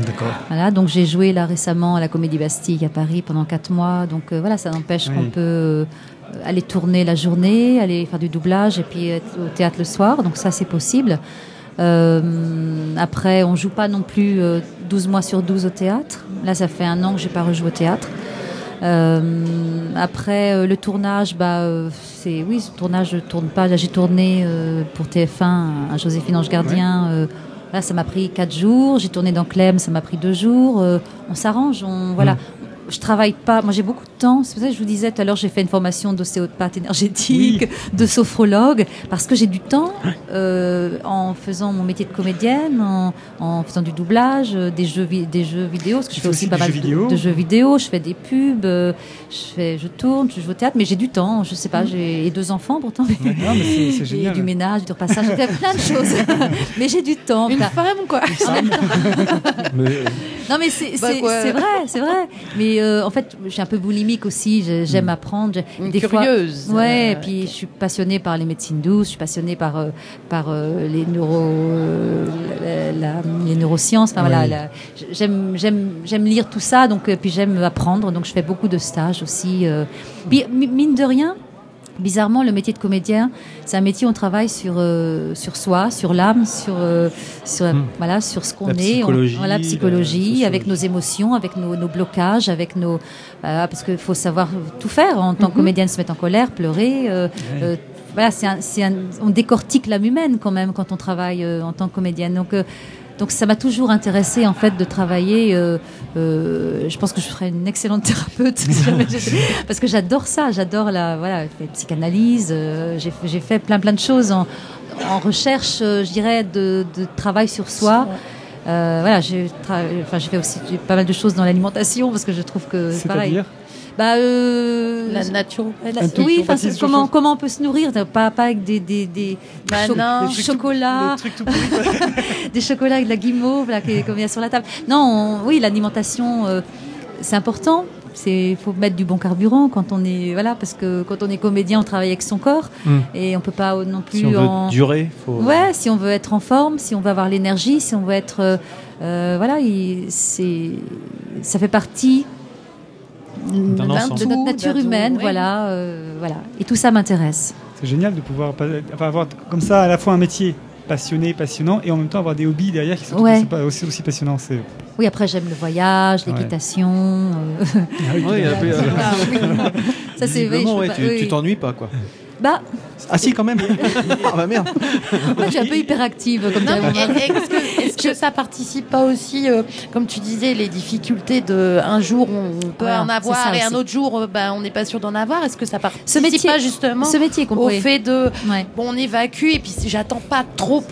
D'accord. Voilà, donc j'ai joué là récemment à la Comédie Bastille à Paris pendant quatre mois. Donc euh, voilà, ça n'empêche Oui. qu'on peut euh, aller tourner la journée, aller faire du doublage et puis être au théâtre le soir. Donc ça c'est possible. Euh, après, on joue pas non plus euh, 12 mois sur 12 au théâtre. Là, ça fait un an que j'ai pas rejoué au théâtre. Euh, après euh, le tournage, bah, euh, c'est oui, ce tournage je tourne pas. J'ai tourné pour TF1 à Joséphine Ange Gardien. Là, ça m'a pris quatre jours. J'ai tourné dans Clem, ça m'a pris deux jours. Euh, on s'arrange, on voilà. Je travaille pas. Moi, j'ai beaucoup de temps. C'est pour ça que je vous disais tout à l'heure, j'ai fait une formation d'ostéopathe énergétique, de sophrologue, parce que j'ai du temps euh, en faisant mon métier de comédienne, en, en faisant du doublage, euh, des jeux, vi- des jeux vidéo, parce que je fais aussi aussi pas des mal de- jeux vidéo. Je fais des pubs, euh, je fais, je tourne, je joue au théâtre, mais j'ai du temps. Je sais pas, j'ai deux enfants pourtant. mais- Non, mais et génial. du ménage, du repassage, j'ai fait plein de choses. mais j'ai du temps. Une femme, quoi. mais- non mais c'est Bah, vrai, c'est vrai. Mais euh, en fait, je suis un peu boulimique aussi. J'aime apprendre. j'ai- Une des fois- curieuse. Ouais, Euh, et puis je suis passionnée par les médecines douces, je suis passionnée par euh, par les neuro la- la- les neurosciences. Enfin voilà, j'aime j'aime j'aime lire tout ça, donc puis j'aime apprendre, donc je fais beaucoup de stages aussi. Puis mine de rien. Bizarrement, le métier de comédien, c'est un métier où on travaille sur euh, sur soi, sur l'âme, sur euh, sur Hmm. voilà, sur ce qu'on est, on- la psychologie, sociologie. avec nos émotions, avec nos, nos blocages, avec nos parce qu'il faut savoir tout faire en tant que comédienne, se mettre en colère, pleurer. euh, euh, voilà, c'est on décortique l'âme humaine quand même quand on travaille euh, en tant que comédienne. Donc euh, donc ça m'a toujours intéressé en fait de travailler. euh, euh, je pense que je ferais une excellente thérapeute parce que j'adore ça, j'adore la voilà la psychanalyse. euh, j'ai fait plein plein de choses en, en recherche, je dirais, de, de travail sur soi. Voilà, j'ai enfin j'ai fait aussi pas mal de choses dans l'alimentation parce que je trouve que c'est pareil. Bah euh, La nature. la- oui, enfin, c'est- comment, chose. comment on peut se nourrir Pas, pas avec des, des, des, Bah cho- non. des chocolats, tout des chocolats avec de la guimauve là, qui- comme il y a sur la table. Non, on- oui, l'alimentation, euh, c'est important. C'est faut mettre du bon carburant quand on est voilà parce que quand on est comédien, on travaille avec son corps Hmm. et on peut pas non plus si on veut en durer, faut. Ouais, si on veut être en forme, si on veut avoir l'énergie, si on veut être, euh, euh, voilà, il- c'est, ça fait partie de, notre nature humaine, oui. voilà, euh, voilà. Et tout ça m'intéresse. C'est génial de pouvoir enfin, avoir comme ça à la fois un métier passionné, passionnant, et en même temps avoir des hobbies derrière qui sont Ouais. aussi, pas- aussi, passionnants. C'est Oui, après j'aime le voyage, Ouais. l'équitation. peu, euh, ah, oui. Ça c'est, ouais, oui. tu t'ennuies pas quoi. Bah, Ah si quand même. ah bah merde. suis un peu hyperactive, comme est-ce que, est-ce que ça participe pas aussi, euh, comme tu disais, les difficultés de un jour on peut Voilà, en avoir ça et un autre jour euh, ben, on n'est pas sûr d'en avoir Est-ce que ça participe Ce métier- pas justement Ce métier qu'on au pourrait- fait de Ouais. bon on évacue et puis si j'attends pas trop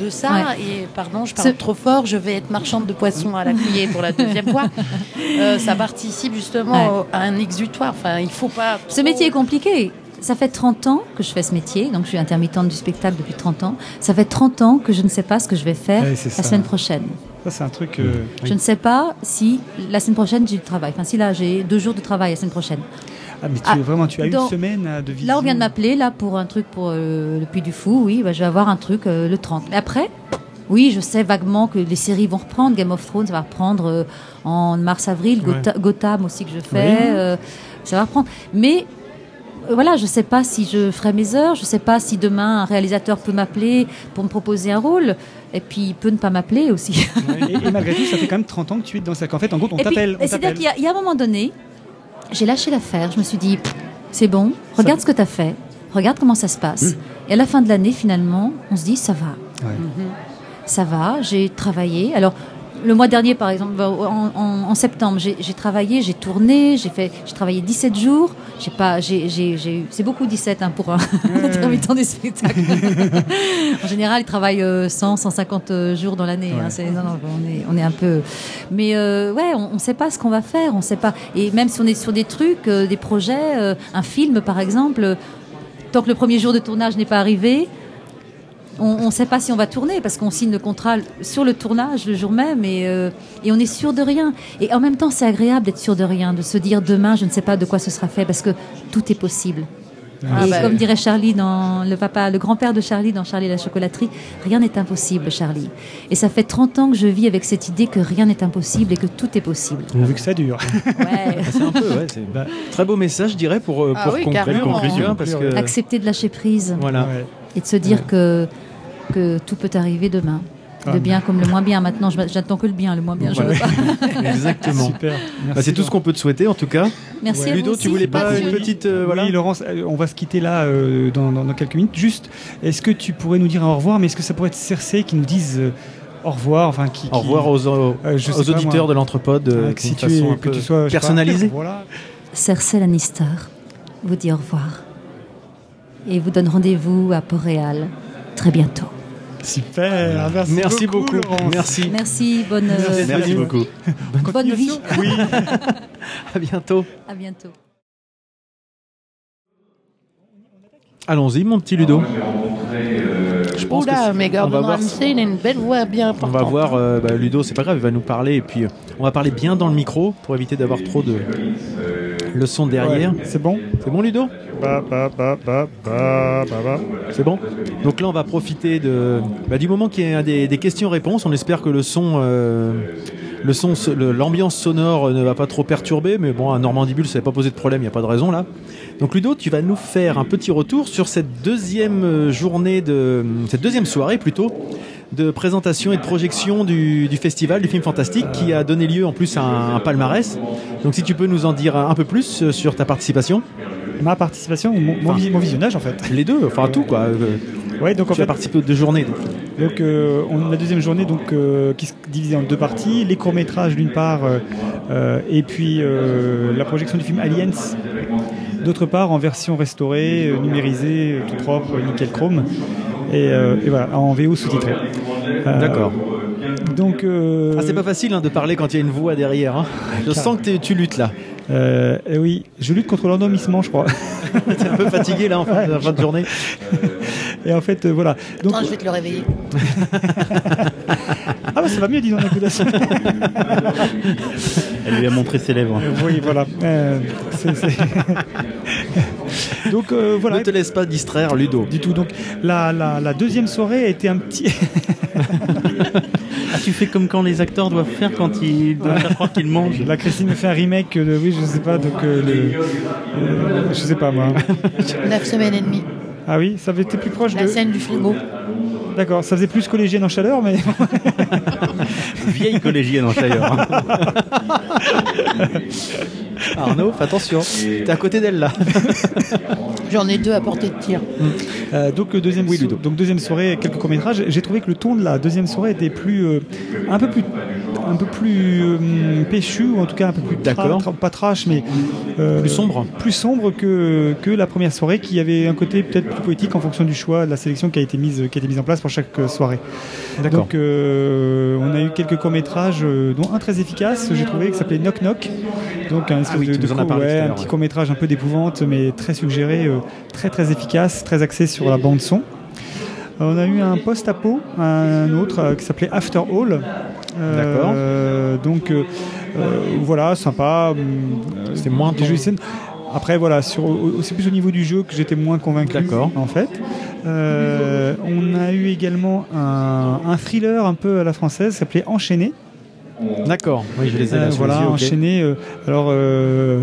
de ça Ouais. et pardon je parle Ce- trop fort je vais être marchande de poissons à la criée pour la deuxième fois Euh, ça participe justement Ouais. au- à un exutoire enfin il faut pas Ce métier est compliqué. Ça fait 30 ans que je fais ce métier, donc je suis intermittente du spectacle depuis 30 ans. Ça fait 30 ans que je ne sais pas ce que je vais faire la ça. semaine prochaine. ça, c'est un truc. euh, Je ne sais pas si la semaine prochaine j'ai du travail. Enfin, si là j'ai deux jours de travail la semaine prochaine. Ah, mais tu Ah, vraiment, tu as dans- une semaine euh, de visite. Là, on vient de m'appeler là pour un truc pour euh, le Puy du Fou. Oui, bah, je vais avoir un truc euh, le 30. Mais après, oui, je sais vaguement que les séries vont reprendre. Game of Thrones, ça va reprendre en mars-avril. Ouais. Gotha- Gotham aussi que je fais, Oui. ça va reprendre. Mais voilà, je sais pas si je ferai mes heures. Je sais pas si demain un réalisateur peut m'appeler pour me proposer un rôle. Et puis il peut ne pas m'appeler aussi. Et, et malgré tout, ça fait quand même 30 ans que tu es dedans. C'est qu'en fait, en gros, on t'appelle. C'est-à-dire qu'il y, a- il y a un moment donné, j'ai lâché l'affaire. Je me suis dit, c'est bon, regarde ce que tu as fait, regarde comment ça se passe. Et à la fin de l'année, finalement, on se dit, ça va. Ouais. Ça va, j'ai travaillé. Alors, le mois dernier, par exemple, en, en- en septembre, j'ai travaillé, j'ai tourné, j'ai fait, j'ai travaillé 17 jours. J'ai pas, j'ai, j'ai, j'ai eu- c'est beaucoup 17 hein, pour un intermittent des spectacles. en général, ils travaillent euh, 100, 150 jours dans l'année. hein. Non, non, on est, on est un peu. Mais euh, ouais, on ne sait pas ce qu'on va faire, on sait pas. Et même si on est sur des trucs, euh, des projets, euh, un film par exemple, euh, tant que le premier jour de tournage n'est pas arrivé, on ne sait pas si on va tourner parce qu'on signe le contrat sur le tournage le jour même et, euh, et on est sûr de rien. Et en même temps, c'est agréable d'être sûr de rien, de se dire demain, je ne sais pas de quoi ce sera fait parce que tout est possible. Ah et bah, comme dirait Charlie dans le papa, le grand-père de Charlie dans Charlie et la chocolaterie, rien n'est impossible, Charlie. Et ça fait 30 ans que je vis avec cette idée que rien n'est impossible et que tout est possible. Vu que ça dure. Ouais. C'est un peu, ouais, c'est Bah. très beau message, je dirais, pour, euh, Ah pour oui, conclure. carrément. conclusion, parce que Accepter de lâcher prise voilà. Ouais. et de se dire que, que tout peut arriver demain. Ah, Le bien comme le moins bien. Maintenant, j'attends que le bien. Le moins bien, je Ouais. veux pas. Exactement. Super. Bah, Merci, c'est tout ce qu'on peut te souhaiter en tout cas. Merci à Ludo, vous tu aussi. voulais pas Merci. une petite euh, voilà. Oui, Laurence, euh, on va se quitter là euh, dans, dans- dans quelques minutes. Juste, est-ce que tu pourrais nous dire au revoir, mais est-ce que ça pourrait être Cersei qui nous dise euh, au revoir, enfin qui, Au revoir aux, Euh, auditeurs moi. de l'entrepode euh, Ah, que si tu façon es, un que peu tu sois personnalisée. Voilà. Cersei Lannister vous dit au revoir. Et vous donne rendez-vous à Port-Réal très bientôt. Super. Merci, Merci beaucoup. Laurence. Merci. Merci, bonne, euh, Merci beaucoup. bonne vie. Oui. À bientôt. À bientôt. Allons-y, mon petit Ludo. Je pense que Oula, c'est- mais on va Gordon voir- Ramsay, il a une belle voix bien On va voir, euh, bah, Ludo, c'est pas grave, il va nous parler et puis euh, on va parler bien dans le micro pour éviter d'avoir trop de le son derrière. Ouais, C'est bon C'est bon, Ludo. C'est bon Donc là, on va profiter de, bah, du moment qu'il y a des, des questions-réponses. On espère que le son, euh, le son, l'ambiance sonore ne va pas trop perturber. Mais bon, à Normandibule, ça n'a pas posé de problème, il n'y a pas de raison là. Donc Ludo, tu vas nous faire un petit retour sur cette deuxième euh, journée de, cette deuxième soirée plutôt, de présentation et de projection du, du festival du film fantastique qui a donné lieu en plus à un, un palmarès. Donc si tu peux nous en dire un peu plus euh, sur ta participation, Ma participation, ou mon, mon Enfin, vi- mon visionnage en fait. les deux, enfin tout quoi. Ouais, donc en tu as fait, participé aux deux journées. Donc euh, on, la deuxième journée donc euh, qui se divise en deux parties, les courts métrages d'une part euh, et puis la projection du film Aliens d'autre part en version restaurée, numérisée, tout propre, nickel chrome et, et voilà en VO sous-titré. D'accord. Donc Ah, c'est pas facile hein, de parler quand il y a une voix derrière. hein. Je sens que tu luttes là. Euh, eh oui, je lutte contre l'endormissement je crois. T'es un peu fatigué là en fin de, en fin de journée. Et en fait euh, voilà. Donc Attends, je vais te le réveiller. ah bah, ça va mieux la semaine. Elle lui a montré ses lèvres. Oui voilà. Euh, c'est- c'est- Donc euh, voilà. Ne te laisse pas distraire, Ludo. du tout. Donc la, la, la deuxième soirée a été un petit. Ah, tu fais comme quand les acteurs doivent faire quand ils doivent faire croire qu'ils mangent. La Christine me fait un remake de oui je sais pas donc euh, le, euh, je sais pas moi. 9 semaines et demie. Ah oui ça avait été plus proche La de. scène du frigo. D'accord ça faisait plus collégienne en chaleur mais Vieille collégienne en Chailleur. Arnaud, fais attention. T'es à côté d'elle là. J'en ai deux à portée de tir. Euh, donc euh, deuxième Oui, so- Ludo. donc deuxième soirée quelques courts métrages. J'ai trouvé que le ton de la deuxième soirée était plus euh, un peu plus un peu plus euh, péchu ou en tout cas un peu plus tra- D'accord. tra- pas trash mais euh, Plus sombre. plus sombre que, que la première soirée qui avait un côté peut-être plus poétique en fonction du choix de la sélection qui a été mise qui a été mise en place pour chaque euh, soirée. D'accord. Donc euh, on a eu quelques courts métrages dont un très efficace j'ai trouvé qui s'appelait Knock Knock. Donc un espèce Ah oui, de, parlé ouais, un petit ouais. court métrage un peu d'épouvante mais très suggéré, euh, très très efficace, très axé sur la bande son. Euh, On a eu un post-apo, un autre euh, qui s'appelait After All. Euh, Donc euh, euh, voilà, sympa. euh, C'était moins des ton- jeux de scène. Après voilà, sur, c'est plus au niveau du jeu que j'étais moins convaincu. D'accord. En fait, Euh, on a eu également un, un thriller un peu à la française, qui s'appelait Enchaîné. D'accord. Oui, je les ai là Euh, voilà, les yeux. ok. enchaîné. euh, alors, euh,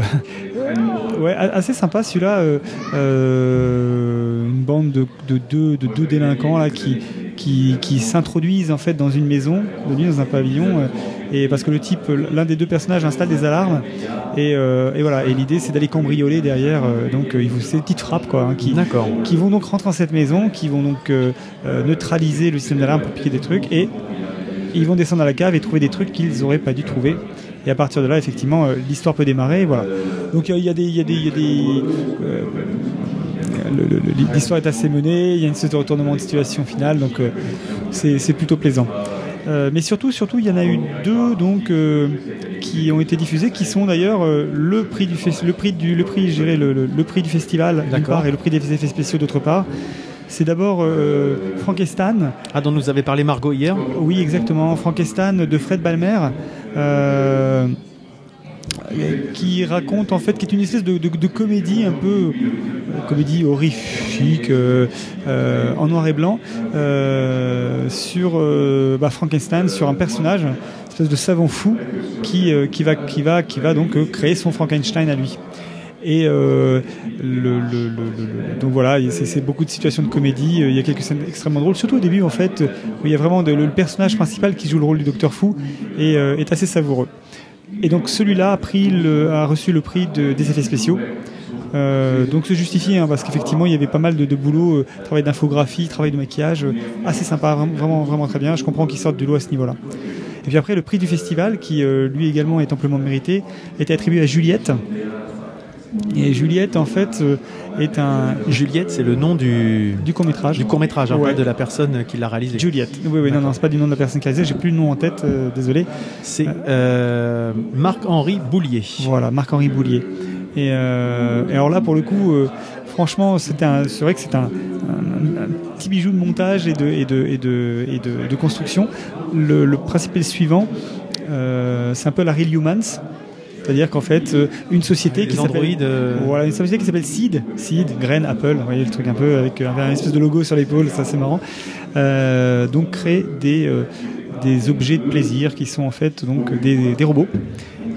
ouais, assez sympa celui-là. euh, euh, une bande de, de deux, de deux délinquants là qui qui, qui s'introduisent en fait dans une maison, de nuit dans un pavillon, euh, et parce que le type, l'un des deux personnages installe des alarmes, et, euh, et voilà. Et l'idée c'est d'aller cambrioler derrière. euh, donc euh, il ces petites frappes quoi, hein, qui qui vont donc rentrer dans cette maison, qui vont donc neutraliser le système d'alarme pour piquer des trucs Et ils vont descendre à la cave et trouver des trucs qu'ils n'auraient pas dû trouver. Et à partir de là, effectivement, euh, l'histoire peut démarrer. Voilà. Donc il y, a- il y a des, y a des, il y a des, euh, l'histoire est assez menée. Il y a une sorte de retournement de situation finale, donc euh, c'est plutôt plaisant. Euh, mais surtout, surtout, il y en a eu deux donc euh, qui ont été diffusés, qui sont d'ailleurs euh, le prix du le prix du le prix, le, le- le prix du festival d'une part et le prix des effets spéciaux d'autre part. C'est d'abord euh, Frankenstein, Ah, dont nous avait parlé Margot hier. oui, exactement. Frankenstein de Fred Balmer, euh, qui raconte en fait, qui est une espèce de, de- de comédie un peu, euh, comédie horrifique, euh, euh, en noir et blanc, euh, sur bah, Frankenstein, sur un personnage, une espèce de savant fou qui, qui va, qui va, qui va donc créer son Frankenstein à lui. Et euh, donc voilà, c'est beaucoup de situations de comédie. euh, Il y a quelques scènes extrêmement drôles, surtout au début en fait, où il y a vraiment le, personnage principal qui joue le rôle du Docteur Fou et euh, est assez savoureux. Et donc celui-là a a reçu le prix de- des effets spéciaux. Donc se justifie hein, parce qu'effectivement il y avait pas mal de, boulot, travail d'infographie, travail de maquillage, assez sympa, vraiment, vraiment très bien. Je comprends qu'ils sortent du lot à ce niveau-là. Et puis après le prix du festival, qui lui également est amplement mérité, est attribué à Juliette. Et Juliette en fait euh, est un Juliette, c'est le nom du, du court métrage. du court métrage, Ouais. pas de la personne qui l'a réalisé. Juliette. Oui, oui, non, non, c'est pas du nom de la personne qui a réalisé. J'ai plus le nom en tête, euh, désolé. C'est euh, Marc-Henri Boulier. Voilà, Marc-Henri Boulier. Et, euh, et alors là, pour le coup, franchement, c'est vrai que c'est un, un- un petit bijou de montage et de, et de, et de, et de, de construction. Le, le principe est le suivant. C'est un peu la Real Humans. C'est-à-dire qu'en fait, euh, une société Les qui s'appelle euh, voilà, une société qui s'appelle Seed, Seed, graine Apple, vous voyez le truc un peu avec euh, un espèce de logo sur l'épaule, ça c'est marrant. Donc crée des des objets de plaisir qui sont en fait donc des, des robots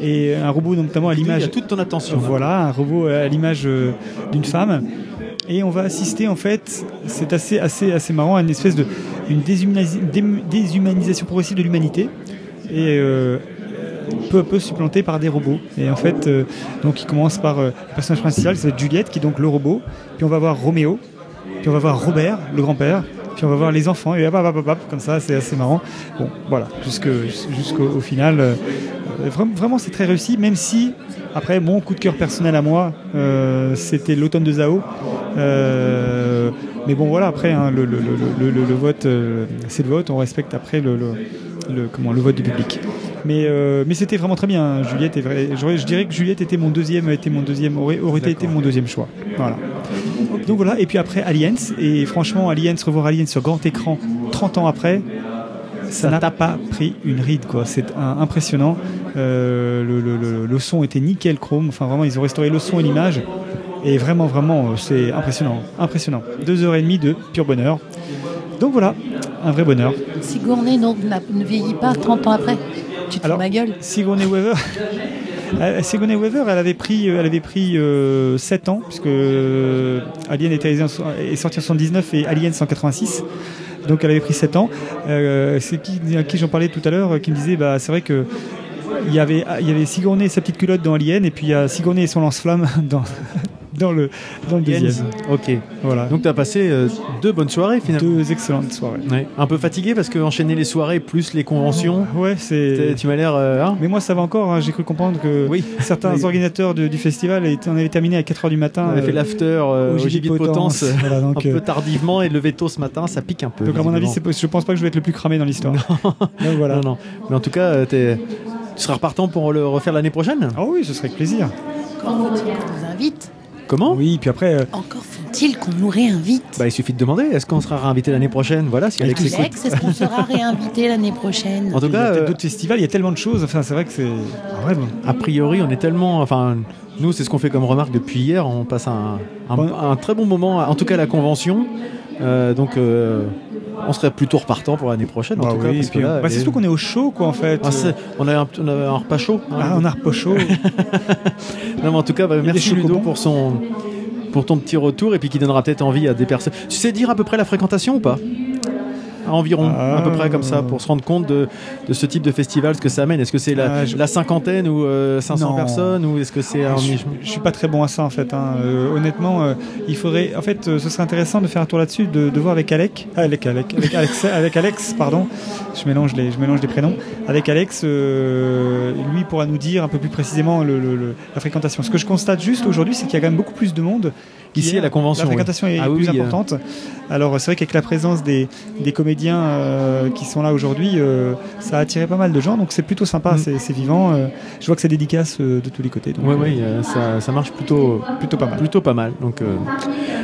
et un robot notamment à l'image toute ton attention. voilà, un robot à l'image d'une femme. Et on va assister en fait, c'est assez assez assez marrant, à une espèce de une déshumanisation progressive de l'humanité et euh, peu à peu supplanté par des robots. Et en fait, euh, donc il commence par euh, le personnage principal, c'est Juliette qui est donc le robot. Puis on va voir Roméo, puis on va voir Robert, le grand-père. Puis on va voir les enfants et hop, hop, hop, hop, comme ça, c'est assez marrant. Bon, voilà, jusqu'au au final, euh, vraiment, c'est très réussi, même si après mon coup de cœur personnel à moi, c'était l'automne de Zao. Mais bon, voilà, après hein, le, le- le- le- vote, c'est le vote, on respecte après le- le- comment, le vote du public. Mais, euh, mais c'était vraiment très bien. hein. Juliette est vrai. Je dirais que Juliette était mon deuxième, était mon deuxième, aurait, aurait été mon deuxième choix. Voilà. Donc voilà. Et puis après Aliens. Et franchement, Aliens, revoir Aliens sur grand écran, 30 ans après, ça n'a pas pris une ride quoi. C'est un- impressionnant. Euh, le, le- le- le son était nickel chrome. Enfin vraiment, ils ont restauré le son et l'image. Et vraiment, vraiment, euh, c'est impressionnant, impressionnant. Deux heures et demie de pur bonheur. Donc voilà, un vrai bonheur. Sigourney donc, ne vieillit pas 30 ans après. Alors. Sigourney Weaver. Euh, Sigourney Weaver, elle avait pris, euh, elle avait pris euh, 7 ans, puisque euh, Alien était est sorti en 79 et Alien en 86. Donc elle avait pris 7 ans. Euh, c'est qui, à qui j'en parlais tout à l'heure, euh, qui me disait, bah, c'est vrai que il y avait, y avait Sigourney et sa petite culotte dans Alien, et puis il y a Sigourney et son lance-flamme dans, dans le, dans le deuxième. Ok. Voilà. Donc tu as passé euh, deux bonnes soirées finalement. deux excellentes soirées. Ouais. Un peu fatigué parce que enchaîner les soirées plus les conventions. Ouais, t'es- c'est. Tu m'as l'air. euh, hein Mais moi ça va encore, hein. j'ai cru comprendre que oui. certains Oui. organisateurs de- du festival étaient, on avait terminé à 4h du matin. On avait euh, fait l'after euh, au gibier de potence, euh, Voilà, donc, un euh, peu tardivement et levé tôt ce matin, ça pique un peu. donc à mon avis, je pense pas que je vais être le plus cramé dans l'histoire. Donc voilà. Non, non. Mais en tout cas, euh, t'es- tu seras repartant pour le refaire l'année prochaine Ah oui, ce serait avec plaisir. Qu'on nous invite. Comment Oui, puis après, euh, Encore faut-il qu'on nous réinvite. Bah, il suffit de demander. Est-ce qu'on sera réinvité l'année prochaine? Voilà, si Alex écoute. Alex, est-ce qu'on sera réinvité l'année prochaine? En tout il y a cas, peut-être euh, d'autres festivals, il y a tellement de choses. Enfin, c'est vrai que c'est. Ah ouais, bon. a priori, on est tellement. Enfin, nous, c'est ce qu'on fait comme remarque depuis hier. On passe un, un- Bon. un très bon moment, en tout cas à la convention. Euh, donc, euh, on serait plutôt repartant pour l'année prochaine. En Ah tout cas, parce que là, bah, c'est surtout qu'on est au chaud, quoi, en fait. Ah, on, a un, on a un repas chaud. hein. Ah, on a repas chaud. Non, mais en tout cas, bah, merci. Ludo pour son pour ton petit retour et puis qui donnera peut-être envie à des personnes. Tu sais dire à peu près la fréquentation ou pas? Environ, Ah. à peu près comme ça, pour se rendre compte de, de ce type de festival, ce que ça amène. Est-ce que c'est la, Ah, je- la cinquantaine ou euh, 500 Non. personnes ou est-ce que c'est un je, je suis pas très bon à ça en fait. hein. Euh, honnêtement, euh, il faudrait. En fait, euh, ce serait intéressant de faire un tour là-dessus, de, de voir avec Alec, ah, avec Alec, avec Alex, avec Alex, pardon. Je mélange les, je mélange les prénoms. Avec Alex, lui pourra nous dire un peu plus précisément le, le- le- la fréquentation. Ce que je constate juste aujourd'hui, c'est qu'il y a quand même beaucoup plus de monde. Ici, à la convention, La oui. fréquentation est Ah plus oui, euh. importante. Alors c'est vrai qu'avec la présence des, des comédiens euh, qui sont là aujourd'hui, euh, ça a attiré pas mal de gens. Donc c'est plutôt sympa, Mm. c'est vivant. Je vois que c'est dédicace de tous les côtés. Oui, oui, ça, ça marche plutôt, plutôt pas mal. plutôt pas mal. Donc,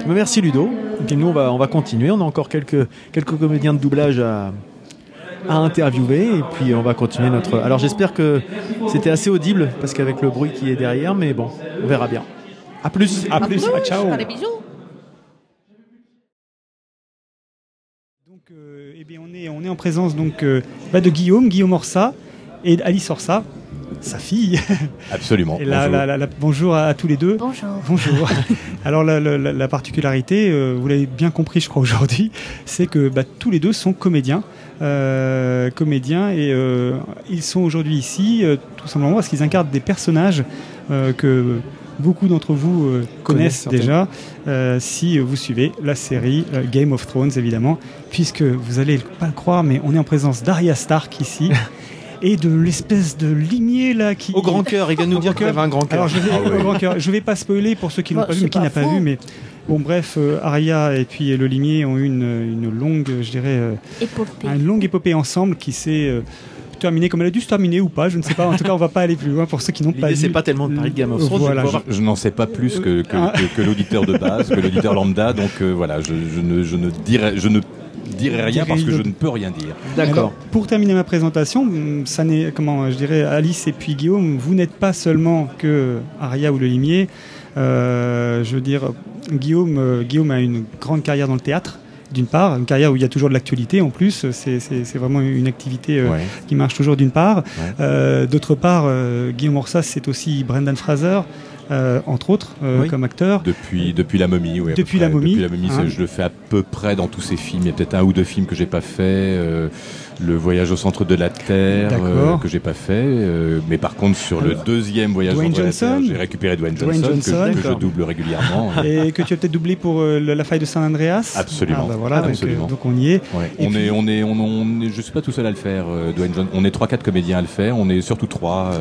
merci Ludo. Et nous, on va, on va continuer. On a encore quelques, quelques comédiens de doublage à, à interviewer. Et puis, on va continuer notre. Alors, j'espère que c'était assez audible parce qu'avec le bruit qui est derrière, mais bon, on verra bien. À plus. À plus, ah, ciao. Allez, bisous. Donc, euh, eh bien, on est, on est en présence donc euh, bah, de Guillaume, Guillaume Orsa et d'Alice Orsa, sa fille. Absolument. Et là, Bonjour. la- la- la- bonjour à, à tous les deux. Bonjour. Bonjour. Alors la, la- la- la particularité, euh, vous l'avez bien compris, je crois aujourd'hui, c'est que bah, tous les deux sont comédiens, euh, comédiens, et euh, ils sont aujourd'hui ici euh, tout simplement parce qu'ils incarnent des personnages euh, que beaucoup d'entre vous euh, connaissent Connaissent déjà euh, si vous suivez la série euh, Game of Thrones évidemment, puisque vous allez pas le croire, mais on est en présence d'Arya Stark ici. Et de l'espèce de lignée là qui. Au grand cœur, il vient de nous dire qu'il avait un grand cœur. Alors je vais, Ah ouais. au grand cœur. Je vais pas spoiler pour ceux qui Bah, pas vu, mais qui n'a pas vu. Mais bon, bref, euh, Arya et puis le limier ont eu une, une longue, je dirais, euh, Épopée. une longue épopée ensemble qui s'est euh, terminée comme elle a dû se terminer ou pas. Je ne sais pas. En tout cas, on va pas aller plus loin pour ceux qui n'ont pas L'idée, c'est pas tellement de parler de Game of Thrones, Voilà. Je, je n'en sais pas plus que, que, Ah. que- que l'auditeur de base, que l'auditeur lambda, donc euh, voilà, je, je ne, je ne dirai, je ne dirai rien parce que je ne peux rien dire. D'accord. Pour terminer ma présentation, hum, ça n'est comment je dirais Alice et puis Guillaume, vous n'êtes pas seulement que Aria ou le limier. Euh, je veux dire, Guillaume, euh, Guillaume a une grande carrière dans le théâtre. D'une part, une carrière où il y a toujours de l'actualité en plus, c'est- vraiment une activité euh, Ouais. qui marche toujours d'une part. Ouais. Euh, D'autre part, euh, Guillaume Orsas, c'est aussi Brendan Fraser, entre autres, Oui. comme acteur. Depuis, depuis la momie, oui. Depuis. La Momie, Depuis la momie, hein. je le fais à peu près dans tous ces films. Il y a peut-être un ou deux films que j'ai pas fait. Le voyage au centre de la Terre, euh, que j'ai pas fait. euh, mais par contre, sur le deuxième voyage au centre de la Terre, Johnson. j'ai récupéré Dwayne Dwayne Johnson, que je- que, double régulièrement. Et que tu as peut-être doublé pour euh, la faille de San Andreas. Absolument. Ah, bah voilà, Absolument. euh, donc on y est. Ouais. On, puis- est, on est, on, on est, je suis pas tout seul à le faire, Dwayne Johnson. On est trois, quatre comédiens à le faire. On est surtout trois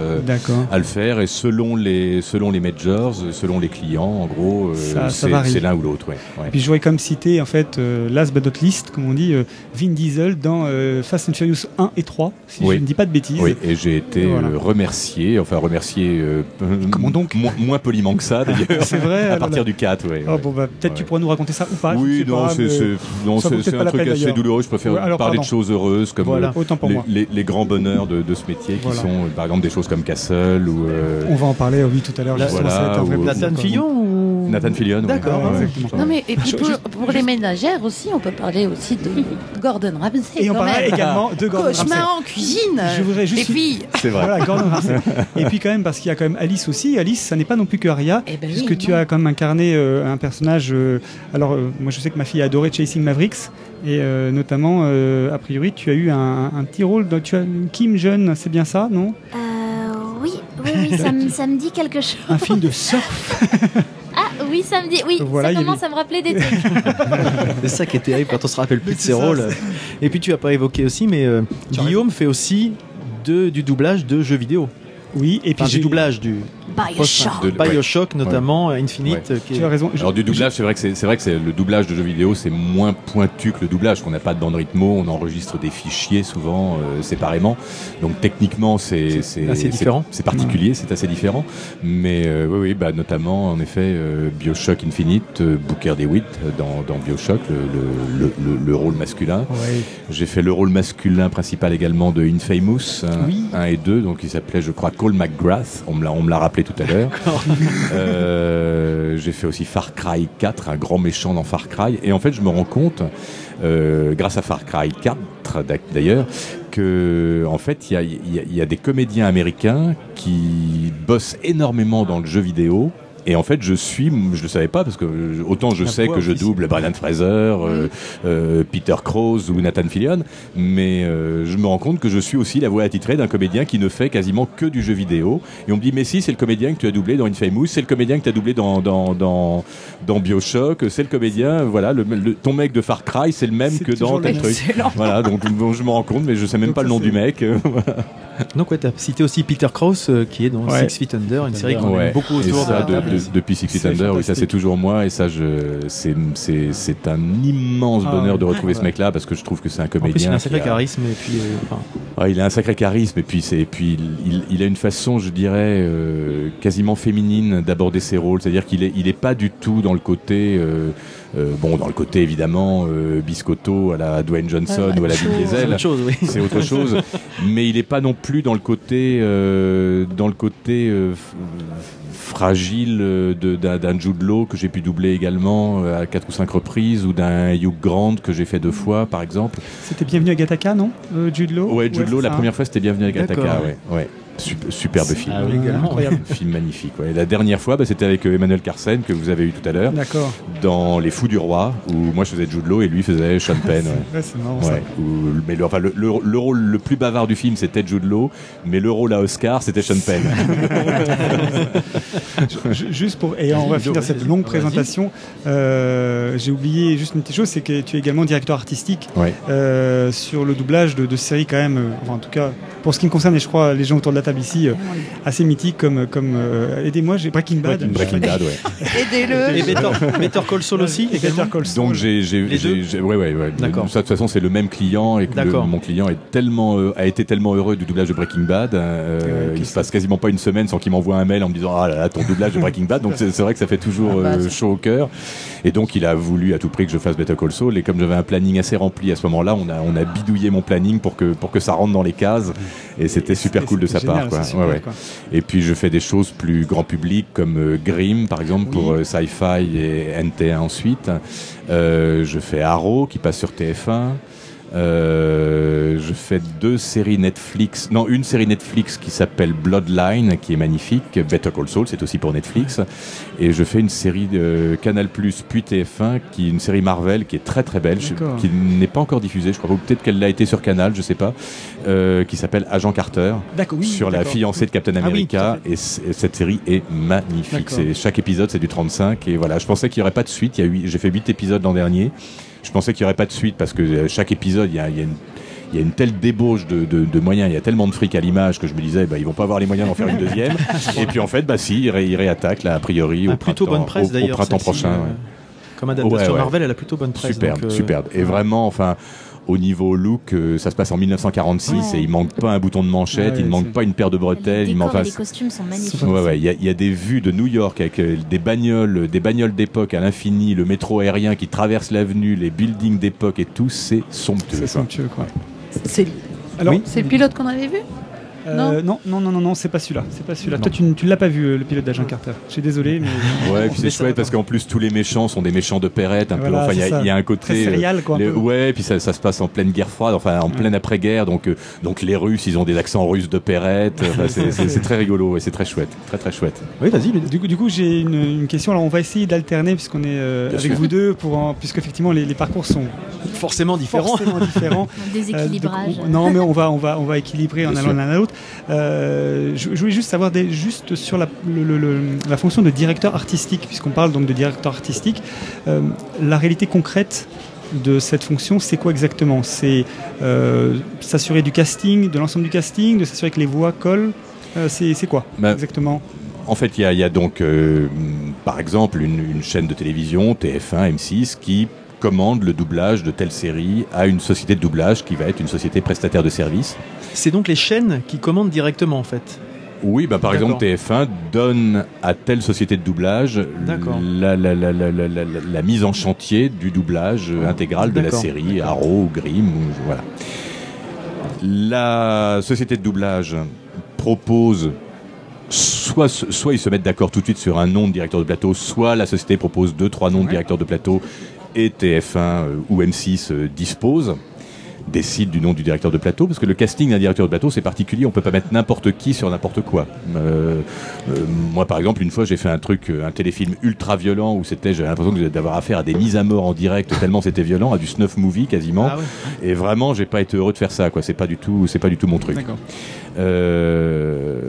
à le faire. Et selon les, selon les majors, selon les clients, en gros, c'est l'un ou l'autre. Ouais. Ouais. Et puis je voudrais comme citer en fait last but not least, comme on dit, Vin Diesel dans euh, Fast and Furious 1 et 3, si Oui. je ne dis pas de bêtises. Oui, et j'ai été Voilà. euh, remercié, enfin remercié euh, Comment donc moins, moins poliment que ça d'ailleurs. C'est vrai, à partir là- du 4, ouais. Ah, ouais. bon, bah, peut-être tu Ouais. pourras nous raconter ça ou pas. oui, non, c'est un truc peine, assez douloureux. Je préfère Ouais, alors, parler pardon. de choses heureuses comme Voilà, euh, autant pour les, moi. les- les grands bonheurs de, de ce métier qui sont par exemple des choses comme Castle ou euh, On va en parler, oui, tout à l'heure. Nathan. Fillon ou... Nathan Fillion. ouais. D'accord, Ouais, ouais. exactement. Non mais et puis pour, les ménagères aussi, on peut parler aussi de Gordon Ramsay. Et on de Gordon Ramsay. Cauchemar en cuisine. Je voudrais juste Et puis, C'est vrai. Voilà, Gordon Ramsay. Et puis quand même, parce qu'il y a quand même Alice aussi. Alice, ça n'est pas non plus que Aria, Eh ben oui, puisque tu non. as quand même incarné euh, un personnage. euh, alors, euh, moi, je sais que ma fille a adoré Chasing Mavericks, et euh, notamment, euh, a priori, tu as eu un, un petit rôle. Tu as Kim jeune, c'est bien ça, non? Euh, oui, oui, oui, ça me, ça me dit quelque chose. Un film de surf. Ah oui, ça me dit. Oui, Voilà, ça commence à me rappeler des trucs. C'est ça qui est terrible quand on se rappelle plus de ses ça, rôles. Et puis tu as pas évoqué aussi, mais euh, Guillaume fait aussi de, du doublage de jeux vidéo. Oui, et puis Enfin, du doublage du Bioshock. De- ouais. Bioshock notamment, Infinite. qui est- Tu as raison. Alors du doublage, c'est vrai que c'est c'est vrai que c'est le doublage de jeux vidéo, c'est moins pointu que le doublage. Qu'on n'a pas de bande rythmo, on enregistre des fichiers souvent euh, séparément. Donc techniquement, c'est c'est assez différent. C'est particulier, c'est assez différent. Mais euh, oui, oui, bah notamment en effet euh, Bioshock Infinite, euh, Booker DeWitt dans, dans Bioshock, le, le, le, le- le rôle masculin. Ouais. J'ai fait le rôle masculin principal également de Infamous 1 Oui. et 2, donc il s'appelait je crois Cole McGrath, on me l'a on me l'a rappelé tout à l'heure. Euh, j'ai fait aussi Far Cry 4, un grand méchant dans Far Cry, et en fait je me rends compte, euh, grâce à Far Cry 4 d'ac- d'ailleurs, que en fait y y il y a des comédiens américains qui bossent énormément dans le jeu vidéo Et en fait, je suis, je le savais pas parce que euh, autant je sais que je double Brian Fraser, euh, euh, Peter Krause ou Nathan Fillion, mais euh, je me rends compte que je suis aussi la voix attitrée d'un comédien qui ne fait quasiment que du jeu vidéo. Et on me dit, mais si, c'est le comédien que tu as doublé dans Infamous, c'est le comédien que tu as doublé dans, dans, dans, dans Bioshock, c'est le comédien, voilà, le, le- ton mec de Far Cry, c'est le même que dans tel truc. Voilà, donc bon, je me rends compte, mais je sais même Donc pas le nom du mec. euh, Donc ouais, t'as cité aussi Peter Krause euh, qui est dans Ouais. Six Feet Under, une série qu'on Ouais. aime beaucoup autour de ça, la de- de- depuis Six Feet Under, oui, ça c'est toujours moi et ça je c'est c'est c'est un immense Ah bonheur de retrouver ce mec-là parce que je trouve que c'est un En plus, il comédien. a un sacré a- charisme et puis. euh, enfin, il a un sacré charisme et puis c'est et puis il, il a une façon, je dirais, euh, quasiment féminine d'aborder ses rôles. C'est-à-dire qu'il est il est pas du tout dans le côté euh, bon dans le côté évidemment euh, biscotto à la Dwayne Johnson Ouais, ou à la. Vin c'est Diesel autre chose, oui. c'est autre chose. mais il n'est pas non plus dans le côté, euh, dans le côté euh, fragile de- d'un d'un Jude Law que j'ai pu doubler également à quatre ou cinq reprises, ou d'un Hugh Grant que j'ai fait deux fois, par exemple. C'était Bienvenue à Gattaca, non euh, Jude Law? Ouais, Jude Law, c'est la ça, première fois, c'était Bienvenue à Gattaca. D'accord. Ouais, ouais. Sup- superbe film. Ah oui, Incroyable. Film magnifique. Ouais. La dernière fois, bah, c'était avec euh, Emmanuel Carsen, que vous avez eu tout à l'heure, D'accord. dans Les Fous du Roi, où moi je faisais Jude Law et lui faisait Sean Penn. ouais. C'est marrant ça. Ouais, où- mais le, enfin, le, le- le rôle le plus bavard du film c'était Jude Law, mais le rôle à Oscar c'était Sean Penn. Ju- Juste pour et on va finir cette longue présentation. euh, J'ai oublié juste une petite chose, c'est que tu es également directeur artistique Ouais. euh, sur le doublage de, de séries quand même. euh, enfin, en tout cas, pour ce qui me concerne, et je crois les gens autour de la table ici, euh, assez mythiques comme comme euh, aidez-moi, j'ai Breaking Bad. Breaking Bad, ouais. Aidez-le. Et Better, Better Call Saul aussi Better également. Call Saul. Donc j'ai, j'ai, ouais, ouais, ouais. D'accord. Ça, de toute façon, c'est le même client et que le- mon client est tellement, euh, a été tellement heureux du doublage de Breaking Bad. euh, il se passe quasiment pas une semaine sans qu'il m'envoie un mail en me disant ah là là ton doublage de Breaking Bad. Donc c'est, c'est vrai que ça fait toujours Ah bah, euh, chaud au cœur. Et donc il a voulu à tout prix que je fasse Better Call Saul. Et comme j'avais un planning assez rempli à ce moment-là, on a, on a bidouillé mon planning pour que pour que ça rentre dans les cases. Et c'était super Et cool de sa part. Quoi. Ouais, quoi. Et puis je fais des choses plus grand public comme euh, Grimm par exemple pour euh, Sci-Fi et NT1 ensuite. Euh, je fais Arrow qui passe sur TF1. Euh, je fais deux séries Netflix, non une série Netflix qui s'appelle Bloodline qui est magnifique, Better Call Saul c'est aussi pour Netflix, et je fais une série de Canal Plus puis TF1 qui est une série Marvel qui est très très belle, qui n'est pas encore diffusée, je crois, ou peut-être qu'elle l'a été sur Canal, je sais pas, euh, qui s'appelle Agent Carter oui, sur la fiancée de Captain Ah oui, America. et, cette série est magnifique. C'est chaque épisode c'est du 35 et voilà, je pensais qu'il y aurait pas de suite. J'ai fait 8 épisodes l'an dernier. Je pensais qu'il y aurait pas de suite parce que euh, chaque épisode il y a, il y a une il y a une telle débauche de, de- de moyens, il y a tellement de fric à l'image que je me disais, bah, ils vont pas avoir les moyens d'en faire une deuxième. et puis en fait, bah si, ils, ré- ils réattaquent là, a priori au Ah, plutôt printemps- bonne presse au- printemps celle-ci, prochain. euh, ouais. Comme adaptation Ouais, ouais. Marvel, elle a plutôt bonne presse. Superbe, donc, euh, superbe. Et vraiment, enfin, au niveau look, euh, ça se passe en 1946 Ouais. et il manque pas un bouton de manchette, Ouais, il ne manque pas une paire de Les bretelles, il décors manque les costumes sont magnifiques. Ouais, ouais, il y, a- il y a des vues de New York avec euh, des bagnoles, des bagnoles d'époque à l'infini, le métro aérien qui traverse l'avenue, les buildings d'époque et tout, c'est somptueux. C'est somptueux, quoi. C'est Alors, Oui. c'est le pilote qu'on avait vu? Non, non, non, non, non, c'est pas celui-là. C'est pas celui-là. Toi, tu, n- tu l'as pas vu, euh, le pilote d'Agent Carter. Je suis désolé, mais Ouais, et puis c'est chouette parce qu'en plus tous les méchants sont des méchants de Perrette, un peu. Voilà, Enfin, il y, a- un côté. euh, serial, quoi. peu. ouais, puis ça, ça se passe en pleine guerre froide, enfin en pleine après-guerre, donc euh, donc les Russes, ils ont des accents russes de Perrette. Enfin, c'est- très rigolo et c'est très chouette, très très chouette. Oui, vas-y. Du coup, du coup j'ai une, une question. Alors, on va essayer d'alterner puisqu'on est euh, avec sûr. vous deux, pour en- puisque effectivement les, les parcours sont Forcément différent. forcément différents. Un déséquilibrage. Euh, donc, on- non, mais on va, on va, on va équilibrer en allant l'un à l'autre. Euh, je, je voulais juste savoir des- juste sur la, le- le- le- la fonction de directeur artistique, puisqu'on parle donc de directeur artistique. euh, la réalité concrète de cette fonction, c'est quoi exactement? C'est euh, s'assurer du casting, de l'ensemble du casting, de s'assurer que les voix collent? C'est quoi Bah, exactement? En fait, il y a, il y a donc, par exemple, une, une chaîne de télévision, TF1, M6, qui commande le doublage de telle série à une société de doublage qui va être une société prestataire de services. C'est donc les chaînes qui commandent directement en fait. Oui, bah, par exemple, D'accord. TF1 donne à telle société de doublage la, mise en chantier du doublage intégral de la série, Arrow ou Grimm. Ou, voilà. La société de doublage propose soit, soit ils se mettent d'accord tout de suite sur un nom de directeur de plateau, soit la société propose deux, trois noms de directeurs de plateau et TF1 euh, ou M6 euh, disposent. décide du nom du directeur de plateau, parce que le casting d'un directeur de plateau, c'est particulier, on peut pas mettre n'importe qui sur n'importe quoi. Euh, euh, moi, par exemple, une fois, j'ai fait un truc, un téléfilm ultra violent, où c'était, j'avais l'impression d'avoir affaire à des mises à mort en direct, tellement c'était violent, à du snuff movie quasiment. Ah Et vraiment, j'ai pas été heureux de faire ça, quoi. C'est pas du tout, c'est pas du tout mon truc. Euh,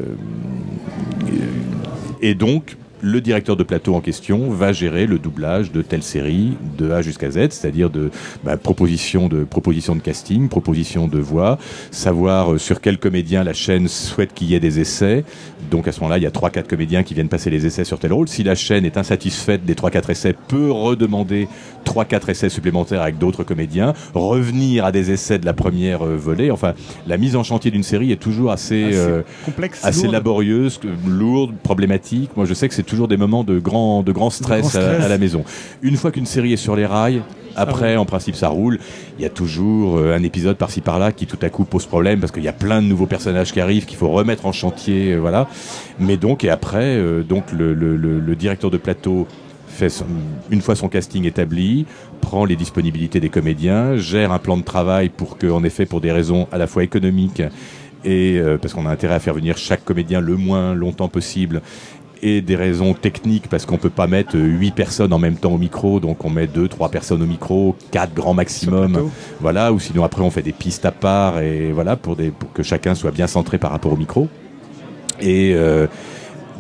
et donc, le directeur de plateau en question va gérer le doublage de telle série de A jusqu'à Z, c'est-à-dire de bah, proposition de proposition de casting, proposition de voix, savoir euh, sur quel comédien la chaîne souhaite qu'il y ait des essais. Donc à ce moment-là, il y a trois quatre comédiens qui viennent passer les essais sur tel rôle. Si la chaîne est insatisfaite des trois quatre essais, peut redemander trois quatre essais supplémentaires avec d'autres comédiens, revenir à des essais de la première euh, volée. Enfin, la mise en chantier d'une série est toujours assez Assez euh, complexe, assez lourde. laborieuse, lourde, problématique. Moi, je sais que c'est toujours des moments de grand, de grand stress, grand à- stress. À, la maison. Une fois qu'une série est sur les rails, après, en principe, ça roule. Il y a toujours euh, un épisode par-ci par-là qui tout à coup pose problème parce qu'il y a plein de nouveaux personnages qui arrivent qu'il faut remettre en chantier, euh, voilà. Mais donc, et après, euh, donc le, le- le- le directeur de plateau fait son- une fois son casting établi, prend les disponibilités des comédiens, gère un plan de travail pour que, en effet, pour des raisons à la fois économiques et parce qu'on a intérêt à faire venir chaque comédien le moins longtemps possible et des raisons techniques parce qu'on peut pas mettre euh, huit personnes en même temps au micro, donc on met deux, trois personnes au micro, quatre grand maximum, voilà, ou sinon après on fait des pistes à part et voilà pour des pour que chacun soit bien centré par rapport au micro. Et euh,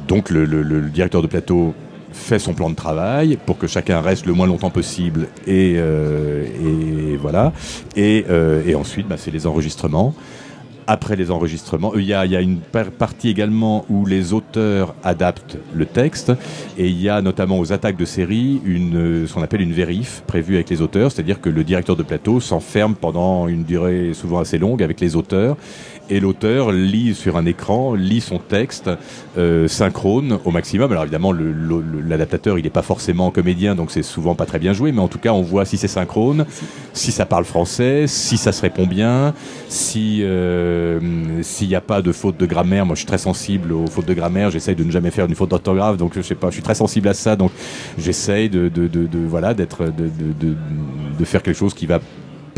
donc le, le- le- le directeur de plateau fait son plan de travail pour que chacun reste le moins longtemps possible et, euh, et voilà. Et, euh, et ensuite, bah, c'est les enregistrements. Après les enregistrements, euh, il y a, il y a une par- partie également où les auteurs adaptent le texte et il y a notamment aux attaques de série une, euh, ce qu'on appelle une vérif prévue avec les auteurs, c'est-à-dire que le directeur de plateau s'enferme pendant une durée souvent assez longue avec les auteurs et l'auteur lit sur un écran, lit son texte euh, synchrone au maximum. Alors évidemment, l'adaptateur, il n'est pas forcément comédien, donc c'est souvent pas très bien joué, mais en tout cas, on voit si c'est synchrone, si ça parle français, si ça se répond bien, si euh, s'il n'y a pas de faute de grammaire. Moi, je suis très sensible aux fautes de grammaire. J'essaye de ne jamais faire une faute d'orthographe, donc je sais pas, je suis très sensible à ça, donc j'essaye de, de, de, de- voilà d'être de, de faire quelque chose qui va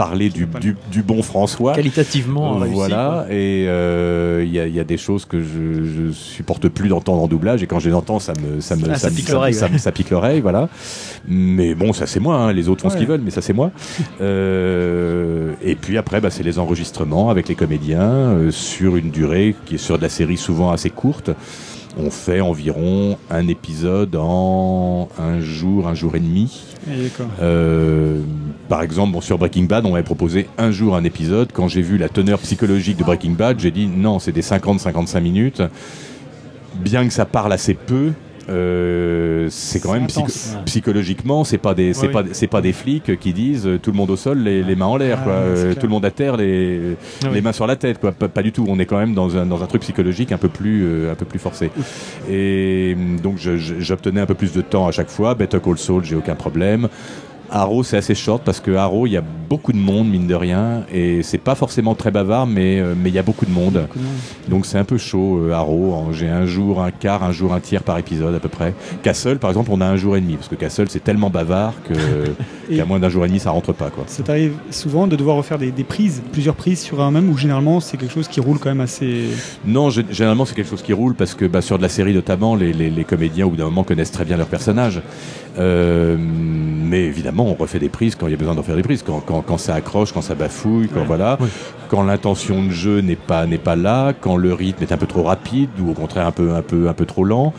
parler du, du, du bon François. Qualitativement réussi, Voilà, et euh, il y, a, il y a des choses que je, je supporte plus d'entendre en doublage, et quand je les entends, ça me, ça me, Ah, ça me- pique l'oreille, ça, ouais. ça pique l'oreille, voilà. Mais bon, ça c'est moi, hein, les autres font ce qu'ils veulent, mais ça c'est moi. Euh, et puis après, bah, c'est les enregistrements avec les comédiens euh, sur une durée qui est sur de la série souvent assez courte. On fait environ un épisode en un jour, un jour et demi. Euh, par exemple, bon, sur Breaking Bad, on m'avait proposé un jour un épisode. Quand j'ai vu la teneur psychologique de Breaking Bad, j'ai dit non, c'est des 50-55 minutes. Bien que ça parle assez peu, euh, c'est quand même psycho- psychologiquement, c'est pas des, c'est pas, c'est pas des flics qui disent euh, tout le monde au sol, les, les mains en l'air, Ah, Euh, tout le monde à terre, les, Ah les oui. mains sur la tête, quoi. Pas, pas du tout. On est quand même dans un, dans un truc psychologique un peu plus, euh, un peu plus forcé. Et donc j'obtenais un peu plus de temps à chaque fois. Better Call Saul, j'ai aucun problème. Arrow, c'est assez short parce que Arrow, il y a beaucoup de monde, mine de rien, et c'est pas forcément très bavard, mais euh, mais il y a beaucoup de monde. Donc c'est un peu chaud, euh, Arrow. J'ai un jour, un quart, un jour, un tiers par épisode à peu près. Castle, par exemple, on a un jour et demi parce que Castle, c'est tellement bavard que qu'à moins d'un jour et demi, ça rentre pas, quoi. Ça t'arrive souvent de devoir refaire des, des prises, plusieurs prises sur un même, ou généralement c'est quelque chose qui roule quand même assez. Non, gé- généralement c'est quelque chose qui roule parce que bah, sur de la série notamment, les, les- les comédiens au bout d'un moment connaissent très bien leurs personnages. Euh, mais évidemment, on refait des prises quand il y a besoin d'en faire des prises, quand, quand, quand ça accroche, quand ça bafouille, quand voilà, quand l'intention de jeu n'est pas n'est pas là, quand le rythme est un peu trop rapide ou au contraire un peu un peu un peu trop lent.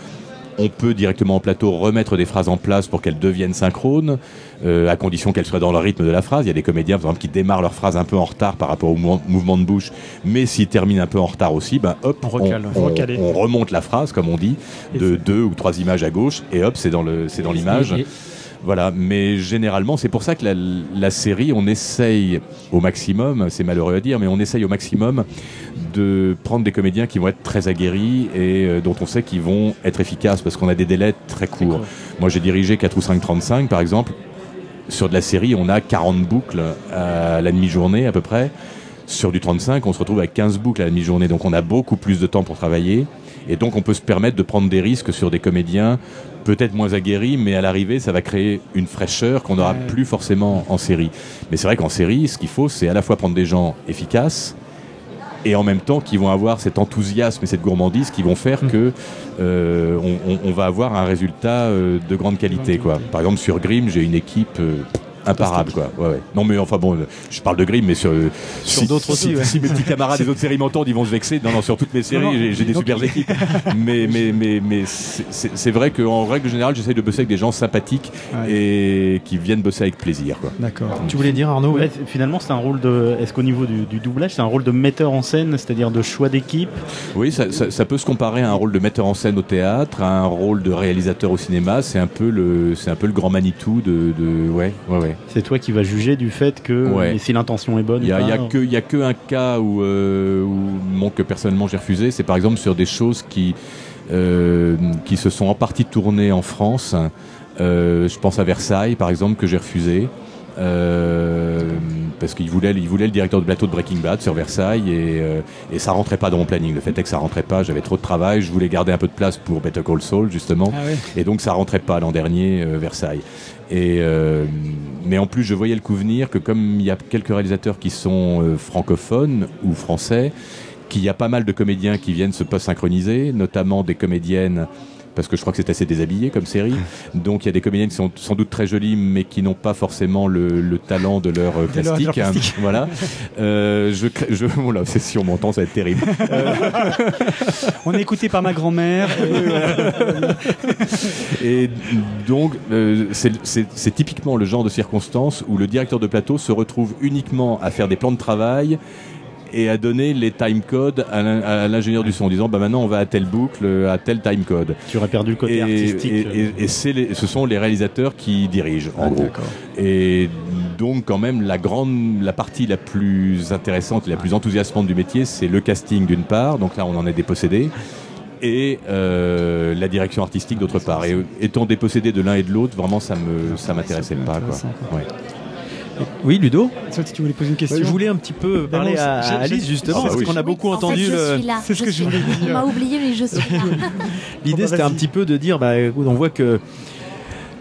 On peut directement en plateau remettre des phrases en place pour qu'elles deviennent synchrones, euh, à condition qu'elles soient dans le rythme de la phrase. Il y a des comédiens, par exemple, qui démarrent leur phrase un peu en retard par rapport au mou- mouvement de bouche, mais s'ils terminent un peu en retard aussi, ben hop, On recale. on, remonte la phrase, comme on dit, de deux ou trois images à gauche, et hop, c'est dans le, c'est dans l'image. Voilà, mais généralement, c'est pour ça que la, la série, on essaye au maximum, c'est malheureux à dire, mais on essaye au maximum de prendre des comédiens qui vont être très aguerris et euh, dont on sait qu'ils vont être efficaces parce qu'on a des délais très courts. court. Moi, j'ai dirigé 4 ou 5 35, par exemple. Sur de la série, on a 40 boucles à la demi-journée à peu près. Sur du 35, on se retrouve avec 15 boucles à la demi-journée, donc on a beaucoup plus de temps pour travailler. Et donc on peut se permettre de prendre des risques sur des comédiens peut-être moins aguerris, mais à l'arrivée, ça va créer une fraîcheur qu'on n'aura Ouais. plus forcément en série. Mais c'est vrai qu'en série, ce qu'il faut, c'est à la fois prendre des gens efficaces et en même temps qui vont avoir cet enthousiasme et cette gourmandise qui vont faire que euh, on, on- on va avoir un résultat euh, de grande qualité. Quoi. Par exemple, sur Grimm, j'ai une équipe euh, imparable. Quoi. Ouais, ouais. Non, mais enfin bon, je parle de Grimm, mais sur, Sur si- d'autres si- aussi, ouais. Si mes petits camarades des autres séries m'entendent, ils vont se vexer. Non, non, sur toutes mes séries, j'ai- des Donc- super équipes. mais mais, mais, mais c'est- vrai qu'en règle générale, j'essaie de bosser avec des gens sympathiques Ouais. et qui viennent bosser avec plaisir. Quoi. D'accord. Tu voulais dire Arnaud Ouais, finalement, c'est un rôle de. Est-ce qu'au niveau du, du doublage, c'est un rôle de metteur en scène, c'est-à-dire de choix d'équipe? Oui, ça, ça- ça peut se comparer à un rôle de metteur en scène au théâtre, à un rôle de réalisateur au cinéma. C'est un peu le, c'est un peu le grand Manitou de, de ouais, ouais, ouais. C'est toi qui vas juger du fait que Ouais. et si l'intention est bonne. Il y a, y a pas. que, il y a que un cas où, euh, où bon, que personnellement j'ai refusé. C'est par exemple sur des choses qui, euh, qui se sont en partie tournées en France. Euh, je pense à Versailles, par exemple, que j'ai refusé. Euh, parce qu'il voulait, il voulait le directeur de plateau de Breaking Bad sur Versailles et, euh, et ça rentrait pas dans mon planning. Le fait est que ça rentrait pas, j'avais trop de travail, je voulais garder un peu de place pour Better Call Saul justement. Ah ouais. Et donc ça rentrait pas l'an dernier, euh, Versailles. Et, euh, mais en plus, je voyais le coup venir que comme il y a quelques réalisateurs qui sont euh, francophones ou français, qu'il y a pas mal de comédiens qui viennent se post-synchroniser, notamment des comédiennes parce que je crois que c'est assez déshabillé comme série. Donc il y a des comédiennes qui sont sans doute très jolies, mais qui n'ont pas forcément le, le talent de leur euh, De leur- de leur plastique. voilà. Euh, je, je, oh là, c'est si on m'entend, ça va être terrible. Euh, On est écouté par ma grand-mère. et- Et donc, euh, c'est typiquement le genre de circonstance où le directeur de plateau se retrouve uniquement à faire des plans de travail et à donner les time codes à l'in- à l'ingénieur du son en disant bah maintenant on va à telle boucle, à tel time code. Tu aurais perdu le côté Et, artistique. et- et- et c'est les- ce sont les réalisateurs qui dirigent en gros. D'accord. Et donc quand même la grande, la partie la plus intéressante, et la plus enthousiasmante du métier, c'est le casting d'une part. Donc là on en est dépossédé. Et euh, la direction artistique d'autre part. Et euh, étant dépossédé de l'un et de l'autre, vraiment ça me ça m'intéressait pas. Quoi. Ouais. Oui, Ludo si tu voulais poser une question. Je voulais un petit peu parler bon, à, Alice justement, parce oui. qu'on a beaucoup En entendu fait, je le- suis là. C'est ce que je voulais On dire. m'a oublié, mais je suis là. L'idée, bah, c'était un petit peu de dire, bah, on voit que,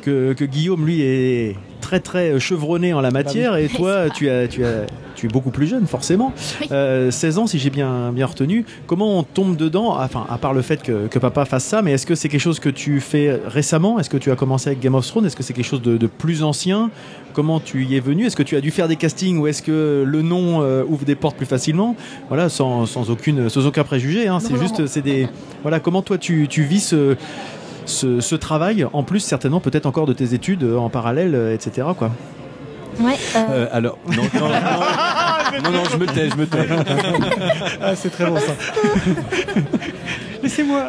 que, que Guillaume, lui, est très très chevronné en la matière, et toi, tu, as, tu, as, tu es beaucoup plus jeune, forcément. Euh, 16 ans, si j'ai bien, bien retenu. Comment on tombe dedans? Enfin, à part le fait que, que papa fasse ça, mais est-ce que c'est quelque chose que tu fais récemment? Est-ce que tu as commencé avec Game of Thrones? Est-ce que c'est quelque chose de, de plus ancien? Comment tu y es venu? Est-ce que tu as dû faire des castings ou est-ce que le nom euh, ouvre des portes plus facilement? Voilà, sans, sans, aucune, sans aucun préjugé. Hein, c'est juste, c'est des. Voilà, comment toi tu, tu vis ce, ce, ce travail, en plus certainement peut-être encore de tes études euh, en parallèle, euh, etc. Quoi. Ouais, euh, Euh, alors non non, non non non, je me tais, je me tais. Ah, c'est très bon ça. Laissez-moi.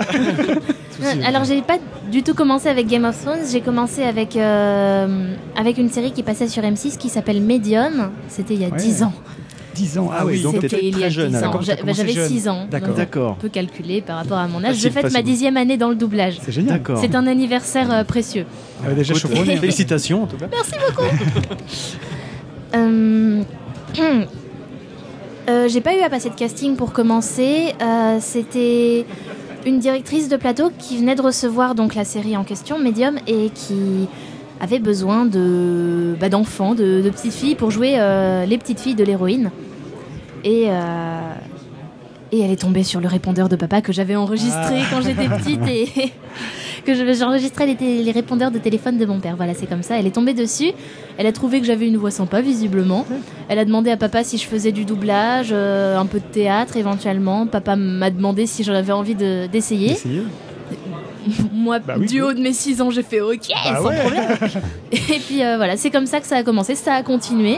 alors j'ai pas du tout commencé avec Game of Thrones. J'ai commencé avec euh, avec une série qui passait sur M6 qui s'appelle Medium. C'était il y a Ouais. 10 ans. 10 ans. Ah oui, oui. donc C'était t'étais il y a très jeune, 10 alors. ans. D'accord, J'a- t'as commencé J'avais jeune. 6 ans. D'accord. On peut calculer par rapport à mon âge. Facile, J'ai fait ma dixième année dans le doublage. C'est génial. D'accord. C'est un anniversaire euh, précieux. Ah, déjà chevronné. Félicitations en tout cas. Euh, euh, j'ai pas eu à passer de casting pour commencer. Euh, C'était une directrice de plateau qui venait de recevoir donc la série en question, Medium, et qui avait besoin de bah, d'enfants, de, de petites filles pour jouer euh, les petites filles de l'héroïne. Et euh, et elle est tombée sur le répondeur de papa que j'avais enregistré Ah. quand j'étais petite et que je- j'enregistrais les, les répondeurs de téléphone de mon père. Voilà, c'est comme ça. Elle est tombée dessus. Elle a trouvé que j'avais une voix sympa, visiblement. Elle a demandé à papa si je faisais du doublage, euh, un peu de théâtre éventuellement. Papa m'a demandé si j'en avais envie de- d'essayer. Moi, Bah oui, du haut de mes 6 ans, j'ai fait OK, Ah sans ouais. problème. Et puis euh, voilà, c'est comme ça que ça a commencé. Ça a continué.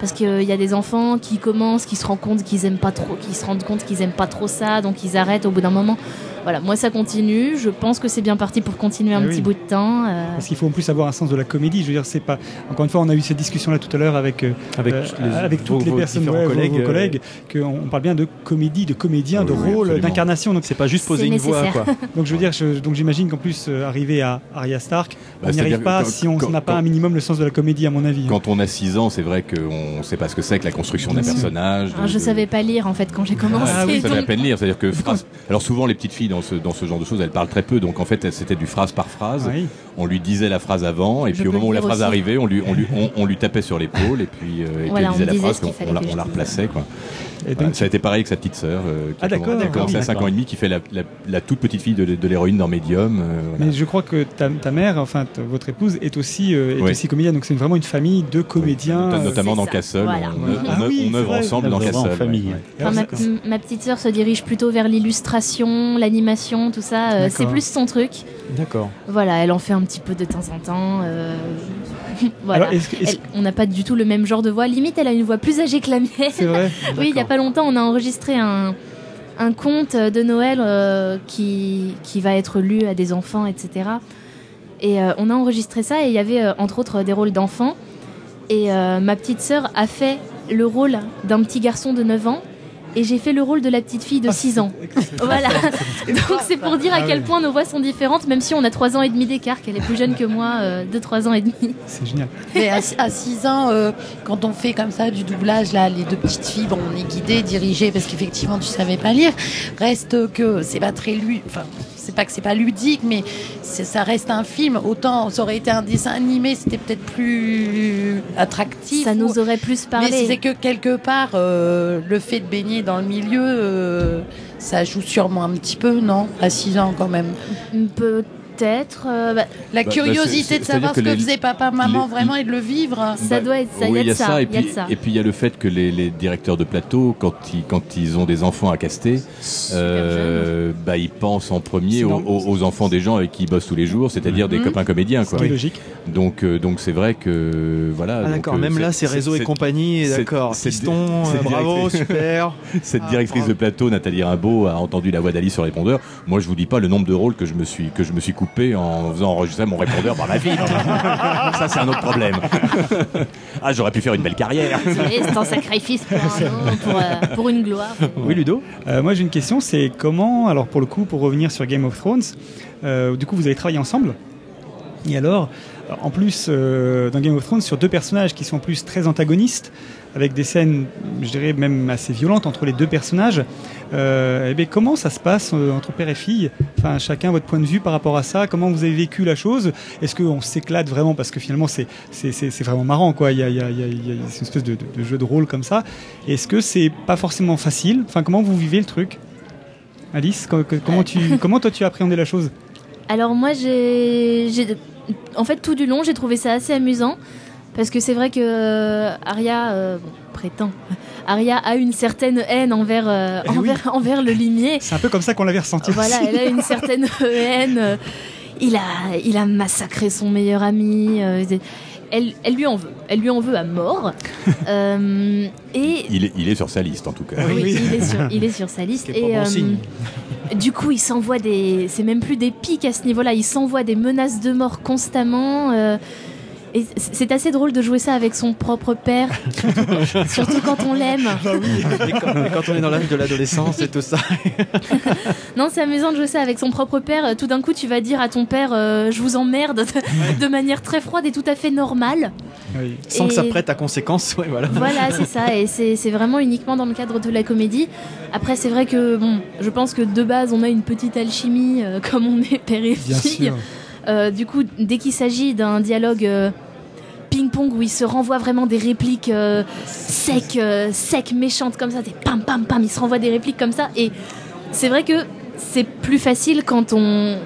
Parce qu'il y a des enfants qui commencent, qui se rendent compte qu'ils aiment pas trop, qui se rendent compte qu'ils aiment pas trop ça, donc ils arrêtent au bout d'un moment. Voilà, moi ça continue. Je pense que c'est bien parti pour continuer un Ah petit oui. bout de temps. euh, Parce qu'il faut en plus avoir un sens de la comédie. Je veux dire, c'est pas. Encore une fois, on a eu cette discussion-là tout à l'heure avec euh, Avec, euh, les- avec toutes vos- les vos personnes, ouais, vos- collègues, vos euh, collègues, qu'on on parle bien de comédie, de comédien, de oui, rôle, d'incarnation. Donc, C'est pas juste poser une voix, quoi. donc je veux dire, je- donc j'imagine qu'en plus euh, arriver à Arya Stark, Bah, on n'y c'est-à-dire arrive pas quand- si on n'a pas un minimum le sens de la comédie, à mon avis. Quand on a 6 ans, c'est vrai qu'on ne sait pas ce que c'est que la construction d'un personnage. de- je de- savais pas lire en fait quand j'ai commencé. Ah oui, Ça à peine lire, c'est-à-dire que alors souvent les petites filles dans ce, dans ce genre de choses. Elle parle très peu, donc en fait, elle- c'était du phrase par phrase. Oui. On lui disait la phrase avant, et Je puis au moment où la phrase aussi. arrivait, on lui, on lui, on, on lui tapait sur l'épaule, et puis, euh, et puis Voilà, elle disait on la disait phrase, on, la, on la replaçait. Quoi. Et Voilà, donc, ça a été pareil avec sa petite sœur, euh, qui Ah, a d'accord, commencé à Oui, 5 ans et demi, qui fait la, la, la toute petite fille de, de l'héroïne dans Medium. euh, voilà. Mais je crois que ta, ta mère, enfin votre épouse, est aussi, euh, est Oui. aussi comédienne. Donc c'est vraiment une famille de comédiens. Not- notamment c'est dans ça. Castle, Voilà. on, on- Ah on- oui, on c'est œuvre ensemble dans Œuvre en Castle. famille. ouais. Enfin, Alors, ma, c'est- ma petite sœur se dirige plutôt vers l'illustration, l'animation, tout ça. euh, c'est plus son truc. D'accord. Voilà, elle en fait un petit peu de temps en temps. voilà. Alors, est-ce que- est-ce- Elle- on n'a pas du tout le même genre de voix. Limite, elle a une voix plus âgée que la mienne. C'est vrai. Oui, il n'y a pas longtemps, on a enregistré un, un conte de Noël euh, qui, qui va être lu à des enfants, etc. Et euh, on a enregistré ça et il y avait euh, entre autres des rôles d'enfants. Et ma petite sœur a fait le rôle d'un petit garçon de 9 ans et j'ai fait le rôle de la petite fille de 6 ans. Voilà. Donc c'est pour dire à Ah quel point nos voix sont différentes, même si on a 3 ans et demi d'écart, qu'elle est plus jeune que moi euh, de 3 ans et demi. C'est génial. Mais à 6 ans, euh, quand on fait comme ça du doublage, là, les deux petites filles, bon, on est guidé, dirigé, parce qu'effectivement, tu savais pas lire. Reste que c'est pas très lu. Enfin, c'est pas que c'est pas ludique, mais ça reste un film. Autant ça aurait été un dessin animé, c'était peut-être plus attractif. Ça ou- nous aurait plus parlé. Mais c'est que quelque part, euh, le fait de baigner dans le milieu, euh, ça joue sûrement un petit peu, non? À 6 ans quand même. Peut-être. euh, bah, La Bah, bah, curiosité de savoir ce que que les- faisait papa, maman, les- vraiment, et de le vivre. ça doit être ça. Il oui, y a de ça. Et il y a puis, ça. et puis il y a le fait que les, les directeurs de plateau, quand ils, quand ils ont des enfants à caster, euh, bah, ils pensent en premier aux, normal. aux- aux enfants des gens avec qui ils bossent tous les jours, c'est-à-dire des Mhm. copains comédiens. Quoi. logique. Donc, euh, donc c'est vrai que voilà. Ah, d'accord, même là, c'est réseau et compagnie, c'est- d'accord. euh, bravo, super. Cette Ah, directrice de plateau, Nathalie Rimbaud, a entendu la voix d'Alice sur le répondeur. Moi, je vous dis pas le nombre de rôles que je me suis que je me suis coupé en faisant enregistrer mon répondeur par ma fille. Ça, c'est un autre problème. ah, j'aurais pu faire une belle carrière. C'est un sacrifice pour, un nom, pour, euh, pour une gloire. Oui, Ludo Euh, moi j'ai une question, c'est comment, alors pour le coup, pour revenir sur Game of Thrones, euh, du coup vous avez travaillé ensemble. Et alors, en plus, euh, dans Game of Thrones, sur deux personnages qui sont en plus très antagonistes, avec des scènes, je dirais même assez violentes entre les deux personnages, euh, eh bien, comment ça se passe euh, entre père et fille? Enfin, chacun votre point de vue par rapport à ça. Comment vous avez vécu la chose? Est-ce qu'on s'éclate vraiment? Parce que finalement, c'est vraiment marrant, quoi. Il y a, il y a- il y a- il y a- c'est une espèce de, de- de jeu de rôle comme ça. Est-ce que c'est pas forcément facile? Enfin, comment vous vivez le truc? Alice, co- co- comment, tu, comment toi tu as appréhendé la chose? Alors moi, j'ai, j'ai- en fait, tout du long, j'ai trouvé ça assez amusant parce que c'est vrai que euh, Arya euh, bon, prétend. Arya a une certaine haine envers, euh, Eh oui. envers, envers le limier. C'est un peu comme ça qu'on l'avait ressenti Voilà, aussi. elle a une certaine haine. euh, Il a, il a massacré son meilleur ami. euh, elle, elle lui en veut. Elle lui en veut à mort. Euh, et Il est, il est sur sa liste en tout cas. Oui. Il, est sur, il est sur sa liste. Et, bon euh, signe. du coup, il s'envoie des. C'est même plus des pics à ce niveau-là. Il s'envoie des menaces de mort constamment. euh, et c'est assez drôle de jouer ça avec son propre père, surtout quand on l'aime. Et quand, et quand on est dans l'âge de l'adolescence et tout ça. Non, c'est amusant de jouer ça avec son propre père. Tout d'un coup, tu vas dire à ton père euh, Je vous emmerde de manière très froide et tout à fait normale. Oui. Sans que ça Et- prête à conséquence, ouais, voilà. Voilà, c'est ça. Et c'est vraiment uniquement dans le cadre de la comédie. Après, c'est vrai que, bon, je pense que de base, on a une petite alchimie, euh, comme on est père et Bien fille. sûr. Euh, du coup, dès qu'il s'agit d'un dialogue euh, ping-pong où il se renvoie vraiment des répliques euh, secs, euh, secs, méchantes comme ça, des pam pam pam, il se renvoie des répliques comme ça. Et c'est vrai que c'est plus facile quand on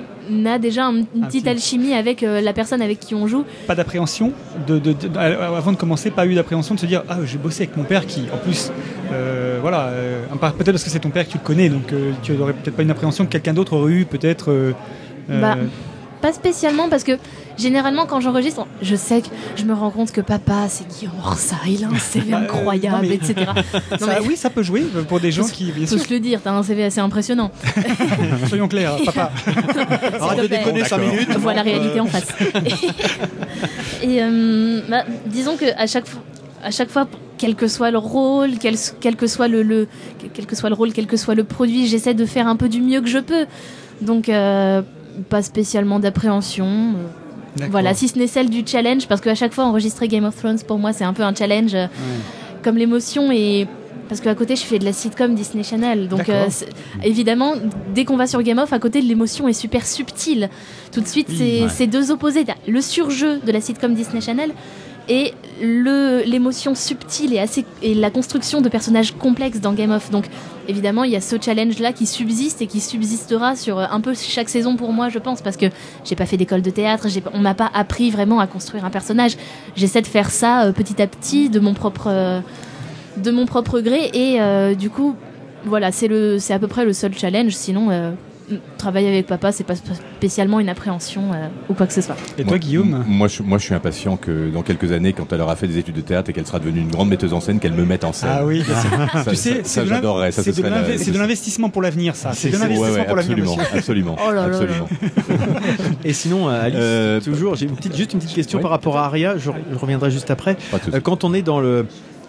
a déjà un- une Un petite petit- alchimie avec euh, la personne avec qui on joue. Pas d'appréhension de, de- de- euh, Avant de commencer, pas eu d'appréhension de se dire Ah, j'ai bossé avec mon père qui, en plus, euh, voilà, euh, peut-être parce que c'est ton père que tu le connais, donc tu aurais peut-être pas une appréhension que quelqu'un d'autre aurait eu, peut-être. Bah, Pas spécialement parce que généralement quand j'enregistre, je sais que je me rends compte que papa c'est Guillaume Orsa, il a un CV euh, incroyable, non, mais- etc. Non, ça- mais Oui, ça peut jouer euh, pour des gens qui, bien faut sûr, se le dire, t'as un CV assez impressionnant. soyons clairs, papa. Arrête de déconner 5 D'accord. minutes. Vois la réalité en face. Et euh, bah, disons que à chaque fois, à chaque fois, quel que soit le rôle, quel, quel que soit le, le- quel que soit le rôle, quel que soit le produit, j'essaie de faire un peu du mieux que je peux. Donc euh, pas spécialement d'appréhension. Voilà, si ce n'est celle du challenge, parce qu'à chaque fois enregistrer Game of Thrones pour moi c'est un peu un challenge. euh, Comme l'émotion est parce qu'à côté je fais de la sitcom Disney Channel. Donc euh, évidemment, dès qu'on va sur Game of, à côté l'émotion est super subtile. Tout de suite, c'est ouais. deux opposés. Le surjeu de la sitcom Disney Channel et l'émotion subtile et, assez, la construction de personnages complexes dans Game of. Donc évidemment, il y a ce challenge-là qui subsiste et qui subsistera sur euh, un peu chaque saison pour moi, je pense, parce que j'ai pas fait d'école de théâtre, on m'a pas appris vraiment à construire un personnage. J'essaie de faire ça euh, petit à petit de mon propre, euh, gré et du coup, voilà, c'est à peu près le seul challenge. Sinon, travailler avec papa, c'est pas spécialement une appréhension euh, ou quoi que ce soit. Et toi, Moi- Guillaume moi je, moi, je suis impatient que dans quelques années, quand elle aura fait des études de théâtre et qu'elle sera devenue une grande metteuse en scène, qu'elle me mette en scène. Ah oui, Ça, tu sais, ça, j'adorerais. Ça, c'est ce de l'investissement pour l'avenir, ça. C'est de l'investissement ouais, pour l'avenir, absolument, Oh là là là. absolument. Et sinon, euh, Alice, Euh, toujours, j'ai une petite, juste une petite question par rapport à Aria, je, je reviendrai juste après. Quand on est dans le.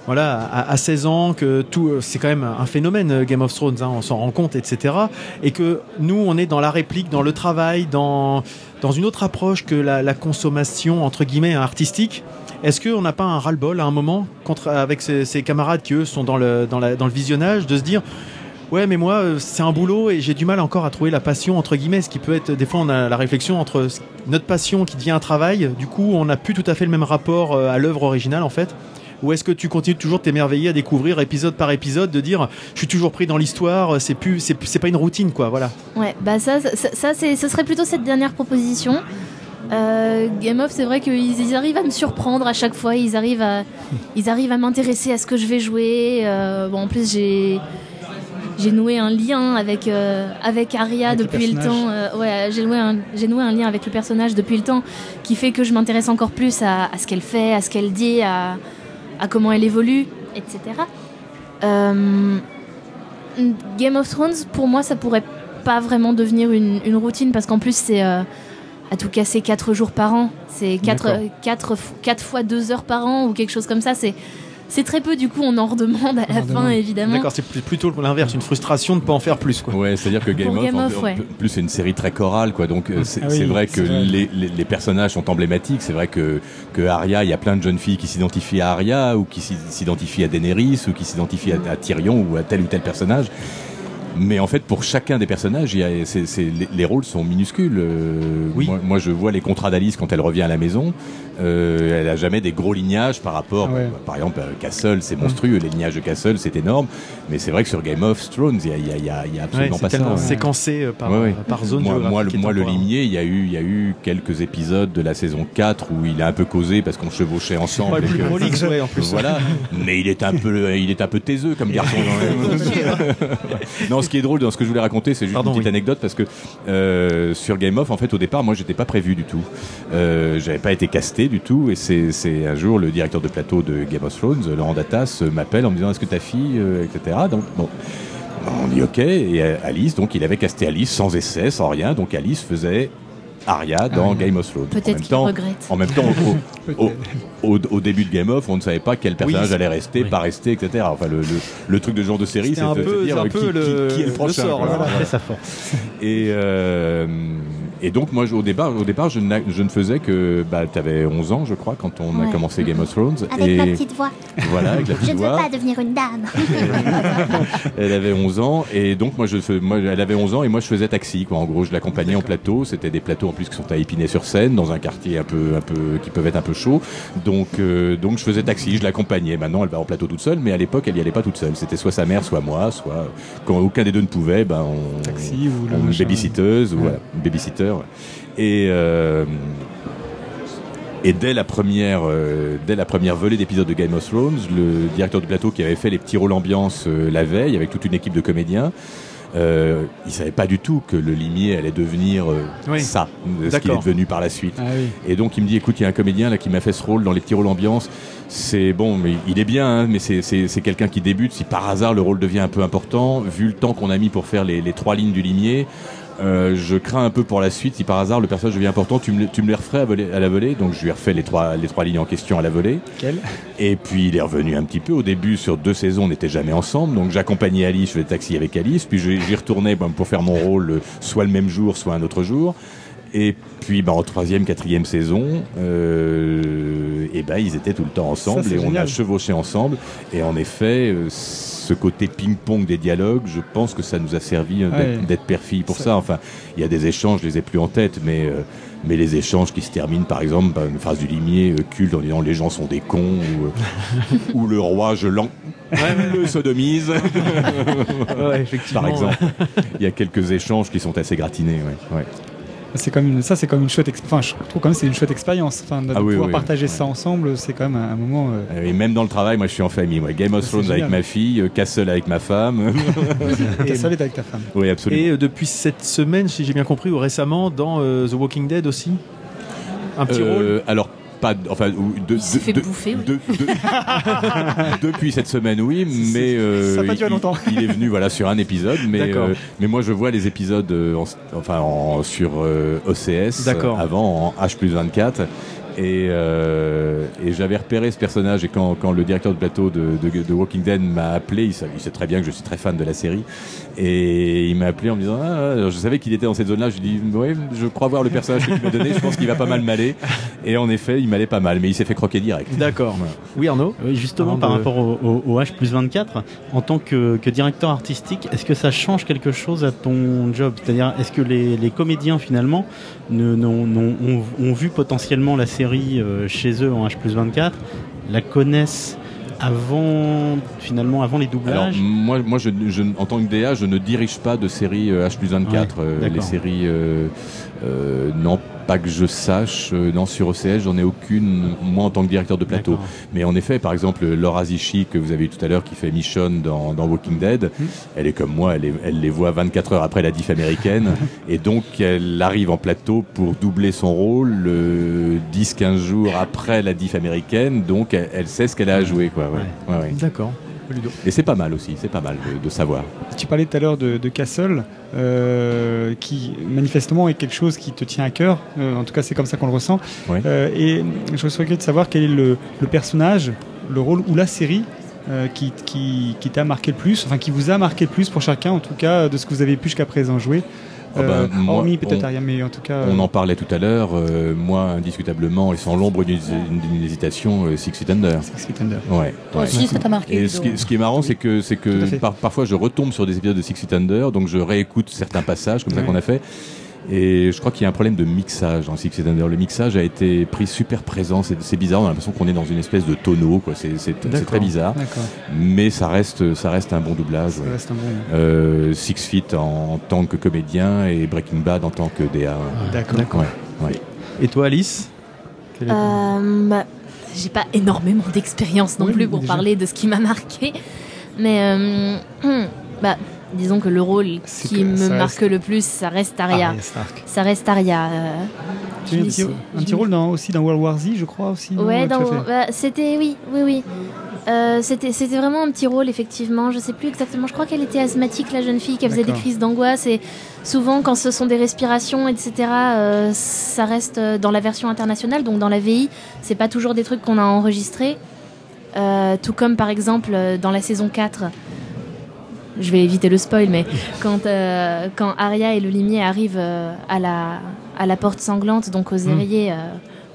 Voilà, à, à 16 ans, que tout, euh, c'est quand même un phénomène euh, Game of Thrones, hein, on s'en rend compte, etc. Et que nous, on est dans la réplique, dans le travail, dans, dans une autre approche que la, consommation, entre guillemets, artistique. Est-ce qu'on n'a pas un ras-le-bol à un moment contre, avec ses, camarades qui, eux, sont dans le, dans, le visionnage, de se dire Ouais, mais moi, euh, c'est un boulot et j'ai du mal encore à trouver la passion, entre guillemets, ce qui peut être, des fois, on a la réflexion entre notre passion qui devient un travail, du coup, on n'a plus tout à fait le même rapport à l'œuvre originale, en fait. Ou est-ce que tu continues toujours de t'émerveiller à découvrir épisode par épisode, de dire, je suis toujours pris dans l'histoire, c'est plus, c'est, c'est pas une routine, quoi, voilà. Ouais, bah ça, ça, ça, c'est, ce serait plutôt cette dernière proposition. Euh, Game of, c'est vrai qu'ils ils arrivent à me surprendre à chaque fois. Ils arrivent à, ils arrivent à m'intéresser à ce que je vais jouer. Euh, bon, en plus, j'ai, j'ai noué un lien avec avec, avec Arya Avec depuis le, temps. Euh, ouais, j'ai noué un, j'ai noué un lien avec le personnage depuis le temps, qui fait que je m'intéresse encore plus à, à ce qu'elle fait, à ce qu'elle dit, à, à comment elle évolue, etc. Euh, Game of Thrones, pour moi, ça pourrait pas vraiment devenir une, une routine parce qu'en plus, c'est euh, à tout casser 4 jours par an. C'est 4, D'accord. 4, 4 fois 2 heures par an ou quelque chose comme ça. C'est, c'est très peu, du coup, on en redemande à la fin, demande. évidemment. D'accord, c'est plutôt l'inverse, une frustration de ne pas en faire plus, quoi. Ouais, c'est-à-dire que Game Pour of, Game en- of, en ouais. plus c'est une série très chorale, quoi. Donc euh, c'est Ah oui, c'est vrai que vrai. Les, les, les personnages sont emblématiques. C'est vrai que que Arya, il y a plein de jeunes filles qui s'identifient à Arya ou qui s'i- s'identifient à Daenerys ou qui s'identifient à, à Tyrion ou à tel ou tel personnage. Mais en fait, pour chacun des personnages, il y a, c'est, c'est- les, les rôles sont minuscules. Euh, Oui. moi, moi, je vois les contrats d'Alice quand elle revient à la maison. Euh, elle a jamais des gros lignages par rapport. Ah ouais. Par exemple, euh, Castle, c'est monstrueux. Les lignages de Castle, c'est énorme. Mais c'est vrai que sur Game of Thrones, il y y y y a absolument pas ça. séquencé euh, par, par zone moi, moi, le, moi, le limier, il y a eu, il y a eu quelques épisodes de la saison 4 où il a un peu causé parce qu'on chevauchait ensemble. Pas le plus que- ouais, en plus. Voilà, mais il est un peu, il est un peu taiseux comme garçon. non, ce qui est drôle dans ce que je voulais raconter, c'est juste Pardon, une petite oui. anecdote parce que euh, sur Game of, en fait, au départ, moi, j'étais pas prévu du tout. Euh, J'avais pas été casté du tout, et c'est un jour le directeur de plateau de Game of Thrones, Laurent Datas, m'appelle en me disant est-ce que ta fille, euh, etc. Donc bon. On dit ok, et Alice, donc il avait casté Alice sans essai, sans rien, donc Alice faisait Arya dans Game of Thrones. En Peut-être même qu'il temps, regrette. en même temps, au, au- au- au début de Game of, on ne savait pas quel personnage allait rester, oui. pas rester, etc. Enfin, le, le- le truc de genre de série, c'est un de, dire c'est un peu qui, qui- le- qui est le le prochain. sort, quoi. voilà. Voilà. C'est sa force. Et, euh, et donc, moi, je- au départ, au départ je, je ne faisais que. Bah, tu avais 11 ans, je crois, quand on a commencé Game of Thrones. Avec et ma petite voix. voilà, avec la Je petite ne veux voix. pas devenir une dame. Elle avait 11 ans et donc moi je moi elle avait 11 ans et moi je faisais taxi quoi. En gros, je l'accompagnais en plateau, c'était des plateaux en plus qui sont à Épinay-sur-Seine dans un quartier un peu un peu qui peuvent être un peu chaud. Donc euh, donc je faisais taxi, je l'accompagnais. Maintenant, elle va en plateau toute seule, mais à l'époque, elle y allait pas toute seule. C'était soit sa mère, soit moi, soit quand aucun des deux ne pouvait, ben on Taxi ou on- babysitteuse ou Ouais. voilà, une babysitter. Et euh, et dès la première, euh, dès la première volée d'épisodes de Game of Thrones, le directeur du plateau qui avait fait les petits rôles ambiance euh, la veille avec toute une équipe de comédiens, euh, il savait pas du tout que le limier allait devenir euh, Oui. ça, ce qu'il est devenu par la suite. Ah oui. Et donc il me dit, écoute, il y a un comédien là qui m'a fait ce rôle dans les petits rôles ambiance. C'est bon, mais il est bien, hein, mais c'est- quelqu'un qui débute. Si par hasard le rôle devient un peu important, vu le temps qu'on a mis pour faire les, les trois lignes du limier, euh, je crains un peu pour la suite. Si par hasard le personnage devient important, tu me, tu me les referais à, voler- à la volée. Donc je lui ai refait les trois, les trois lignes en question à la volée. Et puis il est revenu un petit peu. Au début, sur deux saisons, on n'était jamais ensemble. Donc j'accompagnais Alice, je faisais taxi avec Alice. Puis j'y j'y retournais ben, pour faire mon rôle, euh, soit le même jour, soit un autre jour. Et puis bah, en troisième, quatrième saison, euh, et ben ils étaient tout le temps ensemble Ça, et on a chevauché ensemble. Et en effet, euh, ce côté ping-pong des dialogues, je pense que ça nous a servi euh, d'être- Ouais. d'être père-fille pour Ça- ça. Enfin, il y a des échanges, je les ai plus en tête, mais euh, mais les échanges qui se terminent par exemple par une phrase du limier euh, culte en disant les gens sont des cons ou, euh, ou le roi je l'en le sodomise Ouais, effectivement. par exemple. Il y a quelques échanges qui sont assez gratinés. ouais, ouais. C'est comme une, ça, c'est comme une chouette. Enfin, je trouve quand même que c'est une chouette expérience. Enfin, de Ah oui, pouvoir oui, partager ça ensemble, c'est quand même un, un moment. euh, Et même dans le travail, moi je suis en famille. Moi. Game of Thrones avec ma fille, euh, Castle avec ma femme. Seul et avec ta femme. oui, absolument. Et euh, depuis cette semaine, si j'ai bien compris, ou récemment, dans euh, The Walking Dead aussi? Un petit Euh, rôle? Alors, pas. d- Enfin, ou- de, Il s'est de- fait de- bouffer, oui. de- de- depuis cette semaine, oui, mais. euh, ça a pas duré il- longtemps. Il, est venu voilà, sur un épisode, mais, euh, mais moi je vois les épisodes euh, en- enfin, en- sur euh, OCS D'accord. avant en H plus 24. Et, euh, et j'avais repéré ce personnage et quand, quand le directeur de plateau de, de, de Walking Dead m'a appelé, il sait, il sait très bien que je suis très fan de la série, et il m'a appelé en me disant, ah, je savais qu'il était dans cette zone-là, je lui ai dit, ouais, je crois voir le personnage que tu m'as donné, je pense qu'il va pas mal m'aller. Et en effet, il m'allait pas mal, mais il s'est fait croquer direct. D'accord. Oui, Arnaud Oui, justement, par de- rapport au, au- au H plus 24, en tant que, que directeur artistique, est-ce que ça change quelque chose à ton job? C'est-à-dire, est-ce que les, les comédiens, finalement, ne, ont, ont vu potentiellement la série euh, chez eux en H plus 24, la connaissent avant, finalement, avant les Alors, doublages moi, moi je, je- en tant que DA, je ne dirige pas de série euh, H plus 24. Ouais, Euh, les séries, euh, euh, non, pas que je sache. Euh, non, sur OCS, j'en ai aucune, moi en tant que directeur de plateau. Mais en effet, par exemple, Laura Zichy, que vous avez eu tout à l'heure, qui fait Michonne dans, dans Walking Dead, elle est comme moi, elle, est- elle les voit 24 heures après la diff américaine. et donc, elle arrive en plateau pour doubler son rôle euh, 10-15 jours après la diff américaine. Donc, elle, elle sait ce qu'elle a à jouer. Quoi, ouais. Ouais, ouais. D'accord. Et c'est pas mal aussi, c'est pas mal de, de savoir. Tu parlais tout à l'heure de, de Castle, euh, qui manifestement est quelque chose qui te tient à cœur. Euh, en tout cas, c'est comme ça qu'on le ressent. Ouais. Euh, et je serais curieux de savoir quel est le, le personnage, le rôle ou la série qui, qui, qui t'a marqué le plus, enfin qui vous a marqué le plus pour chacun, en tout cas, de ce que vous avez pu jusqu'à présent jouer. Ah bah, Euh, moi, hormis peut-être on- Aria, mais en tout cas. On euh, en parlait tout à l'heure, euh, moi indiscutablement et sans l'ombre d'une hésitation, euh, Six Feet Under. Six Feet Under. Ouais. Toi ouais. aussi, ça t'a marqué. Et ce qui, ce qui est marrant, c'est que, c'est par- parfois je retombe sur des épisodes de Six Feet Under, donc je réécoute certains passages comme ça qu'on a fait. Et je crois qu'il y a un problème de mixage dans Six Feet Under. Le mixage a été pris super présent. C'est c'est bizarre. On a l'impression qu'on est dans une espèce de tonneau. quoi. C'est c'est- c'est D'accord. très bizarre. D'accord, Mais ça reste, ça reste un bon doublage. ça ouais. reste un bon. Euh, Six Feet en, en tant que comédien et Breaking Bad en tant que DA. D'accord. Ouais, ouais. Et toi, Alice? Euh, bah, j'ai pas énormément d'expérience non Oui, plus pour déjà. parler de ce qui m'a marqué. Mais euh, hum, bah, disons que le rôle qui que me marque reste- le plus, ça reste Arya. Arya Stark. Ça reste Arya. euh, Tu as eu un petit, un rôle dans, aussi dans World War Z, je crois aussi. Ouais, bah, c'était oui, oui, oui. Euh, c'était c'était vraiment un petit rôle effectivement. Je sais plus exactement. Je crois qu'elle était asthmatique la jeune fille qui faisait des crises d'angoisse et souvent quand ce sont des respirations etc. euh, ça reste dans la version internationale donc dans la VI. C'est pas toujours des trucs qu'on a enregistrés. Euh, tout comme par exemple dans la saison 4 je vais éviter le spoil, mais quand, euh, quand Arya et le limier arrivent euh, à, la, à la porte sanglante, donc aux éveillés, euh,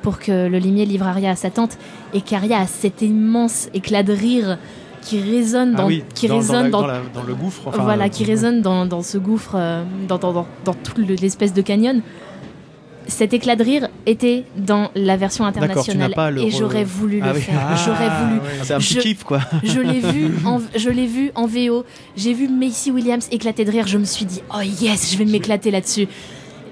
pour que le limier livre Arya à sa tante, et qu'Arya a cet immense éclat de rire qui résonne dans, Ah oui, qui dans, dans résonne la- dans, la- le gouffre. enfin, voilà, euh, qui résonne dans, dans ce gouffre, dans, dans, dans, dans toute le- l'espèce de canyon. Cet éclat de rire était dans la version internationale pas et j'aurais voulu Ah le oui. faire. Ah, j'aurais voulu. C'est un petit Je- kiff, quoi. Je l'ai vu, en, je l'ai vu en VO. J'ai vu Macy Williams éclater de rire. Je me suis dit, oh yes, je vais m'éclater là-dessus.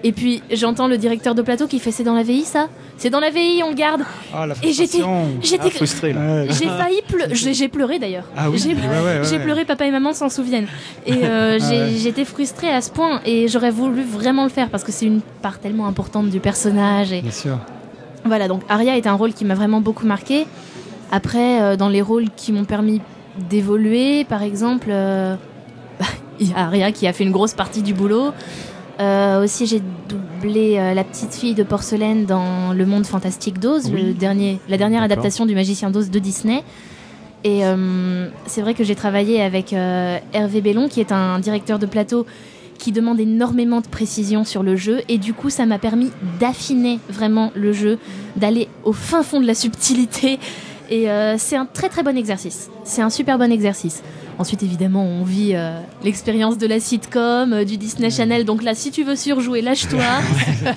Et puis j'entends le directeur de plateau qui fait, c'est dans la VI ça? C'est dans la VI, on le garde. Ah, la Et j'étais-. J'étais, Ah, frustré, là. J'ai failli pleurer. J'ai pleuré d'ailleurs. Ah oui, J'ai ouais, ouais, ouais, j'ai ouais. pleuré, papa et maman s'en souviennent. Et euh, Ah j'étais frustrée à ce point. Et j'aurais voulu vraiment le faire parce que c'est une part tellement importante du personnage. Et Bien sûr. voilà, donc Arya est un rôle qui m'a vraiment beaucoup marqué. Après, euh, dans les rôles qui m'ont permis d'évoluer, par exemple, euh, il y a Arya qui a fait une grosse partie du boulot. Euh, aussi, j'ai doublé euh, la petite fille de porcelaine dans Le Monde Fantastique d'Oz, Oui. le dernier, la dernière adaptation du Magicien d'Oz de Disney. Et euh, c'est vrai que j'ai travaillé avec Hervé Bellon, qui est un directeur de plateau qui demande énormément de précision sur le jeu et du coup ça m'a permis d'affiner vraiment le jeu, d'aller au fin fond de la subtilité et c'est un très très bon exercice. C'est un super bon exercice. Ensuite, évidemment, on vit euh, l'expérience de la sitcom, euh, du Disney Channel. Donc là, si tu veux surjouer, lâche-toi.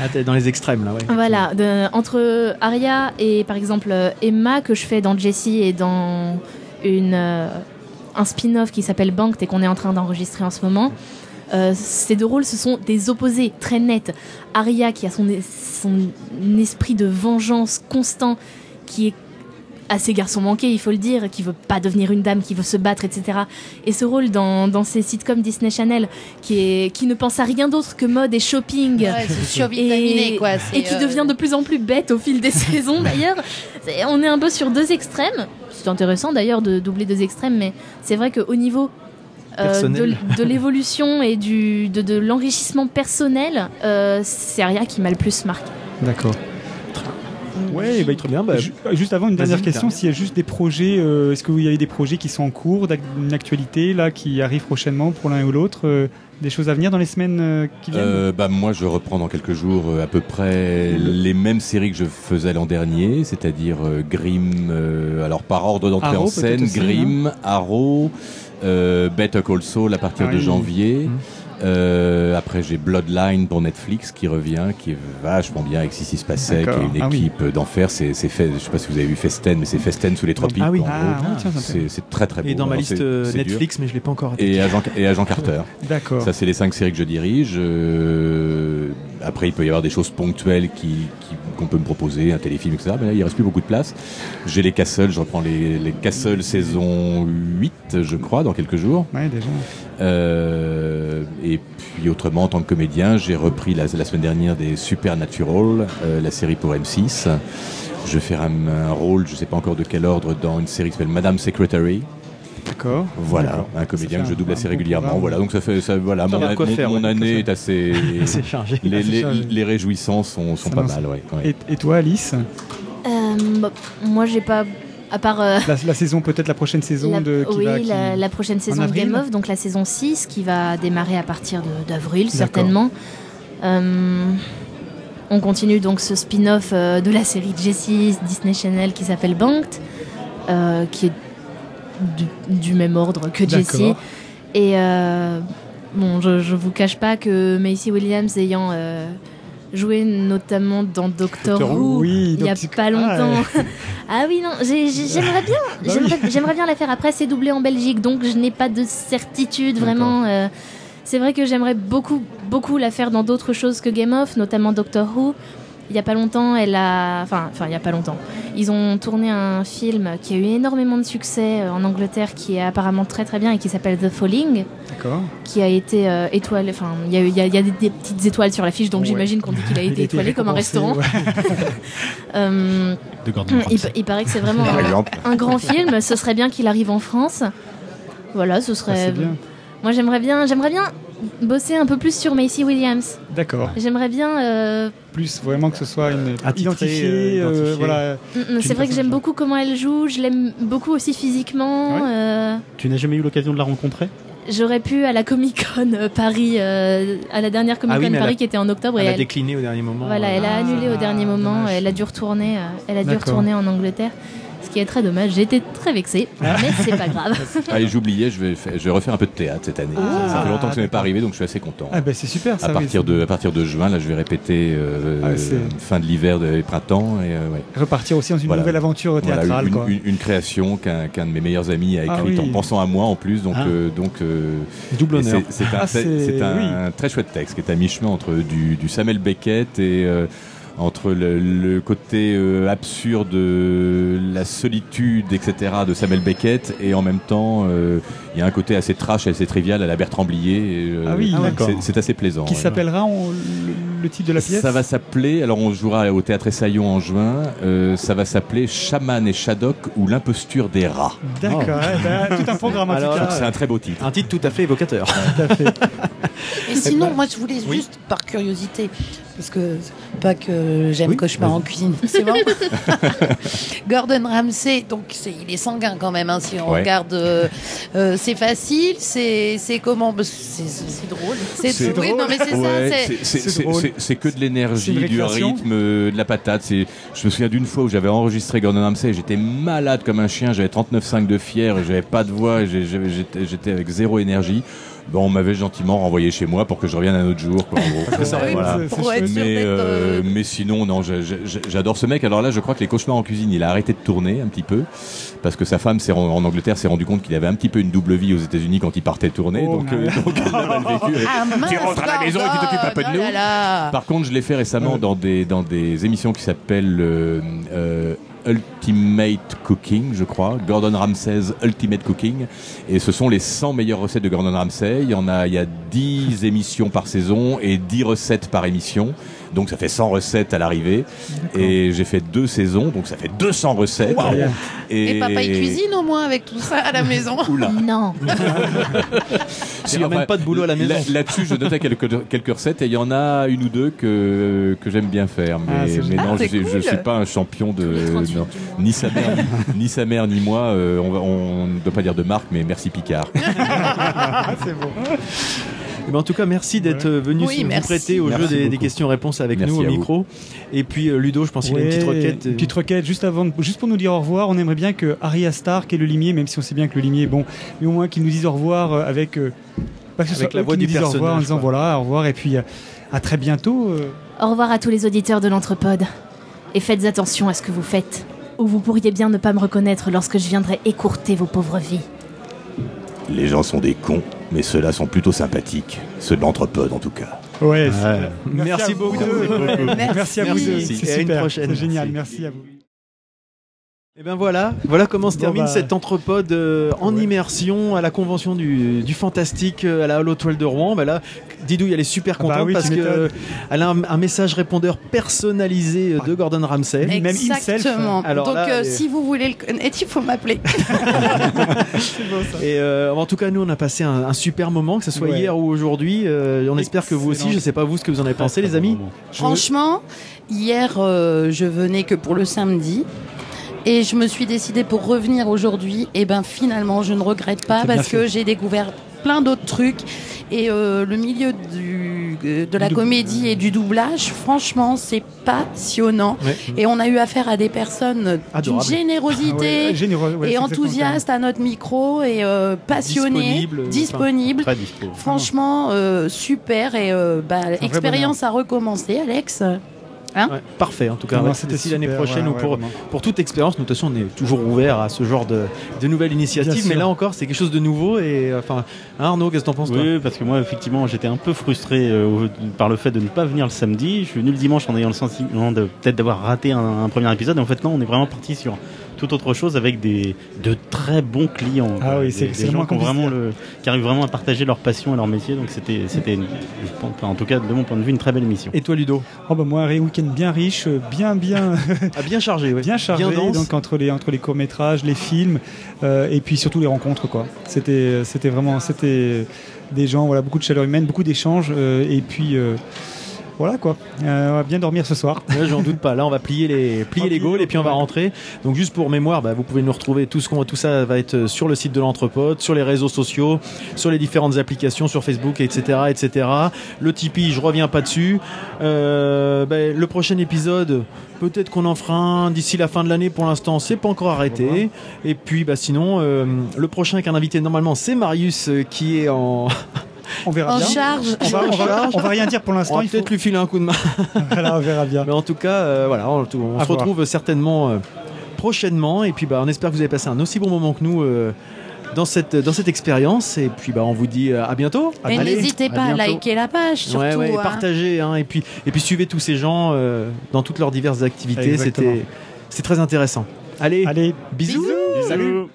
Ah, t'es dans les extrêmes là, ouais. Voilà, de- entre Aria et par exemple euh, Emma que je fais dans Jessie et dans une, euh, un spin-off qui s'appelle Banked et qu'on est en train d'enregistrer en ce moment. ces deux rôles, ce sont des opposés très nets. Aria qui a son, son esprit de vengeance constant, qui est assez garçon manqué, il faut le dire, qui veut pas devenir une dame, qui veut se battre, etc. Et ce rôle dans, dans ces sitcoms Disney Channel, qui, est, qui ne pense à rien d'autre que mode et shopping, Ouais, et, quoi. C'est, et qui euh, devient de plus en plus bête au fil des saisons d'ailleurs. On est un peu sur deux extrêmes. C'est intéressant d'ailleurs de doubler deux extrêmes, mais c'est vrai qu'au niveau euh, de, l'évolution et du, de, de l'enrichissement personnel, euh, c'est Aria qui m'a le plus marqué. D'accord. Ouais, bah, Très bien, bah, Ju- Juste avant, une dernière question. S'il y a juste des projets, euh, est-ce que vous y avez des projets qui sont en cours, d'ac- une actualité là qui arrive prochainement pour l'un ou l'autre, euh, des choses à venir dans les semaines euh, qui viennent? Euh, bah, moi, je reprends dans quelques jours euh, à peu près les mêmes séries que je faisais l'an dernier, c'est-à-dire euh, Grimm, euh, alors par ordre d'entrée Arrow, en scène, aussi, Grimm, Arrow, euh, Better Call Saul à partir Ah de oui. janvier. Mhm. Euh, après, j'ai Bloodline pour Netflix qui revient, qui est vachement bien avec Sissy Spacek et une Ah oui. équipe d'enfer. C'est, c'est fait, je sais pas si vous avez vu Festen, mais c'est Festen sous les tropiques. Ah oui. Ah, oui, c'est, c'est très très beau. Et dans ma Alors, liste c'est- c'est dur. Netflix, mais je l'ai pas encore raté. Et Agent, et Agent Carter. D'accord. Ça, c'est les cinq séries que je dirige. Euh, après, il peut y avoir des choses ponctuelles qui, qui- qu'on peut me proposer, un téléfilm, etc. Mais là, il reste plus beaucoup de place. J'ai les Castle, je reprends les, les Castle saison 8, je crois, dans quelques jours. Ouais, déjà. Euh, et puis, autrement, en tant que comédien, j'ai repris la, la semaine dernière des Supernatural, euh, la série pour M6. Je vais faire un, un rôle, je sais pas encore de quel ordre, dans une série qui s'appelle Madame Secretary. D'accord. Voilà, un comédien que je double assez régulièrement. Voilà, donc ça fait, ça, voilà, mon, a mon- faire, mon ouais, année est assez, C'est chargé. les, assez les- chargé. les réjouissances sont, pas mal, ouais. ouais. Et, et toi, Alice? Euh, bah, moi, j'ai pas. À part. euh, la, la saison, peut-être la prochaine saison la, de qui oui, va, qui- la, la prochaine saison de Game of, donc la saison 6 qui va démarrer à partir de- d'avril certainement. Euh, on continue donc ce spin-off euh, de la série Jessie Disney Channel qui s'appelle Banked, euh, qui est du, du même ordre que Jessie. Et euh, bon, je, je vous cache pas que Macy Williams ayant euh, joué notamment dans Doctor Doctor Who, oui, il y a donc- pas Ah, longtemps. ouais. Ah oui, non, j'ai- j'ai- j'aimerais bien, Bah oui. j'aimerais bien la faire. Après, c'est doublé en Belgique, donc je n'ai pas de certitude vraiment. euh, c'est vrai que j'aimerais beaucoup, beaucoup la faire dans d'autres choses que Game of, notamment Doctor Who. Il y a pas longtemps, elle a, enfin, enfin, il y a pas longtemps, ils ont tourné un film qui a eu énormément de succès euh, en Angleterre, qui est apparemment très très bien et qui s'appelle The Falling, D'accord. qui a été euh, étoilé. Enfin, il y a, eu- il y a- il y a des, des petites étoiles sur l'affiche, donc Ouais. j'imagine qu'on dit qu'il a été étoilé comme un restaurant. ouais. Euh, De il, il paraît que c'est vraiment un, grand film. Ce serait bien qu'il arrive en France. Voilà, ce Ah, serait. c'est bien. Moi, j'aimerais bien, j'aimerais bien bosser un peu plus sur Macy Williams. D'accord. J'aimerais bien. euh, Plus vraiment que ce soit une Attitré, identifiée, euh, euh, identifié. voilà. mm, C'est une vrai que j'aime beaucoup comment elle joue. Je l'aime beaucoup aussi physiquement. Ouais. euh, Tu n'as jamais eu l'occasion de la rencontrer? J'aurais pu à la Comic Con euh, Paris, euh, à la dernière Comic Ah Con oui, elle Paris a- qui était en octobre et Elle a elle, décliné au dernier moment. Voilà, elle a Ah, annulé au dernier moment. dommage. Elle a dû retourner. euh, Elle a dû retourner en Angleterre, qui est très dommage. J'ai été très vexée, mais c'est pas grave. Ah, et j'oubliais, je vais, faire- je vais refaire un peu de théâtre cette année. Ah, ça fait longtemps que ça n'est pas arrivé, donc je suis assez content. Ah ben c'est super ça. à, partir c'est- de, à partir de juin, là, je vais répéter euh, Ah, fin de l'hiver et printemps. Et, euh, ouais. repartir aussi dans une Voilà. nouvelle aventure Voilà, théâtrale une, quoi. une- une création qu'un qu'un de mes meilleurs amis a Ah écrite oui. en pensant à moi en plus. Donc, Ah. euh, donc euh, Double honneur. c'est un, Ah, très chouette texte qui est à mi-chemin entre du, du Samuel Beckett et euh, entre le, le côté euh, absurde de la solitude, etc. de Samuel Beckett et en même temps euh, il y a un côté assez trash, assez trivial à la Bertrand Blier. euh, Ah oui, c'est- d'accord. C'est assez plaisant. Qui s'appellera le, le titre de la pièce? Ça va s'appeler, alors on jouera au théâtre Essaillon en juin, euh, ça va s'appeler Chaman et Shadok ou l'imposture des rats. D'accord, ouais, ben, tout un programme en Alors tout cas. C'est un très beau titre. Un titre tout à fait évocateur. Tout à fait. Et sinon, moi, je voulais juste, par curiosité, parce que pas que j'aime cauchemar en cuisine, c'est bon. Gordon Ramsay, donc il est sanguin quand même. hein, si on Ouais. regarde, euh, euh, c'est facile, c'est comment C'est drôle. C'est oui, non mais c'est Ouais, ça. c'est- que de l'énergie, du rythme, euh, de la patate. Je me souviens d'une fois où j'avais enregistré Gordon Ramsay, et j'étais malade comme un chien, j'avais 39,5 de fièvre, et j'avais pas de voix, j'étais avec zéro énergie. Bon, on m'avait gentiment renvoyé chez moi pour que je revienne un autre jour. quoi, en gros. Voilà. Mais, euh, euh, mais sinon, non, j'adore ce mec. Alors là, je crois que les cauchemars en cuisine, il a arrêté de tourner un petit peu parce que sa femme en Angleterre s'est rendu compte qu'il avait un petit peu une double vie aux États-Unis quand il partait tourner. Oh, donc, euh, donc, elle a mal vécu. Ah, mince, tu rentres à la maison et tu t'occupes un peu de nous. oh. Par contre, je l'ai fait récemment dans des, dans des émissions qui s'appellent euh, euh, Ultimate Cooking, je crois. Gordon Ramsay's Ultimate Cooking. Et ce sont les 100 meilleures recettes de Gordon Ramsay. Il y en a, il y a 10 émissions par saison et 10 recettes par émission. Donc ça fait 100 recettes à l'arrivée. Et j'ai fait deux saisons, donc ça fait 200 recettes. Et papa, il cuisine au moins avec tout ça à la maison. Oula. Non. Si, Il ramène pas de boulot à la maison. là- Là-dessus, je notais quelques, quelques recettes et il y en a une ou deux que, que j'aime bien faire. Mais, Ah, mais non, Ah, je, suis- je cool. suis pas un champion de. Les 38 non. ni, sa mère, ni, ni sa mère, ni moi. euh, on, ne doit pas dire de marque, mais merci Picard. C'est bon. Eh ben, en tout cas, merci d'être euh, venu Oui, se- vous merci. prêter au Merci jeu des, questions-réponses avec Merci nous au vous. micro. Et puis euh, Ludo, je pense qu'il a une petite Ouais, requête. Une petite requête, juste avant, de- juste pour nous dire au revoir. On aimerait bien que Harry Astar, qui est le limier, même si on sait bien que le limier est bon, mais au moins qu'il nous dise au revoir euh, avec, euh, pas que ce Avec soit la voix qui du nous disent au revoir en disant quoi. voilà, au revoir et puis euh, à très bientôt. euh. Au revoir à tous les auditeurs de l'Entrepode. Et faites attention à ce que vous faites. Ou vous pourriez bien ne pas me reconnaître lorsque je viendrai écourter vos pauvres vies. Les gens sont des cons, mais ceux-là sont plutôt sympathiques. Ceux de l'entrepode, en tout cas. Ouais. Ouais. Merci à vous beaucoup. deux. Merci. Merci à vous deux. Merci. À une super. prochaine. C'est génial. Merci à vous. Et ben voilà, voilà comment se Bon, termine bah. cet entrepode euh, en Ouais. immersion à la convention du, du fantastique euh, à la Holo Toile de Rouen. Bah là, Didou, elle est super Ah bah contente oui, parce que euh, elle a un, un message répondeur personnalisé euh, de Gordon Ramsay. Même himself. Exactement. Alors Donc, là, euh, si vous voulez le connaître, il faut m'appeler. Et euh, en tout cas, nous, on a passé un, un super moment, que ce soit Ouais. hier ou aujourd'hui. Euh, on espère que vous aussi. Je sais pas vous ce que vous en avez pensé, les amis. Franchement, hier, euh, je venais que pour le samedi. Et je me suis décidée pour revenir aujourd'hui. Et ben finalement, je ne regrette pas parce que j'ai découvert plein d'autres trucs. Et euh, le milieu du, euh, de la comédie et du doublage, franchement, c'est passionnant. Ouais. Et on a eu affaire à des personnes d'une générosité. Ouais, généreux, ouais, et enthousiastes à notre micro et euh, passionnés, Disponibles, disponibles. Très dispo. Franchement, euh, super et euh, bah, expérience à recommencer, Alex. Hein Ouais, parfait, en tout cas. Non, ouais, c'était d'ici l'année prochaine ouais, ou pour, pour toute expérience, nous, de toute façon, on est toujours ouvert à ce genre de, de nouvelles initiatives. Mais là encore, c'est quelque chose de nouveau. Et euh, enfin, hein, Arnaud, qu'est-ce que t'en penses toi? Oui, parce que moi, effectivement, j'étais un peu frustré euh, par le fait de ne pas venir le samedi. Je suis venu le dimanche en ayant le sentiment de peut-être d'avoir raté un, un premier épisode. Et en fait, non, on est vraiment parti sur toute autre chose avec des de très bons clients. Ah quoi. oui, c'est- qui, vraiment le, qui arrivent vraiment à partager leur passion et leur métier. Donc c'était, c'était, en tout cas, de mon point de vue, une très belle émission. Et toi, Ludo? Oh bah moi, un week-end bien riche, euh, bien bien Ah, Bien chargé, ouais. bien chargé, donc entre les entre les courts métrages, les films, euh, et puis surtout les rencontres quoi. C'était c'était vraiment c'était des gens voilà beaucoup de chaleur humaine, beaucoup d'échanges, euh, et puis euh, voilà quoi. Euh, on va bien dormir ce soir. Ouais, J'en doute pas. Là, on va plier les, plier les gaules et puis on va rentrer. Donc, juste pour mémoire, bah, vous pouvez nous retrouver. Tout, ce qu'on, tout ça va être sur le site de l'Entrepode, sur les réseaux sociaux, sur les différentes applications, sur Facebook, etc., etc. Le Tipeee, je reviens pas dessus. Euh, bah, le prochain épisode, peut-être qu'on en fera un d'ici la fin de l'année. Pour l'instant, c'est pas encore arrêté. Et puis, bah, sinon, euh, le prochain avec un invité normalement, c'est Marius euh, qui est en. On verra En bien. charge. On va, on, va, on va rien dire pour On l'instant. va il faut- peut-être lui filer un coup de main. Voilà, on verra bien. Mais en tout cas, euh, voilà, on, on se retrouve certainement euh, prochainement. Et puis, bah, on espère que vous avez passé un aussi bon moment que nous euh, dans cette, dans cette expérience. Et puis, bah, on vous dit à bientôt. Et n'hésitez pas à, liker la page, surtout. Ouais, ouais, et hein. partagez, hein, et puis et puis suivez tous ces gens euh, dans toutes leurs diverses activités. C'était c'est très intéressant. Allez, Allez, bisous. Salut.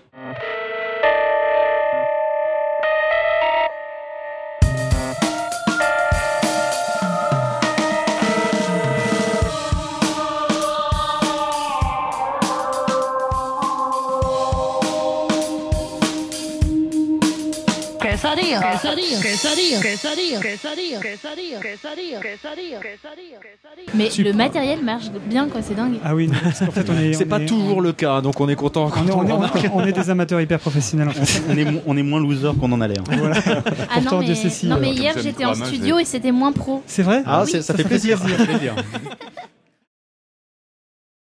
Mais Super. le matériel marche bien, quoi, c'est dingue. Ah oui, non, parce qu'en fait, on est. C'est on pas est- toujours le cas, donc on est content quand On est, on, on, des amateurs hyper professionnels en fait. on, est, mo- on est moins loser qu'on en a l'air. Voilà. Ah Pourtant, non, mais, Dieu sait si, non, mais hier ça, j'étais en studio et c'était moins pro. C'est vrai Ah, Oui, ça, ça fait fait plaisir. plaisir. plaisir.